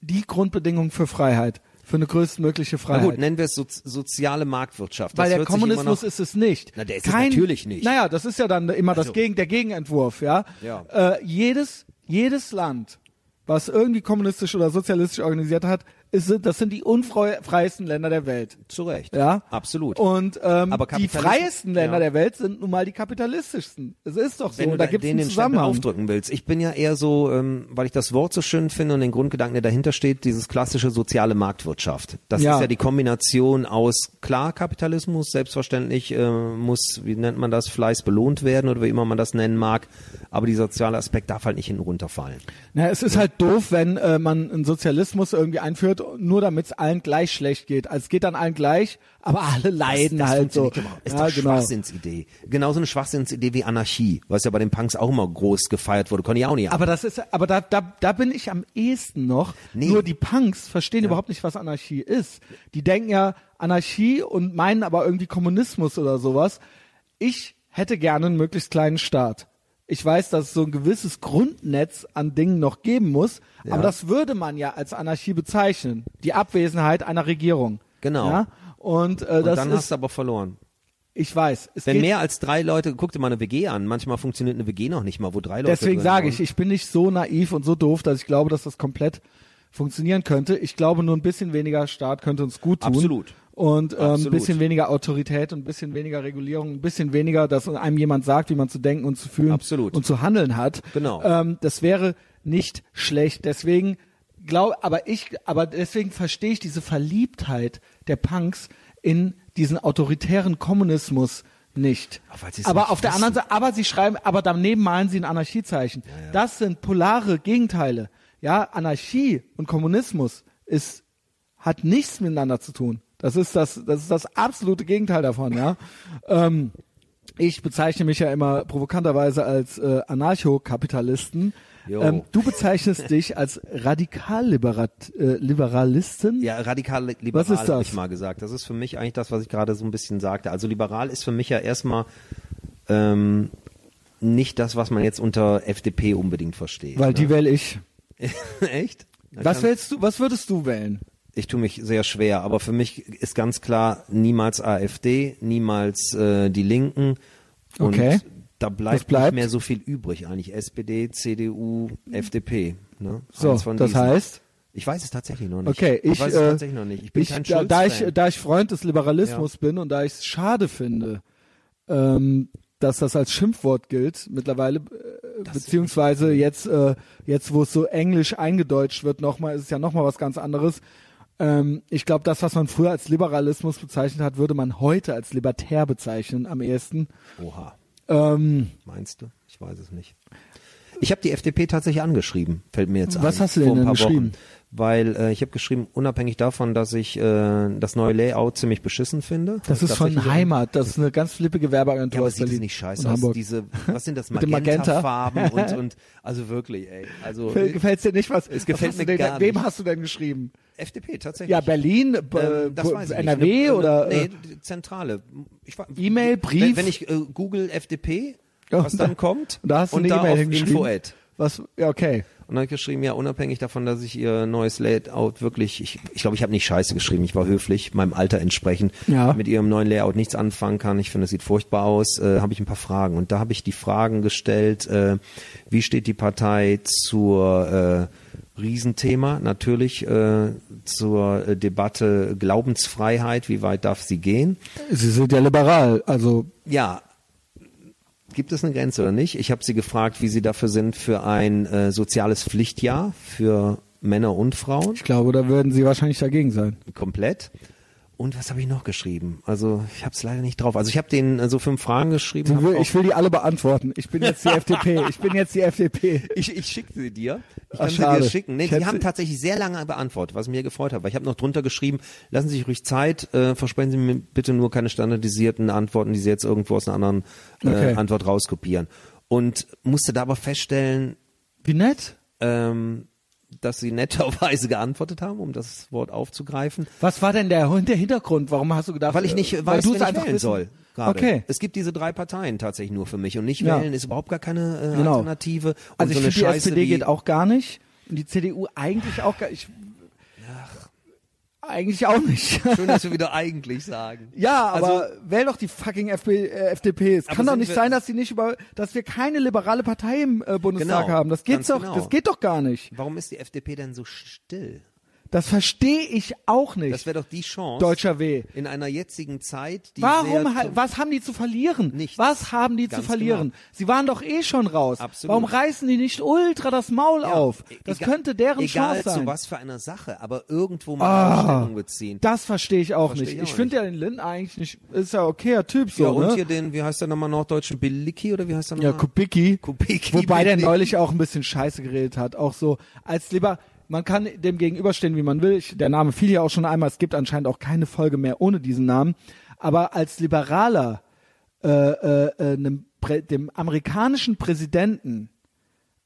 die Grundbedingung für Freiheit, für eine größtmögliche na Freiheit. gut, nennen wir es so, soziale Marktwirtschaft. Weil das der sich immer Kommunismus noch, ist es nicht. Na, der ist es natürlich nicht. Naja, das ist ja dann immer das Also- Gegen, der Gegenentwurf, ja. Ja. Äh, jedes, jedes Land, was irgendwie kommunistisch oder sozialistisch organisiert hat, ist, das sind die unfreiesten Länder der Welt. zu Recht. Ja, Absolut. Und ähm, Aber die freiesten Länder ja. der Welt sind nun mal die kapitalistischsten. Es ist doch so. wenn du da da gibt es einen Zusammenhang. aufdrücken willst. Ich bin ja eher so, ähm, weil ich das Wort so schön finde und den Grundgedanken, der dahinter steht, dieses klassische soziale Marktwirtschaft. Das Ja. ist ja die Kombination aus klar Kapitalismus, selbstverständlich äh, muss, wie nennt man das, Fleiß belohnt werden oder wie immer man das nennen mag, aber dieser soziale Aspekt darf halt nicht hinten runterfallen. Na, es ist halt doof, wenn äh, man einen Sozialismus irgendwie einführt, nur damit es allen gleich schlecht geht. Also es geht dann allen gleich, aber alle leiden das halt so. überhaupt- Ist ja, doch genau. Schwachsinnsidee. Genauso eine Schwachsinnsidee wie Anarchie, was ja bei den Punks auch immer groß gefeiert wurde. Konnte ich auch nicht haben. Aber das ist, aber da, da, da bin ich am ehesten noch. Nee. Nur die Punks verstehen überhaupt nicht, was Anarchie ist. Die denken ja Anarchie und meinen aber irgendwie Kommunismus oder sowas. Ich hätte gerne einen möglichst kleinen Staat. Ich weiß, dass es so ein gewisses Grundnetz an Dingen noch geben muss, aber das würde man ja als Anarchie bezeichnen. Die Abwesenheit einer Regierung. Genau. Ja? Und, äh, und das dann ist, hast du aber verloren. ich weiß, es Wenn mehr als drei Leute, guck dir mal eine WG an. Manchmal funktioniert eine WG noch nicht mal, wo drei Leute Deswegen sage ich, ich bin nicht so naiv und so doof, dass ich glaube, dass das komplett funktionieren könnte. Ich glaube, nur ein bisschen weniger Staat könnte uns gut tun. Absolut. Und ähm, ein Absolut. bisschen weniger Autorität und ein bisschen weniger Regulierung, ein bisschen weniger, dass einem jemand sagt, wie man zu denken und zu fühlen Absolut. und zu handeln hat. Genau. Ähm, das wäre nicht schlecht. Deswegen glaube, aber ich, aber deswegen verstehe ich diese Verliebtheit der Punks in diesen autoritären Kommunismus nicht. Ach, aber nicht auf der wissen. anderen Seite, aber sie schreiben, aber daneben malen sie ein Anarchiezeichen. Das sind polare Gegenteile. Ja, Anarchie und Kommunismus ist, hat nichts miteinander zu tun. Das ist das, das ist das absolute Gegenteil davon, ja. ähm, ich bezeichne mich ja immer provokanterweise als äh, Anarchokapitalisten. Ähm, du bezeichnest dich als Radikalliberalisten. Äh? Ja, radikal liberal Was ist habe das? ich mal gesagt. Das ist für mich eigentlich das, was ich gerade so ein bisschen sagte. Also liberal ist für mich ja erstmal ähm, nicht das, was man jetzt unter FDP unbedingt versteht. Weil die ne? wähle ich. Echt? Na, Was wählst du, was würdest du wählen? Ich tue mich sehr schwer, aber für mich ist ganz klar niemals AfD, niemals äh, die Linken. Und Okay. da bleibt, bleibt? nicht mehr so viel übrig eigentlich. SPD, CDU, FDP. Ne? So, das heißt? Ich weiß es tatsächlich noch nicht. Okay, ich, weiß es äh, tatsächlich noch nicht. Ich bin ich, kein da, da ich da ich Freund des Liberalismus bin und da ich es schade finde, ähm, dass das als Schimpfwort gilt mittlerweile, äh, beziehungsweise jetzt äh, jetzt wo es so englisch eingedeutscht wird, nochmal ist es ja nochmal was ganz anderes. Ähm, ich glaube, das, was man früher als Liberalismus bezeichnet hat, würde man heute als libertär bezeichnen am ehesten. Oha. Ähm, Meinst du? Ich weiß es nicht. Ich habe die FDP tatsächlich angeschrieben, fällt mir jetzt Was ein. hast du denn denn geschrieben? Wochen. Weil äh, ich habe geschrieben, unabhängig davon, dass ich äh, das neue Layout ziemlich beschissen finde. das ist von Heimat, das ist eine ganz flippige Werbeagentur Ja, aber sieht Berlin nicht scheiße aus. Hamburg. Diese, was sind das, dem Magenta? Magenta-Farben und, und, also wirklich, ey. Also, Gefällt dir nicht was? Es gefällt was mir denn, gar Wem nicht. hast du denn geschrieben? FDP, tatsächlich. Ja, Berlin, Ähm, das weiß ich nicht. NRW Eine- oder Nee, äh, die Zentrale. E-Mail, Brief? Wenn, wenn ich äh, Google FDP, was dann da- kommt, und da hast du und eine E-Mail auf hingeschrieben? Info-Ad. was? Ja, okay. Und dann hab ich geschrieben, ja, unabhängig davon, dass ich ihr neues Layout wirklich, ich glaube, ich, glaub, ich habe nicht scheiße geschrieben, ich war höflich, meinem Alter entsprechend, Ja. mit ihrem neuen Layout nichts anfangen kann. Ich finde, es sieht furchtbar aus. Äh, habe ich ein paar Fragen. Und da habe ich die Fragen gestellt, äh, wie steht die Partei zur äh, Riesenthema, natürlich äh, zur äh, Debatte Glaubensfreiheit, wie weit darf sie gehen? Sie sind ja liberal, also Ja, gibt es eine Grenze oder nicht? Ich habe sie gefragt, wie sie dafür sind für ein äh, soziales Pflichtjahr für Männer und Frauen, ich glaube, da würden Sie wahrscheinlich dagegen sein. komplett. Und was habe ich noch geschrieben? Also ich habe es leider nicht drauf. Also ich habe den so fünf Fragen geschrieben. Will, ich will die alle beantworten. Ich bin jetzt die FDP. Ich bin jetzt die FDP. Ich, ich schicke sie dir. Ich Ach, kann sie dir schicken. Nee, Ich die haben tatsächlich sehr lange beantwortet, was mir gefreut hat. Weil ich habe noch drunter geschrieben, lassen Sie sich ruhig Zeit, äh, versprechen Sie mir bitte nur keine standardisierten Antworten, die Sie jetzt irgendwo aus einer anderen äh, Okay. Antwort rauskopieren. Und musste da aber feststellen, Wie nett. ähm, dass Sie netterweise geantwortet haben, um das Wort aufzugreifen. Was war denn der, der Hintergrund? Warum hast du gedacht? Weil ich nicht äh, weiß, du wen es einfach wählen soll. Gerade. Okay. Es gibt diese drei Parteien tatsächlich nur für mich und nicht Ja. wählen ist überhaupt gar keine äh, Genau. Alternative. Und Also so ich eine finde, die SPD geht auch gar nicht. Und die CDU eigentlich auch gar ich, Eigentlich auch nicht. Schön, dass wir wieder eigentlich sagen. Ja, aber Also- wähl doch die fucking FP, äh, FDP. Es kann doch nicht sein, dass sie nicht über, dass wir keine liberale Partei im äh, Bundestag Genau, haben. Das geht doch, genau. das geht doch gar nicht. Warum ist die FDP denn so still? Das verstehe ich auch nicht. Das wäre doch die Chance. Deutscher W. In einer jetzigen Zeit, die Warum, was haben die zu verlieren? Nichts. Was haben die zu Ganz verlieren? genau. Sie waren doch eh schon raus. Absolut. Warum reißen die nicht ultra das Maul Ja, auf? e- Das egal- könnte deren egal Chance sein. zu was für einer Sache, aber irgendwo mal Ah, Stellung beziehen. Das verstehe ich auch Verstehe nicht. ich Ich, finde ja den Lindner eigentlich nicht, ist ja okayer Typ so, ja, und ne? hier den, wie heißt der nochmal norddeutschen Bilicki oder wie heißt der Ja, nochmal? Kubicki. Kubicki, Wobei der bitte. neulich auch ein bisschen Scheiße geredet hat. Auch so, als lieber, man kann dem gegenüberstehen, wie man will. Ich, der Name fiel ja auch schon einmal. Es gibt anscheinend auch keine Folge mehr ohne diesen Namen. Aber als Liberaler äh, äh, äh, einem dem amerikanischen Präsidenten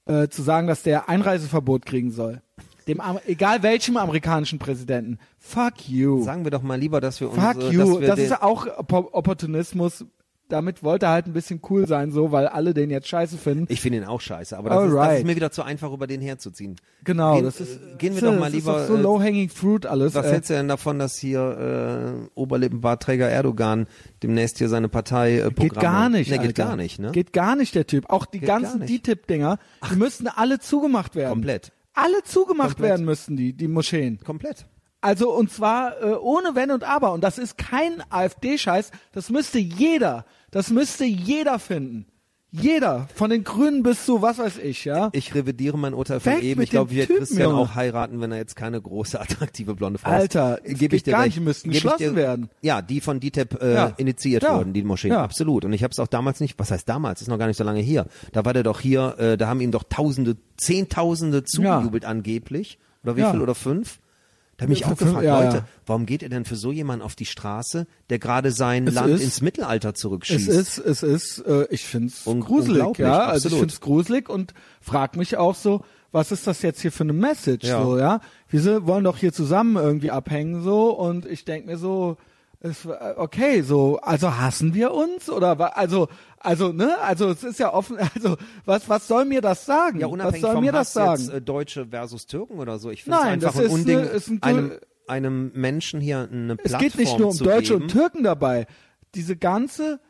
äh, zu sagen, dass der Einreiseverbot kriegen soll. Dem, egal welchem amerikanischen Präsidenten. Fuck you. Sagen wir doch mal lieber, dass wir uns, Fuck äh, you. Das ist auch Oppo- Opportunismus. Damit wollte er halt ein bisschen cool sein, so, weil alle den jetzt scheiße finden. ich finde ihn auch scheiße, aber das ist, das ist mir wieder zu einfach, über den herzuziehen. Genau, gehen, das ist. äh, gehen wir das doch mal ist lieber. doch so äh, low-hanging fruit alles. Was äh, hältst du denn davon, dass hier äh, Oberlippenbartträger Erdogan demnächst hier seine Partei äh, Geht gar nicht. Nee, geht Alter. gar nicht, ne? Geht gar nicht, der Typ. Auch die Geht ganzen. DTIP-Dinger, die müssten alle zugemacht werden. Komplett. Alle zugemacht Komplett. werden müssten die, die Moscheen. Komplett. Also und zwar äh, ohne Wenn und Aber. Und das ist kein AfD-Scheiß. Das müsste jeder, das müsste jeder finden. Jeder. Von den Grünen bis zu was weiß ich, ja. Ich revidiere mein Urteil von Weg eben. Ich glaube, wir Typen, Christian Junge. auch heiraten, wenn er jetzt keine große, attraktive blonde Frau Alter, ist. es Gebe ich dir gar recht. nicht, müssten ich geschlossen dir- werden. Ja, die von DTEP äh, Ja. initiiert Ja. wurden, die Moscheen. Ja. Absolut. Und ich habe es auch damals nicht, was heißt damals, ist noch gar nicht so lange hier. Da war der doch hier, äh, da haben ihm doch Tausende, Zehntausende zugejubelt angeblich. Oder wie viel? Oder fünf? Da habe ich auch gefragt, ja, Leute, warum geht ihr denn für so jemanden auf die Straße, der gerade sein Es Land ist- ins Mittelalter zurückschießt? Es ist, es ist, äh, ich find's gruselig, ja. Also ich absolut. find's gruselig und frag mich auch so, was ist das jetzt hier für eine Message, Ja. so, ja? Wir wollen doch hier zusammen irgendwie abhängen, so, und ich denk mir so, es, äh, okay, so, also hassen wir uns oder also, also, ne, also es ist ja offen, also was, was soll mir das sagen? Ja, was unabhängig soll vom mir Hass das sagen? jetzt äh, Deutsche versus Türken oder so. Ich finde es einfach das ein ist Unding, eine- ist ein- einem, einem Menschen hier eine es Plattform geht nicht nur um Deutsche geben. und Türken dabei. Diese ganze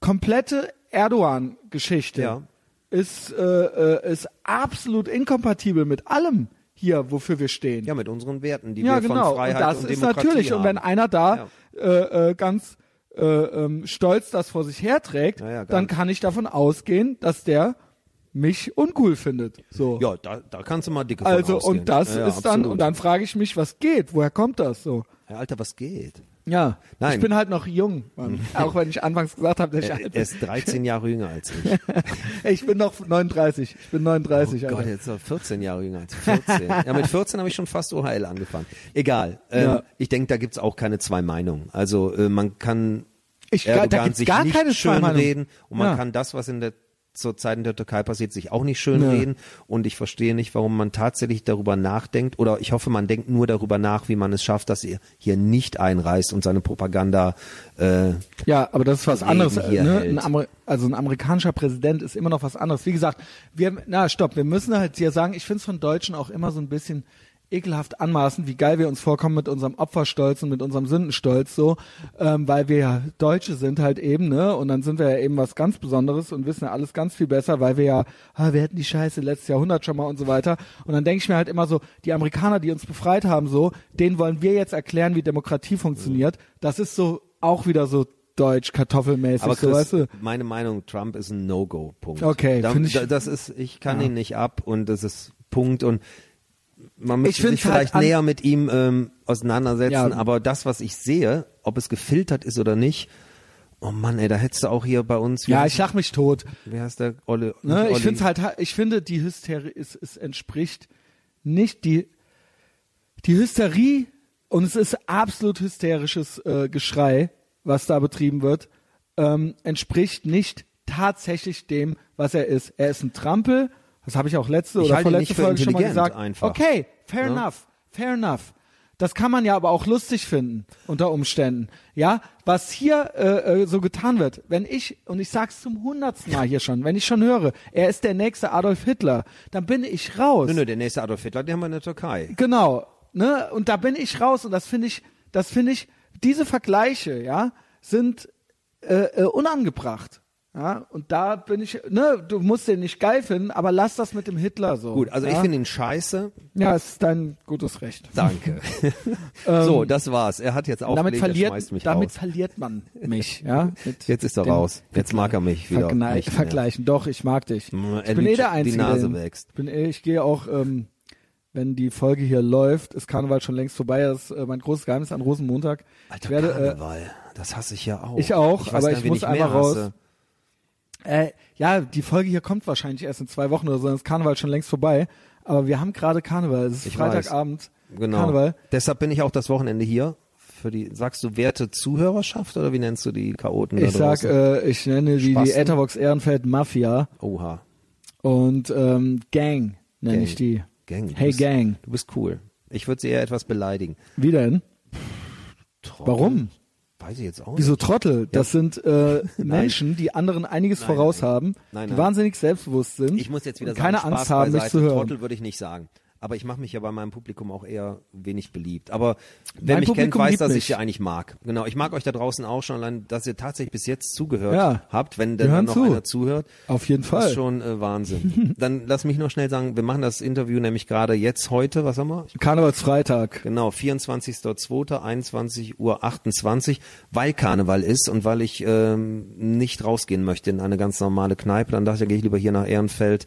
komplette Erdogan-Geschichte Ja. ist, äh, äh, ist absolut inkompatibel mit allem hier, wofür wir stehen. Ja, mit unseren Werten, die Ja, wir genau. von Freiheit und das und ist Demokratie natürlich. haben. Und wenn einer da äh, äh, ganz äh, ähm, stolz das vor sich herträgt, Ja, ja, dann kann ich davon ausgehen, dass der mich uncool findet. So. ja, da, da kannst du mal dicke also ausgehen. und das ja, ja, ist dann absolut. und dann frage ich mich, was geht? Woher kommt das so? Ja, Alter, was geht? Ja, Nein. ich bin halt noch jung, Mann. auch wenn ich anfangs gesagt habe, dass ich Er, alt er ist 13 Jahre jünger als ich. bin. Ich bin noch 39. Ich bin 39. Oh Gott, Alter. jetzt ist er 14 Jahre jünger als 14. ja, mit 14 habe ich schon fast OHL angefangen. Egal. Ähm, Ja. Ich denke, da gibt's auch keine zwei Meinungen. Also äh, man kann Ich- da Erdogan gibt's sich gar nicht keine schön reden und man Ja. kann das, was in der zur Zeit in der Türkei passiert, sich auch nicht schön Ja. reden. Und ich verstehe nicht, warum man tatsächlich darüber nachdenkt. Oder ich hoffe, man denkt nur darüber nach, wie man es schafft, dass er hier nicht einreist und seine Propaganda äh, Ja, aber das ist was anderes. hier Ne? Ein also ein amerikanischer Präsident ist immer noch was anderes. Wie gesagt, wir, na stopp, wir müssen halt hier sagen, ich finde es von Deutschen auch immer so ein bisschen ekelhaft anmaßen, wie geil wir uns vorkommen mit unserem Opferstolz und mit unserem Sündenstolz so, ähm, weil wir ja Deutsche sind halt eben, ne? Und dann sind wir ja eben was ganz Besonderes und wissen ja alles ganz viel besser, weil wir ja, ah, wir hätten die Scheiße letztes Jahrhundert schon mal und so weiter. Und dann denke ich mir halt immer so, die Amerikaner, die uns befreit haben, so, denen wollen wir jetzt erklären, wie Demokratie funktioniert. Das ist so auch wieder so deutsch kartoffelmäßig, Aber so Chris, weißt du. meine Meinung, Trump ist ein No-Go-Punkt. Okay, da, ich- da, das ist, ich kann ihn nicht ab und das ist Punkt und man müsste sich vielleicht halt näher mit ihm ähm, auseinandersetzen, Ja. aber das, was ich sehe, ob es gefiltert ist oder nicht, oh Mann, ey, da hättest du auch hier bei uns, Ja, ich lach mich tot. wie heißt der Olle? Ne, ich finde halt, ich finde die Hysterie, es, es entspricht nicht die, die Hysterie und es ist absolut hysterisches äh, Geschrei, was da betrieben wird, ähm, entspricht nicht tatsächlich dem, was er ist. Er ist ein Trampel, das habe ich auch letzte Ich oder vorletzte Folge schon mal gesagt. einfach. Okay, fair Ne? enough, fair enough. Das kann man ja aber auch lustig finden unter Umständen. Ja, was hier äh, äh, so getan wird, wenn ich und ich sag's zum hundertsten Mal hier schon, wenn ich schon höre, er ist der nächste Adolf Hitler, dann bin ich raus. Nö, nö, der nächste Adolf Hitler, den haben wir in der Türkei. Genau, ne? Und da bin ich raus und das finde ich, das finde ich, diese Vergleiche, ja, sind äh, äh, unangebracht. Ja, und da bin ich, ne, du musst den nicht geil finden, aber lass das mit dem Hitler so. Gut, also ja? ich finde ihn scheiße. Ja, es ist dein gutes Recht. Danke. so, das war's. Er hat jetzt Ähm, damit er verliert, damit raus. verliert man mich, ja. Mit Jetzt ist er raus. Jetzt mag er mich wieder mehr. vergleichen. Doch, ich mag dich. Mm, Ich bin eh der die Einzige. Nase den- wächst. Ich bin eh, ich gehe auch, ähm, wenn die Folge hier läuft, ist Karneval schon längst vorbei. Das ist äh, mein großes Geheimnis an Rosenmontag. Alter, ich werde, äh, Karneval, das hasse ich ja auch. ich auch, weiß aber ich muss einmal raus. hasse. Äh, ja, die Folge hier kommt wahrscheinlich erst in zwei Wochen oder so, dann ist Karneval schon längst vorbei. Aber wir haben gerade Karneval. Es ist Ich Freitagabend. Genau. Karneval. Deshalb bin ich auch das Wochenende hier. Für die, sagst du werte Zuhörerschaft oder wie nennst du die Chaoten Ich sag, äh, ich nenne die, die? Etherbox Ehrenfeld Mafia Oha. und ähm, Gang nenne ich die. Gang. Hey bist, Gang. Du bist cool. Ich würde sie eher etwas beleidigen. Wie denn? Warum? Weiß ich jetzt auch Wieso nicht. Trottel? Das sind äh, Menschen, die anderen einiges Nein, voraus nein. haben, Nein, die wahnsinnig selbstbewusst sind Ich muss jetzt wieder und keine sagen, Angst Spaß haben, mich beiseite. zu hören. Trottel würde ich nicht sagen. Aber ich mache mich ja bei meinem Publikum auch eher wenig beliebt. Aber wer Mein mich kennt, Publikum weiß, liebt dass ich sie eigentlich mag. Genau, ich mag euch da draußen auch schon, allein, dass ihr tatsächlich bis jetzt zugehört Ja. habt, wenn denn dann noch zu. einer zuhört. Auf jeden Das Fall. ist schon äh, Wahnsinn. dann lass mich noch schnell sagen, wir machen das Interview nämlich gerade jetzt heute, was haben wir? Karnevalsfreitag. Genau, 24.02., 21 Uhr 28, weil Karneval ist und weil ich ähm, nicht rausgehen möchte in eine ganz normale Kneipe. Dann dachte ich, gehe ich lieber hier nach Ehrenfeld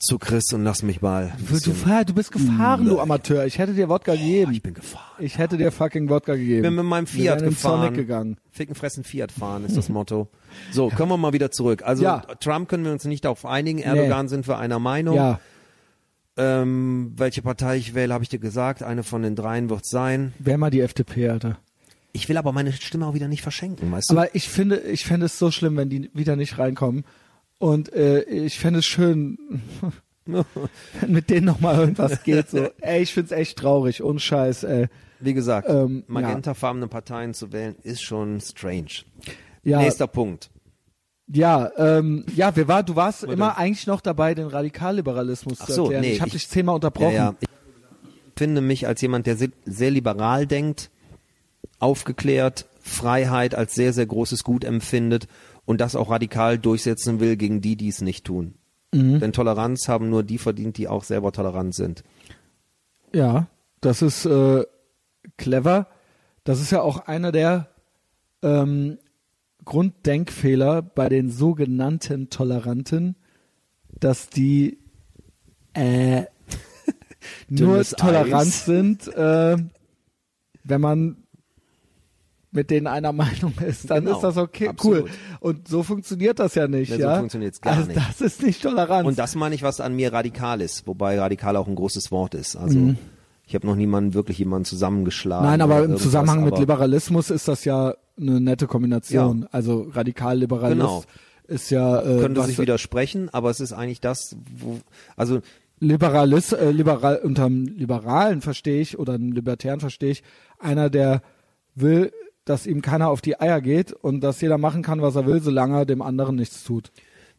zu Chris und lass mich mal. Du, fahr- du bist gefahren, du Amateur. Ich hätte dir Wodka gegeben. ich bin gefahren. Ich hätte dir fucking Wodka gegeben. bin mit meinem Fiat gefahren. Sonic gegangen. Ficken, fressen, Fiat fahren ist das Motto. So, kommen wir mal wieder zurück. Also Ja. Trump können wir uns nicht darauf einigen. Erdogan sind wir einer Meinung. Ja, Ähm, welche Partei ich wähle, habe ich dir gesagt. Eine von den dreien wird sein. wär mal die FDP, Alter. Ich will aber meine Stimme auch wieder nicht verschenken, weißt du? Aber ich finde, ich fände es so schlimm, wenn die wieder nicht reinkommen. Und äh, ich fände es schön, wenn mit denen nochmal irgendwas geht. So, ey, ich find's echt traurig, ohne Scheiß, ey. Wie gesagt, Ähm, magentafarbene Parteien zu wählen ist schon strange. Ja, Nächster Punkt. ja, ähm, ja, wir war, du warst Warte. immer eigentlich noch dabei, den Radikalliberalismus Ach zu so, erklären. nee, ich habe ich- dich zehnmal unterbrochen. Ja, ja. Ich finde mich als jemand, der se- sehr liberal denkt, aufgeklärt, Freiheit als sehr, sehr großes Gut empfindet und das auch radikal durchsetzen will gegen die, die es nicht tun. Mhm. Denn Toleranz haben nur die verdient, die auch selber tolerant sind. Ja, das ist äh, clever. Das ist ja auch einer der ähm, Grunddenkfehler bei den sogenannten Toleranten, dass die äh, nur tolerant Eis. sind, äh, wenn man mit denen einer Meinung ist, dann Genau, ist das okay, absolut. cool. Und so funktioniert das ja nicht, so ja. funktioniert's gar also nicht. das ist nicht Toleranz. Und das meine ich, was an mir radikal ist, wobei radikal auch ein großes Wort ist. Also ich habe noch niemanden wirklich jemanden zusammengeschlagen. Mhm. Nein, aber im Zusammenhang mit Liberalismus ist das ja eine nette Kombination. Ja. Also Radikalliberalist Genau. ist ja äh, könnte sich widersprechen, aber es ist eigentlich das, wo, also Liberalist, äh, liberal, unterm Liberalen verstehe ich oder einem Libertären verstehe ich, einer, der will, dass ihm keiner auf die Eier geht und dass jeder machen kann, was er will, solange er dem anderen nichts tut.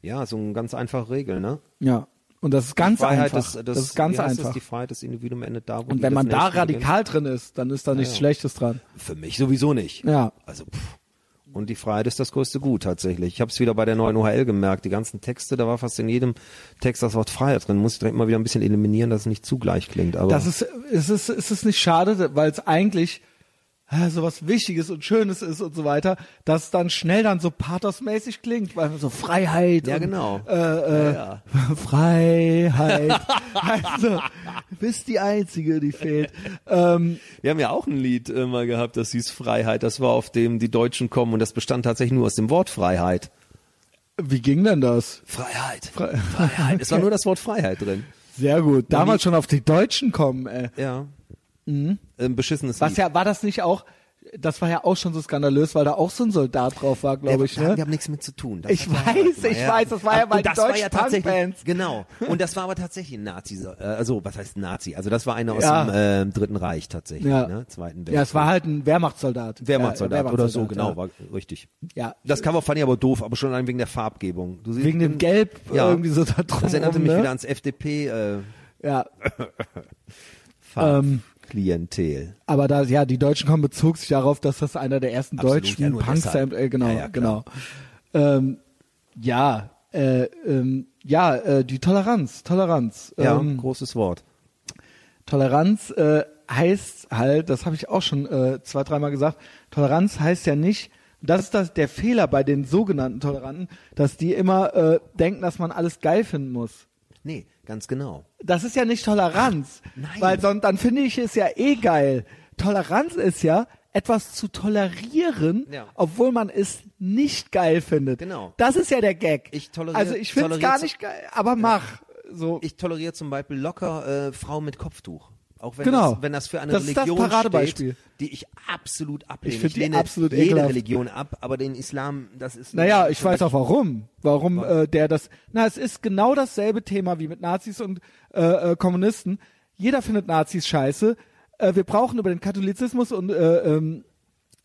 ja, so eine ganz einfache Regel, ne? Ja. Und das ist ganz Freiheit einfach. des, das ist ganz einfach. Das, die Freiheit des Individuums endet da, wo und wenn man da Nächsten beginnt. radikal drin ist, dann ist da nichts ja. Schlechtes dran. Für mich sowieso nicht. Ja. Also pff. Und die Freiheit ist das größte Gut tatsächlich. Ich habe es wieder bei der neuen OHL gemerkt. Die ganzen Texte, da war fast in jedem Text das Wort Freiheit drin. Muss ich direkt mal wieder ein bisschen eliminieren, dass es nicht zu gleich klingt. Aber Das ist, ist es, ist es nicht schade, weil es eigentlich, äh, sowas Wichtiges und Schönes ist und so weiter, dass dann schnell dann so pathosmäßig klingt, weil so Freiheit Ja, und, genau. äh, äh, Ja, Freiheit. also, bist die Einzige, die fehlt. Ähm, Wir haben ja auch ein Lied äh, mal gehabt, das hieß Freiheit. Das war auf dem die Deutschen kommen und das bestand tatsächlich nur aus dem Wort Freiheit. wie ging denn das? Freiheit. Fre- Freiheit. Es war nur das Wort Freiheit drin. Sehr gut. Damals schon auf die Deutschen kommen, ey. Ja. Ein beschissenes Was Lied. ja, war das nicht auch, das war ja auch schon so skandalös, weil da auch so ein Soldat drauf war, glaube ich, ne? wir haben nichts mit zu tun. Das Ich weiß, ich weiß, das war ja bei das den war deutschen ja tatsächlich. Genau. Und das war aber tatsächlich ein Nazi, äh, also was heißt Nazi? Also das war einer aus Ja. dem äh, Dritten Reich tatsächlich, Ja. ne? Zweiten Weltkrieg. Ja, es war halt ein Wehrmachtssoldat. Wehrmachtssoldat Ja, oder so, Wehrmachtssoldat, genau, war richtig. Ja. ja. Das Cover fand ich aber doof, aber schon allein wegen der Farbgebung. Siehst, Wegen dem Gelb Ja. irgendwie so da drum. das erinnerte mich ne? wieder ans FDP äh, Ja, Farb Ähm, Klientel. aber da, ja, die Deutschen kommen bezog sich darauf, dass das einer der ersten Absolut, deutschen ja, Punks, äh, genau, Ja, ja, genau. Ähm, ja, äh, ähm, ja, äh, die Toleranz, Toleranz. Ja, Ähm, großes Wort. Toleranz äh, heißt halt, das habe ich auch schon äh, zwei, dreimal gesagt, Toleranz heißt ja nicht, das ist das, der Fehler bei den sogenannten Toleranten, dass die immer äh, denken, dass man alles geil finden muss. Nee, ganz genau. Das ist ja nicht Toleranz, nein. weil sonst dann finde ich es ja eh geil. Toleranz ist ja etwas zu tolerieren, Ja. obwohl man es nicht geil findet. Genau. Das ist ja der Gag. Ich toleriere- also ich finde es gar nicht geil, aber mach so. Ich toleriere zum Beispiel locker äh, Frauen mit Kopftuch. Auch wenn, Genau. das, wenn das für eine Das ist das Religion steht, die ich absolut ablehne. Ich die lehne absolut jede ekelhaft. Religion ab, aber den Islam, das ist... Naja, ich weiß auch warum. Warum äh, der das. Na, es ist genau dasselbe Thema wie mit Nazis und äh, äh, Kommunisten. Jeder findet Nazis scheiße. Äh, wir brauchen über den Katholizismus und äh, ähm,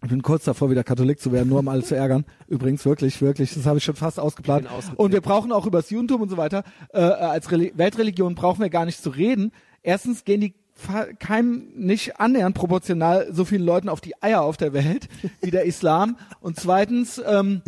ich bin kurz davor, wieder Katholik zu werden, nur um alle zu ärgern. Übrigens, wirklich, wirklich, das habe ich schon fast ausgeplant. Ich. Und wir brauchen auch über das Judentum und so weiter, äh, als Reli Weltreligion brauchen wir gar nicht zu reden. Erstens gehen die keinem nicht annähernd proportional so vielen Leuten auf die Eier auf der Welt wie der Islam. Und zweitens ähm,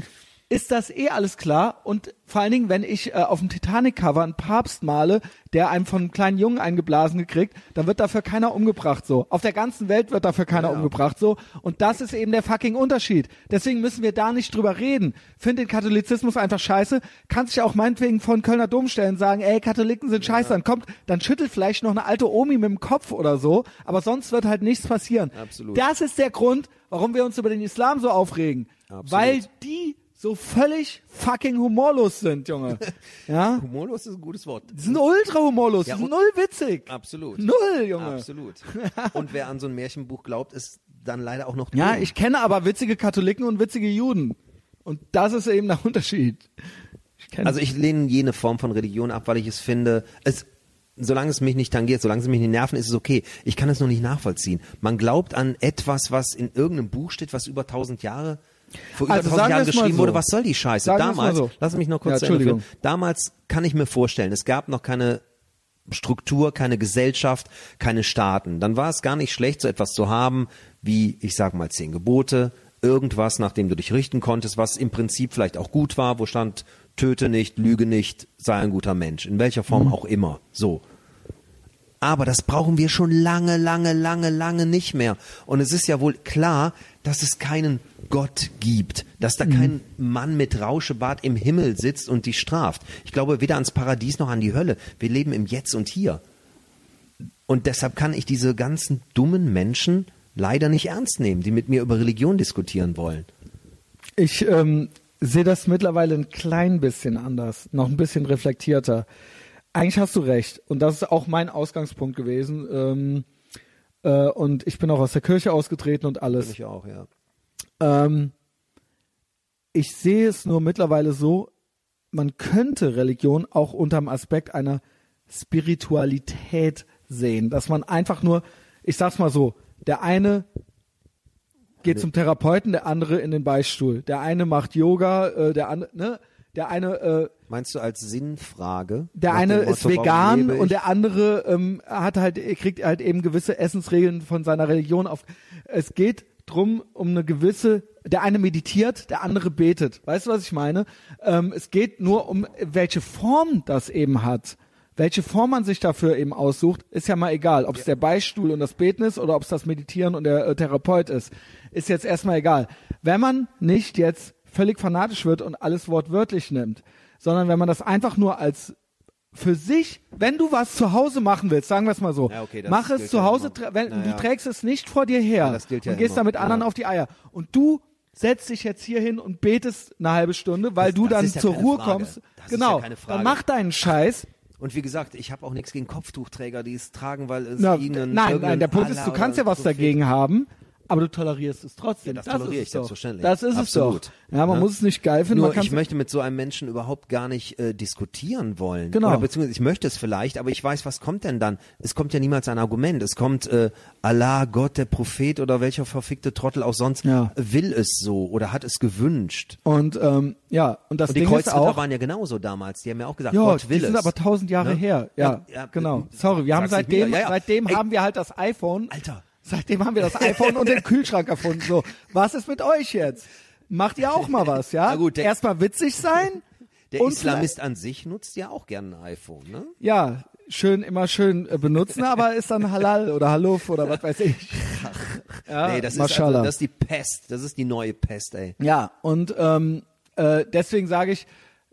ist das eh alles klar. Und vor allen Dingen, wenn ich äh, auf dem Titanic-Cover einen Papst male, der einem von einem kleinen Jungen eingeblasen gekriegt, dann wird dafür keiner umgebracht so. Auf der ganzen Welt wird dafür keiner Ja. umgebracht so. Und das ist eben der fucking Unterschied. Deswegen müssen wir da nicht drüber reden. Find den Katholizismus einfach scheiße. Kann sich auch meinetwegen von Kölner Dom stellen und sagen, ey, Katholiken sind scheiße. Dann kommt, dann schüttelt vielleicht noch eine alte Omi mit dem Kopf oder so. Aber sonst wird halt nichts passieren. Absolut. Das ist der Grund, warum wir uns über den Islam so aufregen. Absolut. Weil die so völlig fucking humorlos sind, Junge. Ja? Humorlos ist ein gutes Wort. Die sind ultra humorlos, Ja, sind null witzig. Absolut. Null, Junge. Absolut. Und wer an so ein Märchenbuch glaubt, ist dann leider auch noch Ja, ich kenne aber witzige Katholiken und witzige Juden. Und das ist eben der Unterschied. Ich Also ich lehne jene Form von Religion ab, weil ich es finde, es solange es mich nicht tangiert, solange es mich nicht nerven, ist es okay. Ich kann es nur nicht nachvollziehen. Man glaubt an etwas, was in irgendeinem Buch steht, was über tausend Jahre vor über Also tausend sagen Jahren geschrieben so. wurde. Was soll die Scheiße? Sagen Damals, so. lass mich noch kurz Ja, führen. Damals kann ich mir vorstellen, es gab noch keine Struktur, keine Gesellschaft, keine Staaten. Dann war es gar nicht schlecht, so etwas zu haben, wie, ich sag mal, zehn Gebote, irgendwas, nach dem du dich richten konntest, was im Prinzip vielleicht auch gut war, wo stand, töte nicht, lüge nicht, sei ein guter Mensch, in welcher Form Mhm. auch immer. So. Aber das brauchen wir schon lange, lange, lange, lange nicht mehr. Und es ist ja wohl klar, dass es keinen Gott gibt, dass da kein Mann mit Rauschebart im Himmel sitzt und dich straft. Ich glaube weder ans Paradies noch an die Hölle. Wir leben im Jetzt und Hier. Und deshalb kann ich diese ganzen dummen Menschen leider nicht ernst nehmen, die mit mir über Religion diskutieren wollen. ich ähm, sehe das mittlerweile ein klein bisschen anders, noch ein bisschen reflektierter. Eigentlich hast du recht. Und das ist auch mein Ausgangspunkt gewesen. Ähm, äh, und ich bin auch aus der Kirche ausgetreten und alles. Ich auch, ja. Ähm, ich sehe es nur mittlerweile so, man könnte Religion auch unter dem Aspekt einer Spiritualität sehen, dass man einfach nur, ich sag's mal so, der eine geht zum Therapeuten, der andere in den Beistuhl, der eine macht Yoga, äh, der andere, ne, der eine äh, Meinst du als Sinnfrage? der eine Motto, ist vegan und der andere ähm, hat halt kriegt halt eben gewisse Essensregeln von seiner Religion auf. Es geht drum um eine gewisse. Der eine meditiert, der andere betet. Weißt du, was ich meine? Ähm, es geht nur um welche Form das eben hat. Welche Form man sich dafür eben aussucht, ist ja mal egal. Ob es der Beistuhl und das Beten ist oder ob es das Meditieren und der äh, Therapeut ist, ist jetzt erstmal egal. Wenn man nicht jetzt völlig fanatisch wird und alles wortwörtlich nimmt, sondern wenn man das einfach nur als für sich, wenn du was zu Hause machen willst, sagen wir es mal so, Ja, okay, das mach es zu ja Hause, tra- wenn, Naja. du trägst es nicht vor dir her Ja, das ja und gehst immer. damit anderen Ja. auf die Eier und du setzt dich jetzt hier hin und betest eine halbe Stunde, weil du das dann ja zur Ruhe Frage. kommst. Das genau, ja dann mach deinen Scheiß. Und wie gesagt, ich habe auch nichts gegen Kopftuchträger, die es tragen, weil es Na, ihnen nein, nein, der Punkt ist, du kannst ja was Prophet- dagegen haben, aber du tolerierst es trotzdem. Ja, das toleriere ist ich es doch. selbstverständlich. Das ist Absolut. es doch. Ja, man Ne? muss es nicht geil finden. Nur ich möchte mit so einem Menschen überhaupt gar nicht äh, diskutieren wollen. Genau. Oder beziehungsweise ich möchte es vielleicht, aber ich weiß, was kommt denn dann? Es kommt ja niemals ein Argument. Es kommt äh, Allah, Gott, der Prophet oder welcher verfickte Trottel auch sonst Ja. will es so oder hat es gewünscht. und ähm, ja, und das Und die Ding Kreuzritter auch, waren ja genauso damals. Die haben ja auch gesagt, ja, Gott will die sind es. aber tausend Jahre Ne? her. Ja, Ja, ja, genau. äh, Sorry, wir haben seitdem. Ja, ja. seitdem Ey. haben wir halt das iPhone. Alter. Seitdem haben wir das iPhone und den Kühlschrank erfunden. So, was ist mit euch jetzt? Macht ihr auch mal was, ja? Na gut, Erstmal witzig sein. Der Islamist an sich nutzt ja auch gerne ein iPhone, ne? Ja, schön, immer schön äh, benutzen, aber ist dann Halal oder Haluf oder was weiß ich. Ja, nee, das ist, also, das ist die Pest. Das ist die neue Pest, ey. Ja, und ähm, äh, deswegen sage ich,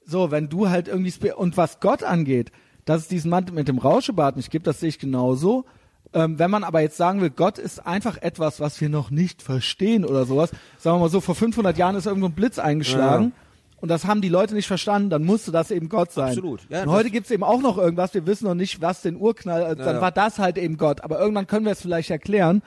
so, wenn du halt irgendwie, und was Gott angeht, dass es diesen Mann mit dem Rauschebart nicht gibt, das sehe ich genauso. Ähm, wenn man aber jetzt sagen will, Gott ist einfach etwas, was wir noch nicht verstehen oder sowas, sagen wir mal so, vor 500 Jahren ist irgendwo ein Blitz eingeschlagen und das haben die Leute nicht verstanden, dann musste das eben Gott sein. Absolut. Ja, und heute gibt's eben auch noch irgendwas, wir wissen noch nicht, was den Urknall, also dann ja. war das halt eben Gott, aber irgendwann können wir es vielleicht erklären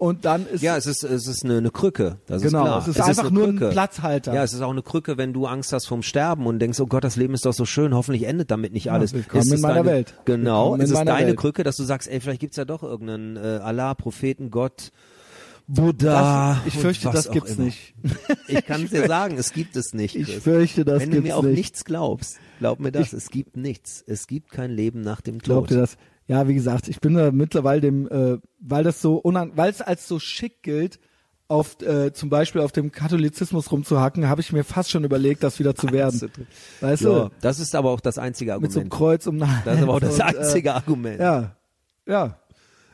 und dann ist Ja, es ist, es ist eine, eine Krücke. Das Genau, ist klar. es ist einfach eine nur ein Krücke. Platzhalter. Ja, es ist auch eine Krücke, wenn du Angst hast vom Sterben und denkst, oh Gott, das Leben ist doch so schön, hoffentlich endet damit nicht alles. willkommen Ist in es meiner deine, Welt. Genau, Willkommen ist es meiner deine Welt. Krücke, dass du sagst, ey, vielleicht gibt's ja doch irgendeinen äh, Allah, Propheten, Gott, Buddha. Das, ich fürchte, das gibt's immer. nicht. Ich kann dir sagen, es gibt es nicht. Ich Chris. fürchte, das Wenn du gibt's mir auch nicht. nichts glaubst, glaub mir das, es gibt nichts. Es gibt kein Leben nach dem Tod. Glaubt ihr das? Ja, wie gesagt, ich bin da mittlerweile dem, äh, weil das so unan weil es als so schick gilt, auf äh, zum Beispiel auf dem Katholizismus rumzuhacken, habe ich mir fast schon überlegt, das wieder zu werden. Weißt Ja, du? das ist aber auch das einzige Mit so einem Argument. Kreuz um den Das ist aber auch das Hals und, einzige Argument. Äh, ja, ja.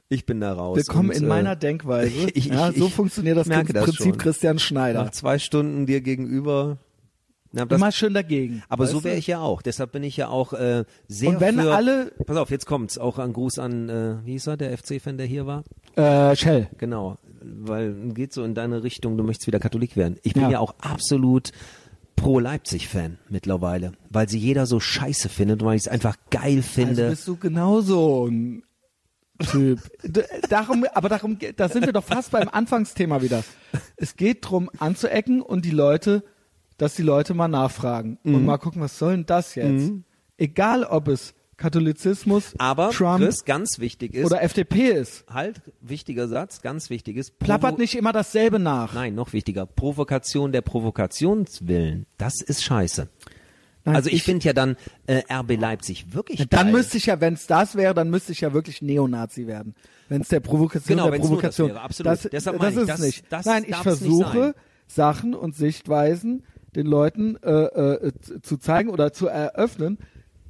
Ich bin da raus. Willkommen und, in äh, meiner Denkweise. ich- ja, ich- so ich funktioniert das, das Prinzip schon. Christian Schneider. Nach zwei Stunden dir gegenüber. Na, das, Immer schön dagegen. aber so wäre ich ja auch. Deshalb bin ich ja auch äh, sehr Und wenn für, alle- Pass auf, jetzt kommt's. Auch ein Gruß an, äh, wie hieß er, der FC-Fan, der hier war? Äh, Shell. Genau. Weil geht so in deine Richtung, du möchtest wieder Katholik werden. Ich bin Ja. ja, auch absolut pro Leipzig-Fan mittlerweile. Weil sie jeder so scheiße findet und weil ich es einfach geil Also finde. bist du genauso ein Typ. Darum, aber darum, da sind wir doch fast beim Anfangsthema wieder. Es geht drum anzuecken und die Leute, dass die Leute mal nachfragen und Mhm. mal gucken, was soll denn das jetzt? Egal, ob es Katholizismus, aber Trump Chris, ganz wichtig ist, oder FDP ist. halt, wichtiger Satz, ganz wichtig ist, Plappert nicht immer dasselbe nach. Nein, noch wichtiger. Provokation der Provokationswillen. Das ist scheiße. Nein, also ich, finde ja dann äh, RB Leipzig wirklich Ja, dann müsste ich ja, wenn es das wäre, dann müsste ich ja wirklich Neonazi werden. Wenn es der Provokation Genau, der wenn's nur das Provokation. wäre, absolut. Das, Deshalb das ich, ist das- es nicht. das Nein, ich versuche. Sachen und Sichtweisen den Leuten äh, äh, zu- zeigen oder zu eröffnen,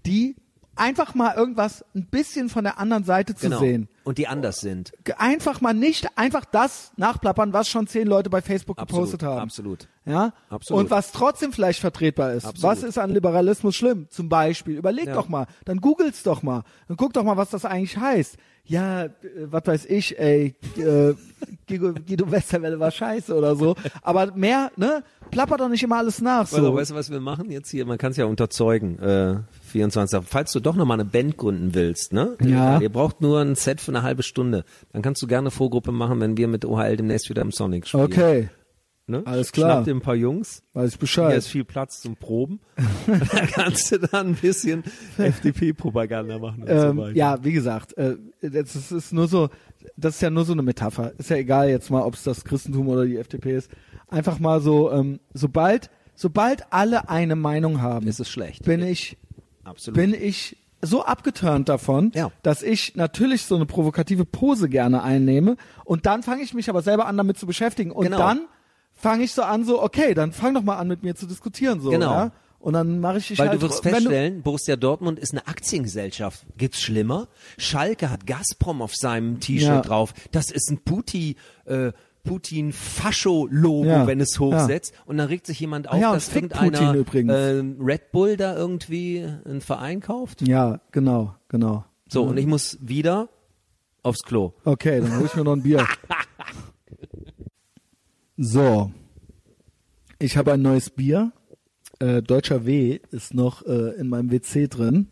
die einfach mal irgendwas ein bisschen von der anderen Seite zu genau. sehen. Und die anders sind. Einfach mal nicht einfach das nachplappern, was schon zehn Leute bei Facebook Absolut, gepostet haben. absolut. Ja? Absolut. Und was trotzdem vielleicht vertretbar ist. Absolut. Was ist an Liberalismus schlimm? Zum Beispiel. Überleg Ja. doch mal. Dann googelt's doch mal. Dann guck doch mal, was das eigentlich heißt. Ja, äh, was weiß ich, ey, äh, Guido, Guido Westerwelle war scheiße oder so. Aber mehr, ne? Plapper doch nicht immer alles nach. So. So. weißt du, was wir machen jetzt hier? Man kann es ja unterzeugen. Äh, 24. Falls du doch noch mal eine Band gründen willst, ne? Ja. Ihr braucht nur ein Set für eine halbe Stunde. Dann kannst du gerne Vorgruppe machen, wenn wir mit OHL demnächst wieder im Sonic spielen. Okay, Ne? alles klar. Schnapp dir ein paar Jungs. weiß ich Hier Bescheid. ist viel Platz zum Proben. da kannst du dann ein bisschen FDP-Propaganda machen so Ähm, weiter. ja, wie gesagt, äh, das ist, ist nur so, das ist ja nur so eine Metapher. Ist ja egal jetzt mal, ob es das Christentum oder die FDP ist. Einfach mal so, ähm, sobald, sobald alle eine Meinung haben, Ist es schlecht. bin ich, Absolut. bin ich so abgeturnt davon, Ja. dass ich natürlich so eine provokative Pose gerne einnehme und dann fange ich mich aber selber an, damit zu beschäftigen und Genau. dann fange ich so an, so okay, dann fang doch mal an, mit mir zu diskutieren, so, Genau. ja. Und dann mache ich dich Weil halt, du wirst feststellen, Borussia Dortmund ist eine Aktiengesellschaft. Gibt's schlimmer? Schalke hat Gazprom auf seinem T-Shirt Ja. drauf. Das ist ein Putin, äh, Putin-Fascho-Logo, Ja, wenn es hochsetzt. Und dann regt sich jemand auf, ja, und dass irgendeiner Putin ähm, Red Bull da irgendwie einen Verein kauft. Ja, genau, genau. So, und ich muss wieder aufs Klo. Okay, dann hol ich mir noch ein Bier. So. Ich habe ein neues Bier. Äh, Deutscher W ist noch äh, in meinem WC drin.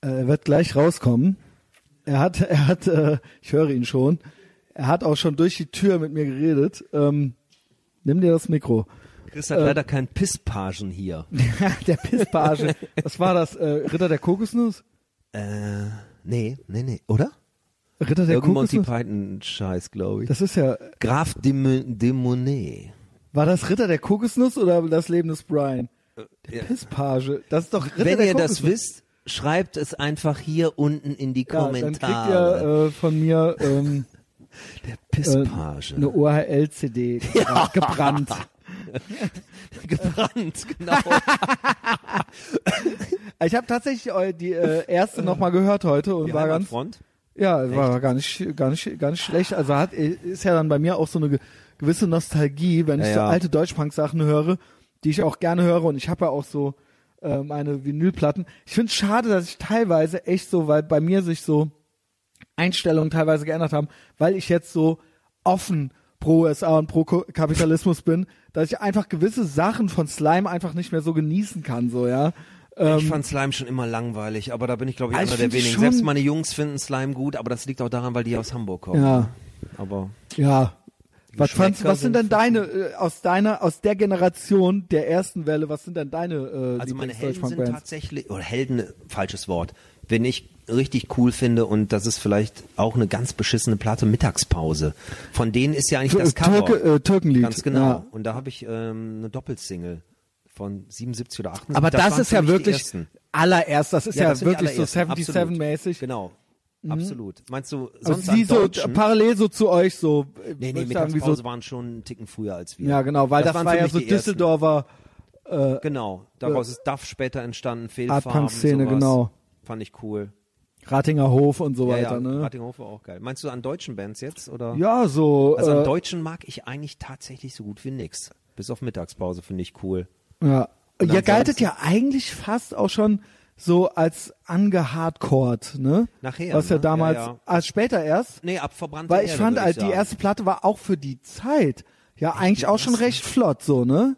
Äh, er wird gleich rauskommen. Er hat, er hat, äh, ich höre ihn schon. Er hat auch schon durch die Tür mit mir geredet. Ähm, nimm dir das Mikro. Chris hat leider keinen Pisspagen hier. der Pisspage. Was war das? Äh, Ritter der Kokosnuss? Äh, nee, nee, nee, oder? Ritter der Irgendein Monty? Python-Scheiß, glaube ich. Das ist ja, Graf de, de Monet. war das Ritter der Kokosnuss oder das Leben des Brian? Äh, ja. Pisspage. Das ist doch Ritter Wenn der ihr das Kokosnuss. wisst, schreibt es einfach hier unten in die Ja, dann kriegt Kommentare. ihr äh, von mir ähm, Der äh, Pisspage. eine ORL-CD gebrannt. gebrannt, genau. Ich habe tatsächlich äh, die äh, erste nochmal gehört heute und Die war ganz, Heimatfront? Ja, war gar nicht, gar nicht, gar nicht schlecht. Also hat ist ja dann bei mir auch so eine ge- gewisse Nostalgie, wenn ich Ja, so alte Deutschpunk-Sachen höre, die ich auch gerne höre und ich habe ja auch so äh, meine Vinylplatten. Ich finde es schade, dass ich teilweise echt so, weil bei mir sich so Einstellungen teilweise geändert haben, weil ich jetzt so offen pro USA und pro Ko- Kapitalismus bin, dass ich einfach gewisse Sachen von Slime einfach nicht mehr so genießen kann, so, ja. Ich fand Slime schon immer langweilig, aber da bin ich glaube ich Ah, ich einer der find wenigen. Selbst meine Jungs finden Slime gut, aber das liegt auch daran, weil die aus Hamburg kommen. Ja, Aber ja. Was, fandst, was sind denn deine, äh, aus deiner, aus der Generation der ersten Welle, was sind denn deine äh, also meine Helden sind tatsächlich, oder Helden, falsches Wort, wenn ich richtig cool finde und das ist vielleicht auch eine ganz beschissene Platte Mittagspause. Von denen ist ja eigentlich das Cover. Türke, äh, Türkenlied. Ganz genau. Ja. Und da habe ich ähm, eine Doppelsingle von 77 oder 78. Aber das, waren ist ja wirklich allererst, das ist ja, das sind die wirklich so allerersten, 77-mäßig. Genau. Absolut. Meinst du, Also sonst sie an so parallel so zu euch so. äh, Nee, nee, Mittagspause so, waren schon einen Ticken früher als wir. Ja, genau, weil das, waren war ja so. Düsseldorfer Genau. Daraus ist Duff später entstanden, Fehlfarben, genau. Fand ich cool. Ratinger Hof und so Ja, weiter, ja, ne? Rattinghof war auch geil. Meinst du an deutschen Bands jetzt oder? Ja, so. Also an äh, deutschen mag ich eigentlich tatsächlich so gut wie nix. Bis auf Mittagspause finde ich cool. Ja. Und Ihr galtet ja eigentlich fast auch schon so als angehardcored, ne? Nachher, Was ja ne? damals, Ja, ja. als später erst, Nee, ab verbrannte weil ich Erde, fand würd halt, die erste Platte war auch für die Zeit ja eigentlich auch schon recht flott, so, ne?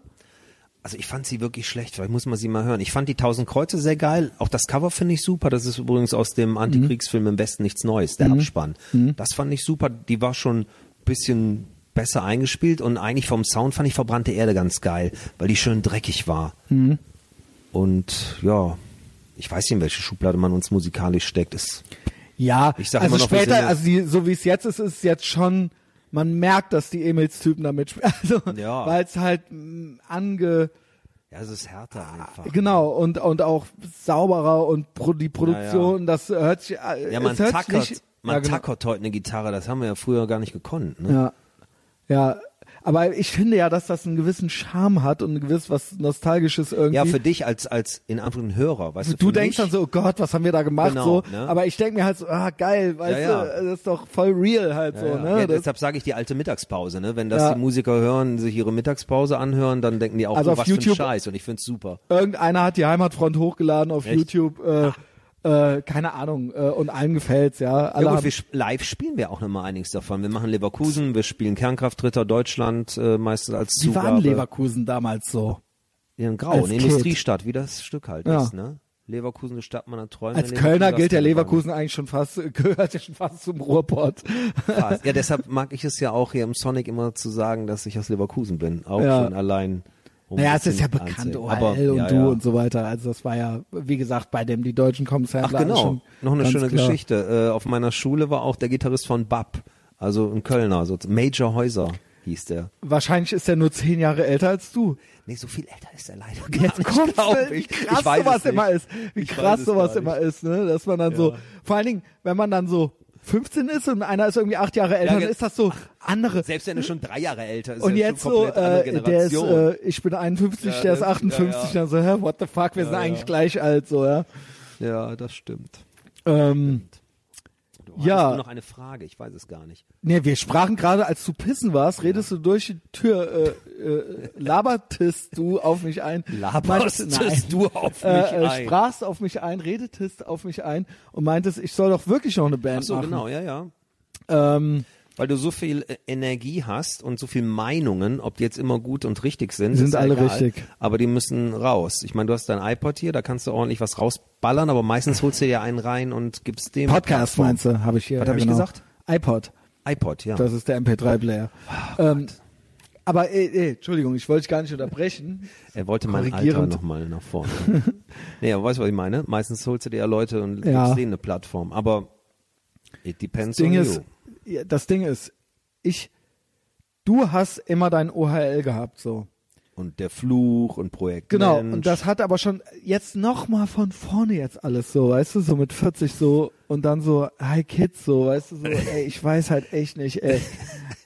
Also ich fand sie wirklich schlecht, vielleicht muss man sie mal hören. Ich fand die Tausend Kreuze sehr geil. Auch das Cover finde ich super. Das ist übrigens aus dem Antikriegsfilm Im Westen nichts Neues, der Abspann. Das fand ich super. Die war schon ein bisschen besser eingespielt und eigentlich vom Sound fand ich Verbrannte Erde ganz geil, weil die schön dreckig war. Und ja, ich weiß nicht, in welche Schublade man uns musikalisch steckt. Ist Ja, Ich sag also noch, später, ja- also die, so wie es jetzt ist, ist es jetzt schon, man merkt, dass die Emils-Typen damit spielen. Also, Ja. weil es halt mh, ange, ja, es ist härter einfach. genau, und, und auch sauberer und pro, die Produktion, das hört sich, äh, Ja, man tackert, nicht, man ja, genau. tackert heute eine Gitarre. Das haben wir ja früher gar nicht gekonnt. Ne? Ja. Ja. Aber ich finde ja, dass das einen gewissen Charme hat und ein gewiss was Nostalgisches irgendwie. Ja, für dich als als in Anführungszeichen Hörer, weißt du, du für denkst mich, dann so, oh Gott, was haben wir da gemacht? Genau, so. ne? Aber ich denke mir halt so, ah, geil, weißt Ja, ja. du, das ist doch voll real halt so, ja, ne? ja, deshalb sage ich die alte Mittagspause, ne? Wenn das die Musiker hören, sich ihre Mittagspause anhören, dann denken die auch, Also oh, auf was für YouTube- ein Scheiß und ich find's super. irgendeiner hat die Heimatfront hochgeladen auf Echt? YouTube, äh, äh, keine Ahnung, äh, und allen gefällt's, ja. Alle Ja gut, wir live spielen wir auch noch mal einiges davon. Wir machen Leverkusen, wir spielen Kernkraft-Dritter Deutschland äh, meistens als wie Zugabe. waren Leverkusen damals so? Ja, in Grau, als eine? Industriestadt, wie das Stück halt Ja. ist, ne? Leverkusen, eine Stadt meiner Träume. Als Leverkusen Kölner gilt ja keine Leverkusen eigentlich schon fast, gehört ja schon fast zum Ruhrpott. Fast. Ja, deshalb mag ich es ja auch hier im Sonic immer zu sagen, dass ich aus Leverkusen bin. Auch Ja. schon allein. Um Naja, es ist ja bekannt. OHL Aber, und ja, du ja. und so weiter. Also das war ja, wie gesagt, bei dem die deutschen kommen Ach genau, noch eine schöne Geschichte. Äh, auf meiner Schule war auch der Gitarrist von Bab, also ein Kölner, so Major Häuser hieß der. Wahrscheinlich ist er nur zehn Jahre älter als du. Nee, so viel älter ist er leider gar Jetzt nicht, kommt's, glaub wie ich. krass ich weiß sowas immer ist. Wie Ich krass sowas immer ist, ne? Dass man dann so, vor allen Dingen, wenn man dann so 15 ist und einer ist irgendwie acht Jahre älter, Ja, dann ist das so andere. Selbst wenn er schon drei Jahre älter ist, Und jetzt so, äh, der ist, äh, ich bin 51, Ja, der ist das- 58, ja, dann so, hä, what the fuck, wir sind eigentlich gleich alt, so, ja. ja, das stimmt. Ähm, Du, Ja. Hast du noch eine Frage? Ich weiß es gar nicht. nee, wir sprachen gerade, als du pissen warst, redest du durch die Tür, äh, äh, labertest du auf mich ein. Laberst Meintest- du auf mich äh, äh, ein? Sprachst auf mich ein, redetest auf mich ein und meintest, ich soll doch wirklich noch eine Band Ach so, machen. genau, ja, ja. Ähm, Weil du so viel äh, Energie hast und so viel Meinungen, ob die jetzt immer gut und richtig sind, Sind ist alle egal, richtig. Aber die müssen raus. Ich meine, du hast dein iPod hier, da kannst du ordentlich was rausballern, aber meistens holst du dir einen rein und gibst dem Podcast Plattform. meinst du, habe ich hier. Was ja, hab ich genau. gesagt? iPod. iPod, ja. Das ist der MP3-Player. ähm, aber äh, äh, Entschuldigung, ich wollte dich gar nicht unterbrechen. er wollte mein Alter nochmal nach vorne. nee, aber weißt du, was ich meine? Meistens holst du dir ja Leute und Ja. gibst denen eine Plattform. Aber it depends Ding on ist, you. ja, das Ding ist, ich, du hast immer dein OHL gehabt, so. Und der Fluch und Projekt Genau. Mensch. Und das hat aber schon jetzt noch mal von vorne jetzt alles so, weißt du, so mit 40 so und dann so, hi Kids, so, weißt du, so, ey, ich weiß halt echt nicht, ey.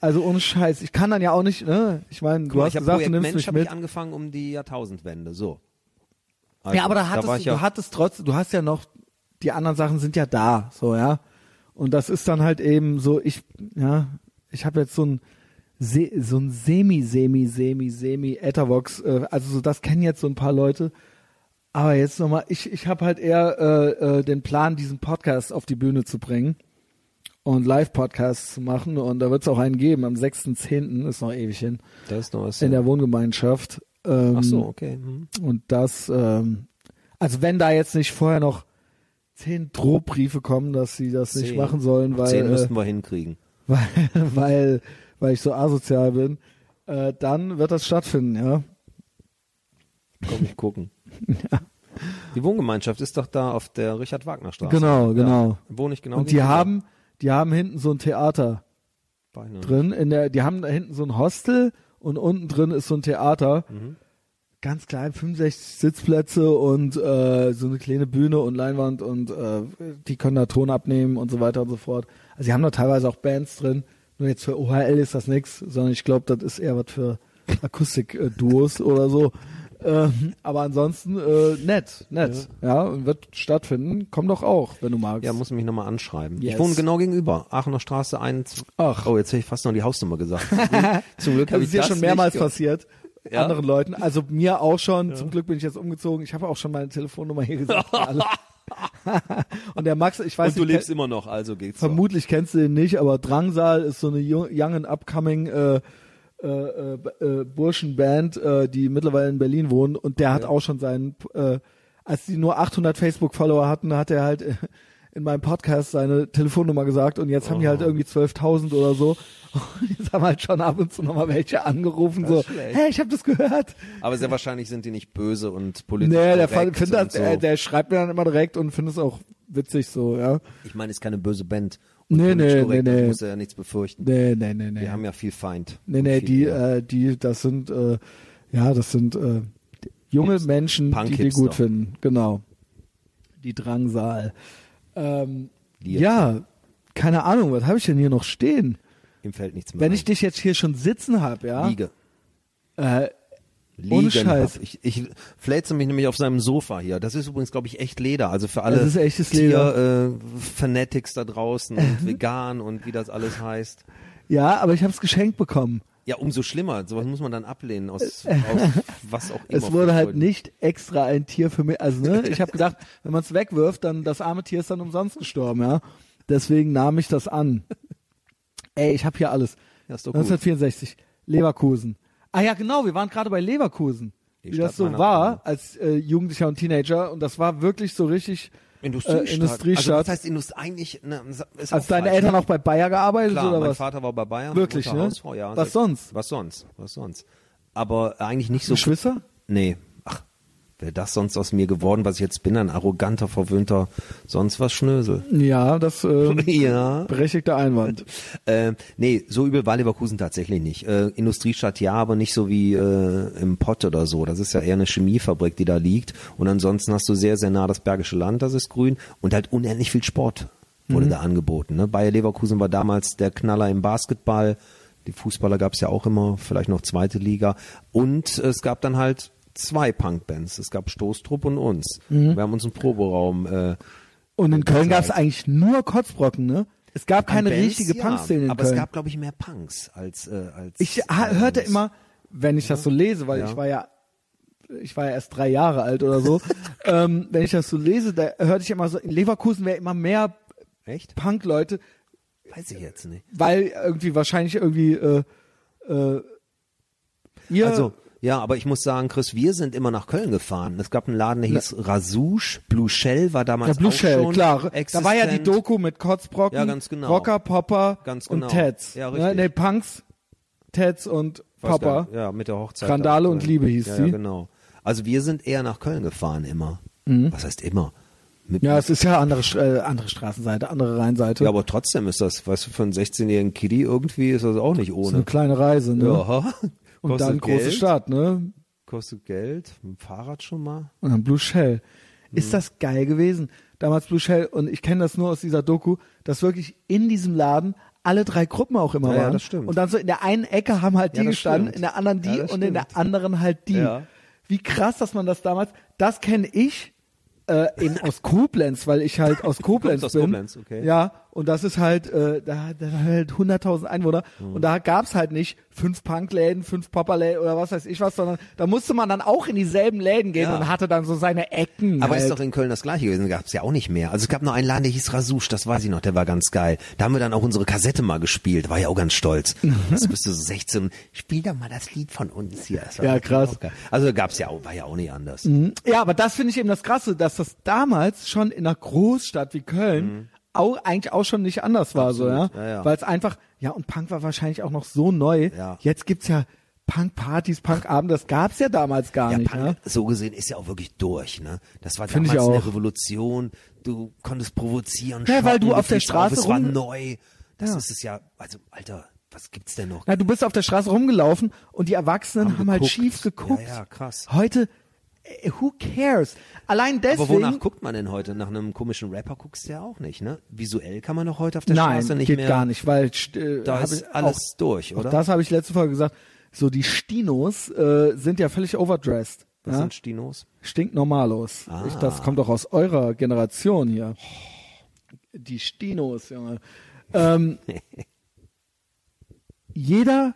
Also ohne Scheiß, ich kann dann ja auch nicht, ne? Ich meine, du mal, hast gesagt, du Projekt nimmst Mensch mich habe ich mit. angefangen um die Jahrtausendwende, so. Also, ja, aber da hattest war du, ja, du hattest trotzdem, du hast ja noch, die anderen Sachen sind ja da, so, ja. Und das ist dann halt eben so, ich, ja, ich habe jetzt so ein, Se so ein semi, semi, semi, semi Ethervox, äh, also so, das kennen jetzt so ein paar Leute. Aber jetzt nochmal, ich, ich habe halt eher äh, äh, den Plan, diesen Podcast auf die Bühne zu bringen und Live-Podcasts zu machen. Und da wird es auch einen geben, am 6.10., ist noch ewig hin, das ist noch was. in der Wohngemeinschaft. Ähm, Ach so, okay. Hm. und das, ähm, also wenn da jetzt nicht vorher noch zehn Drohbriefe kommen, dass sie das nicht Zehn. machen sollen, weil, Zehn äh, müssten wir hinkriegen. weil, weil, weil ich so asozial bin, äh, dann wird das stattfinden, ja. Komm ich gucken. Die Wohngemeinschaft ist doch da auf der Richard-Wagner-Straße. Genau, genau. Ja, wohne ich genau und die gegenüber. haben, die haben hinten so ein Theater Beinahe. drin, in der, die haben da hinten so ein Hostel und unten drin ist so ein Theater. Mhm. Ganz klein, 65 Sitzplätze und äh, so eine kleine Bühne und Leinwand und äh, die können da Ton abnehmen und so weiter und so fort. Also sie haben da teilweise auch Bands drin. Nur jetzt für OHL ist das nix, sondern ich glaube, das ist eher was für Akustik-Duos oder so. Ähm, aber ansonsten äh, nett, nett. Ja. und wird stattfinden. Komm doch auch, wenn du magst. Ja, muss mich nochmal anschreiben. Yes. Ich wohne genau gegenüber. Aachener Straße 1. Ach. Oh, jetzt hätte ich fast noch die Hausnummer gesagt. Zum Glück Das habe ist ich ja das schon mehrmals nicht ge- passiert. Ja? Anderen Leuten. Also mir auch schon. Zum Glück bin ich jetzt umgezogen. Ich habe auch schon meine Telefonnummer hier gesagt. und der Max, ich weiß Und du nicht, lebst immer noch, also geht's vermutlich kennst du ihn nicht, aber Drangsal ist so eine young, and upcoming äh, äh, äh, äh, Burschenband, äh, die mittlerweile in Berlin wohnen und der hat auch schon seinen, äh, als die nur 800 Facebook-Follower hatten, hat er halt in meinem Podcast seine Telefonnummer gesagt und jetzt haben die halt Oh. irgendwie 12.000 oder so. Und jetzt haben halt schon ab und zu nochmal welche angerufen, so, ist schlecht. hey, ich habe das gehört. Aber sehr wahrscheinlich sind die nicht böse und politisch Nee, der, find das, und so. der, der schreibt mir dann immer direkt und findet es auch witzig so, ja. Ich meine, es ist keine böse Band. Und Nee, nee, korrekt, nee, da nee. muss ja nichts befürchten. Nee, nee, nee, nee. Wir haben ja viel Feind. Nee, nee, die, äh, die, das sind, äh, ja, das sind äh, junge. Menschen, die die gut finden. Genau. Die Drangsal. Ähm, ja, keine Ahnung, was habe ich denn hier noch stehen? Ihm fällt nichts mehr Wenn ein. ich dich jetzt hier schon sitzen habe, ja, Liege. äh, Liegen Ohne Scheiß. hab Ich, ich fläze mich nämlich auf seinem Sofa hier. Das ist übrigens, glaube ich, echt Leder. Also für alle Das ist echtes Tier, äh, Fanatics da draußen und vegan und wie das alles heißt. ja, aber ich habe es geschenkt bekommen. Ja, umso schlimmer. Sowas muss man dann ablehnen aus, aus was auch immer. Es wurde halt nicht extra ein Tier für mich. Also, ne, ich habe gedacht, wenn man es wegwirft, dann das arme Tier ist dann umsonst gestorben, ja. Deswegen nahm ich das an. Ey, ich habe hier alles. Ja, ist doch gut. 1964, Leverkusen. Ah ja, genau, wir waren gerade bei Leverkusen. Die wie Stadt das so war Träume. als äh, Jugendlicher und Teenager und das war wirklich so richtig Industriestadt. Äh, Industriestadt. Also, das heißt, Indust eigentlich, ne, ist auch deine falsch, Eltern ne? auch bei Bayer gearbeitet Klar, oder mein was? Vater war bei Bayern. Wirklich, ne? Hausfrau, ja. Was sonst? Was sonst? Was sonst? Aber eigentlich nicht so. Geschwister? Nee. Wäre das sonst aus mir geworden, was ich jetzt bin? Ein arroganter, verwöhnter, sonst was Schnösel. Ja, das ähm, Ja. berechtigter Einwand. Äh, nee, so übel war Leverkusen tatsächlich nicht. Äh, Industriestadt ja, aber nicht so wie äh, im Pott oder so. Das ist ja eher eine Chemiefabrik, die da liegt. Und ansonsten hast du sehr, sehr nah das Bergische Land, das ist grün. Und halt unendlich viel Sport. wurde da angeboten. Ne? Bayer Leverkusen war damals der Knaller im Basketball. Die Fußballer gab es ja auch immer, vielleicht noch zweite Liga. Und es gab dann halt zwei Punkbands. Es gab Stoßtrupp und uns. Wir haben uns einen Proberaum äh, Und in Köln gab es eigentlich nur Kotzbrocken, ne? Es gab keine Bands, richtige ja, Punkszene in Aber Köln. es gab, glaube ich, mehr Punks als äh, als ich ha- hörte immer, wenn ich das so lese, weil Ja. ich war ja ich war ja erst drei Jahre alt oder so, ähm, wenn ich das so lese, da hörte ich immer so, in Leverkusen wäre immer mehr Echt? Punk-Leute, Weiß ich jetzt nicht. weil irgendwie wahrscheinlich irgendwie äh, äh, ihr, Also, ja, aber ich muss sagen, Chris, wir sind immer nach Köln gefahren. Es gab einen Laden, der hieß Rasouche. Blue Shell war damals der Blue auch Shell, schon klar. Da existent. war ja die Doku mit Kotzbrocken, Ja, ganz genau. Rocker, Popper Ganz und genau. Teds. Ja, Ne, richtig. nee, Punks, Teds und Popper. da- Ja, mit der Hochzeit. Randale da. und Liebe hieß ja, sie. Ja, genau. Also wir sind eher nach Köln gefahren immer. Was heißt immer? Mit, Ja, es ist ja andere, äh, andere Straßenseite, andere Rheinseite. ja, aber trotzdem ist das, weißt du, für einen 16-jährigen Kiddie irgendwie ist das auch nicht ohne. eine kleine Reise, ne? Ja. Und Kostet dann große Geld. Stadt, ne? Kostet Geld. Mit dem Fahrrad schon mal. Und dann Blue Shell. Mhm. Ist das geil gewesen? Damals Blue Shell, und ich kenne das nur aus dieser Doku, dass wirklich in diesem Laden alle drei Gruppen auch immer Ja, ja, waren. das stimmt. Und dann so in der einen Ecke haben halt die Ja, gestanden, stimmt. in der anderen die Ja, und in der stimmt. anderen halt die. Ja. Wie krass, dass man das damals, das kenne ich äh, in, aus Koblenz, weil ich halt aus Koblenz aus bin. Koblenz, okay. Ja, und das ist halt, äh, da, da halt 100.000 Einwohner Mhm. und da gab's halt nicht fünf Punkläden, fünf Popperläden oder was weiß ich was, sondern da musste man dann auch in dieselben Läden gehen Ja. und hatte dann so seine Ecken. Aber halt. ist doch in Köln das gleiche gewesen, gab's ja auch nicht mehr. Also es gab noch einen Laden, der hieß Rasouche, das weiß ich noch, der war ganz geil. Da haben wir dann auch unsere Kassette mal gespielt, war ja auch ganz stolz. Das bist du so 16, spiel doch mal das Lied von uns hier. Ja, krass. Also gab's ja auch, war ja auch nicht anders. Mhm. Ja, aber das finde ich eben das Krasse, dass das damals schon in einer Großstadt wie Köln auch, eigentlich auch schon nicht anders war, so, ja. Absolut, ja, ja. Weil es einfach, ja, und Punk war wahrscheinlich auch noch so neu. Ja. Jetzt gibt's ja Punk-Partys, Punk-Abend, das gab's ja damals gar Ja, nicht, Punk, ja. so gesehen ist ja auch wirklich durch, ne? Das war Find damals eine. Revolution. Du konntest provozieren, Ja, weil du auf der fielst auf, Straße Es war rum- neu. Das Ja. ist es ja, also, Alter, was gibt's denn noch? Na, du bist auf der Straße rumgelaufen und die Erwachsenen haben, Haben halt schief geguckt. Ja, ja, krass. Heute, who cares? Allein deswegen. Aber wonach guckt man denn heute? Nach einem komischen Rapper guckst du ja auch nicht, ne? Visuell kann man doch heute auf der Nein, Straße nicht geht mehr. gar nicht, weil äh, Da ist alles durch, auch oder? Das habe ich letzte Folge gesagt. So die Stinos äh, sind ja völlig overdressed. Was ja? sind Stinos? Stinknormalos. Ah. Ich, das kommt doch aus eurer Generation hier. Die Stinos, Junge. Ähm, jeder,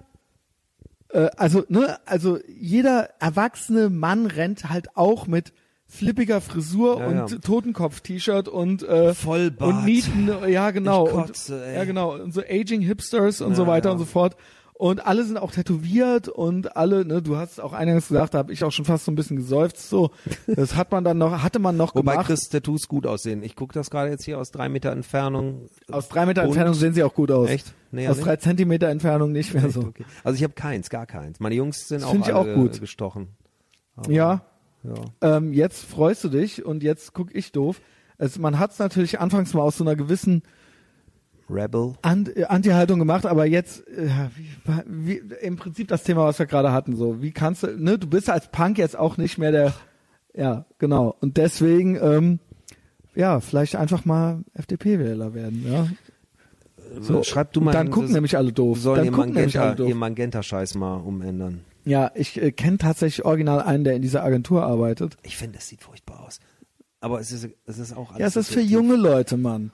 äh, also ne, also jeder erwachsene Mann rennt halt auch mit flippiger Frisur Ja, und ja. Totenkopf-T-Shirt und äh, Vollbart. und Nieten, ja genau kotze, und, ja genau und so Aging Hipsters und so Ja, weiter ja. und so fort und alle sind auch tätowiert und alle, ne, du hast auch eingangs gesagt, da habe ich auch schon fast so ein bisschen geseufzt, so, das hat man dann noch, hatte man noch Wobei gemacht. Chris Tattoos gut aussehen. Ich gucke das gerade jetzt hier aus drei Meter Entfernung. Aus drei Meter Und- Entfernung sehen sie auch gut aus. Echt? Nee, aus nicht? drei Zentimeter Entfernung nicht mehr Echt? so. Okay. Also ich habe keins, gar keins. Meine Jungs sind Das auch alle auch gut. gestochen. Ja, Ja. ähm, jetzt freust du dich und jetzt guck ich doof. Es, man hat es natürlich anfangs mal aus so einer gewissen Rebel. Äh, Anti-Haltung gemacht, aber jetzt äh, wie, wie, im Prinzip das Thema, was wir gerade hatten, so wie kannst du, ne, du bist als Punk jetzt auch nicht mehr der, ja, genau. Und deswegen, ähm, ja, vielleicht einfach mal FDP-Wähler werden, ja. So, schreib du mal. dann gucken nämlich alle doof. Sollen Dann ihr doof. ihr Magenta-Scheiß mal umändern. Ja, ich äh, kenne tatsächlich original einen, der in dieser Agentur arbeitet. Ich finde, es sieht furchtbar aus. Aber es ist, es ist auch alles. Ja, es ist für junge Leute, Mann.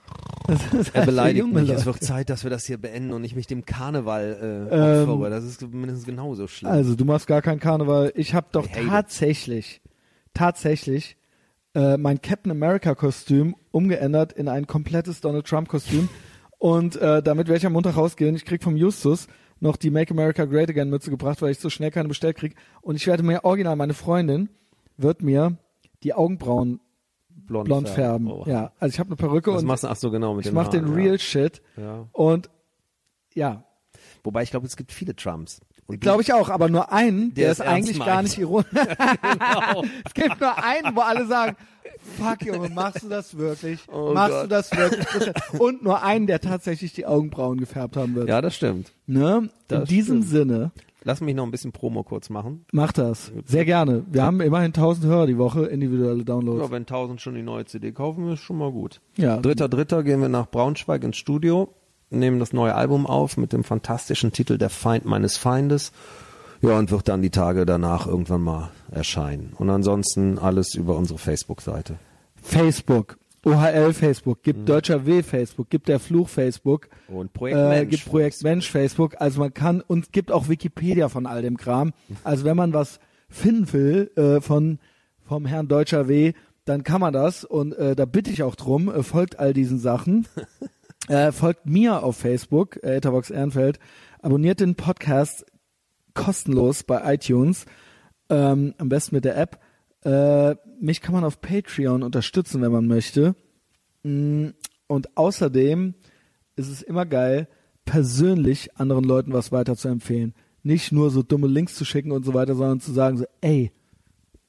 Es ist Er halt für beleidigt junge mich. Es Leute. wird Zeit, dass wir das hier beenden und ich mich dem Karneval äh, Ähm, opfere. Das ist mindestens genauso schlimm. Also, du machst gar keinen Karneval. Ich habe doch it. tatsächlich, tatsächlich äh, mein Captain America Kostüm umgeändert in ein komplettes Donald Trump Kostüm. Und äh, damit werde ich am Montag rausgehen. Ich krieg vom Justus noch die Make America Great Again Mütze gebracht, weil ich so schnell keine bestellt krieg. Und ich werde mir original, meine Freundin wird mir die Augenbrauen blond, blond färben. Oh. Ja, also ich habe eine Perücke Was und machst du? Ach so, genau. Mit ich mache den Real Ja. Shit. Ja. Und ja, Wobei ich glaube, es gibt viele Trumps. Glaube ich auch, aber nur einen, der, Der ist eigentlich gar nicht ironisch. es gibt nur einen, wo alle sagen, fuck Junge, machst du das wirklich? Oh machst Gott. du das wirklich? Und nur einen, der tatsächlich die Augenbrauen gefärbt haben wird. Ja, das stimmt. Ne? In Das diesem stimmt. Sinne, Lass mich noch ein bisschen Promo kurz machen. mach das. Sehr gerne. Wir haben immerhin 1000 Hörer die Woche, individuelle Downloads. Ja, wenn 1000 schon die neue CD kaufen, ist schon mal gut. Ja. Dritter, dritter gehen wir nach Braunschweig ins Studio, nehmen das neue Album auf mit dem fantastischen Titel Der Feind meines Feindes. Ja, und wird dann die Tage danach irgendwann mal erscheinen. Und ansonsten alles über unsere Facebook-Seite. Facebook, OHL Facebook, gibt Deutscher W Facebook, gibt der Fluch Facebook, Und Projekt äh, Mensch gibt Projekt Mensch Facebook. Also man kann und gibt auch Wikipedia von all dem Kram. Also wenn man was finden will äh, von vom Herrn Deutscher W, dann kann man das und äh, da bitte ich auch drum. Äh, folgt all diesen Sachen. äh, folgt mir auf Facebook, äh, Etherbox Ehrenfeld. Abonniert den Podcast kostenlos bei iTunes, ähm, am besten mit der App. Äh, mich kann man auf Patreon unterstützen, wenn man möchte. Mm, Und außerdem ist es immer geil, persönlich anderen Leuten was weiter zu empfehlen. Nicht nur so dumme Links zu schicken und so weiter, sondern zu sagen so, ey,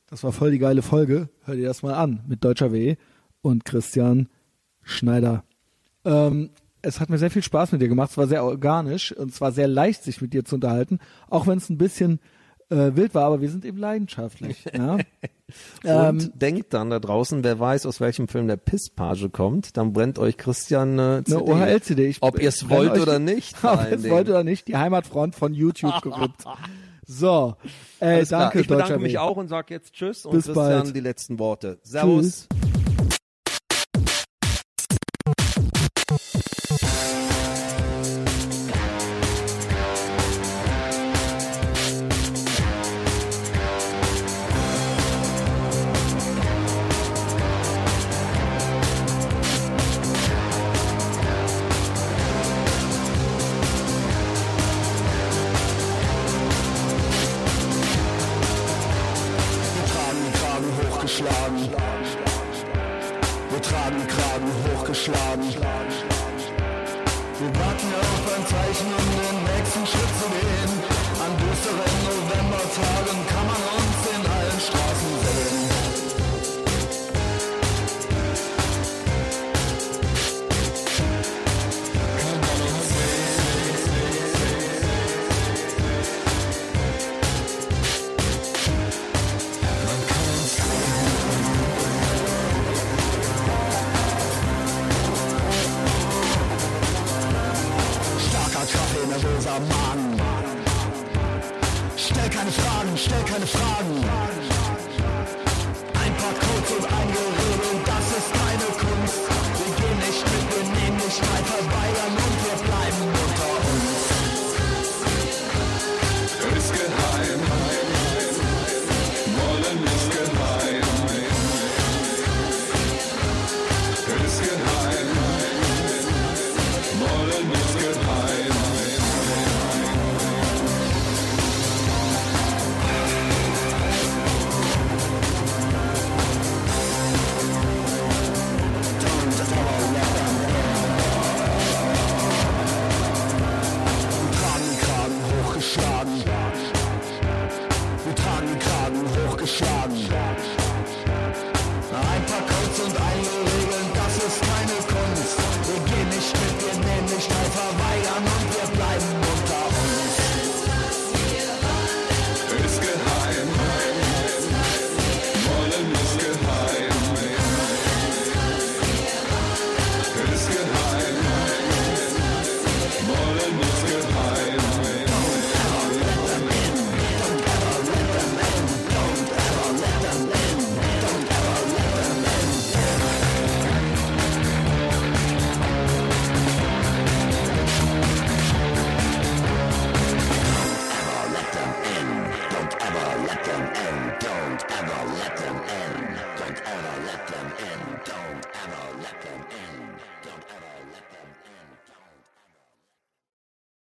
das war voll die geile Folge, hör dir das mal an mit Deutscher W und Christian Schneider. Ähm, es hat mir sehr viel Spaß mit dir gemacht. Es war sehr organisch und es war sehr leicht, sich mit dir zu unterhalten, auch wenn es ein bisschen äh, wild war, aber wir sind eben leidenschaftlich. ja? Und ähm, denkt dann da draußen, wer weiß, aus welchem Film der Pisspage kommt, dann brennt euch Christian eine CD. eine OHL-CD. Ich- Ob ihr es wollt oder nicht. Ob ihr es wollt oder nicht, die Heimatfront von YouTube gerippt. So, ey, Alles klar. danke, Ich bedanke mich Weg. auch und sag jetzt Tschüss und Bis Christian bald. die letzten Worte. Servus. Tschüss.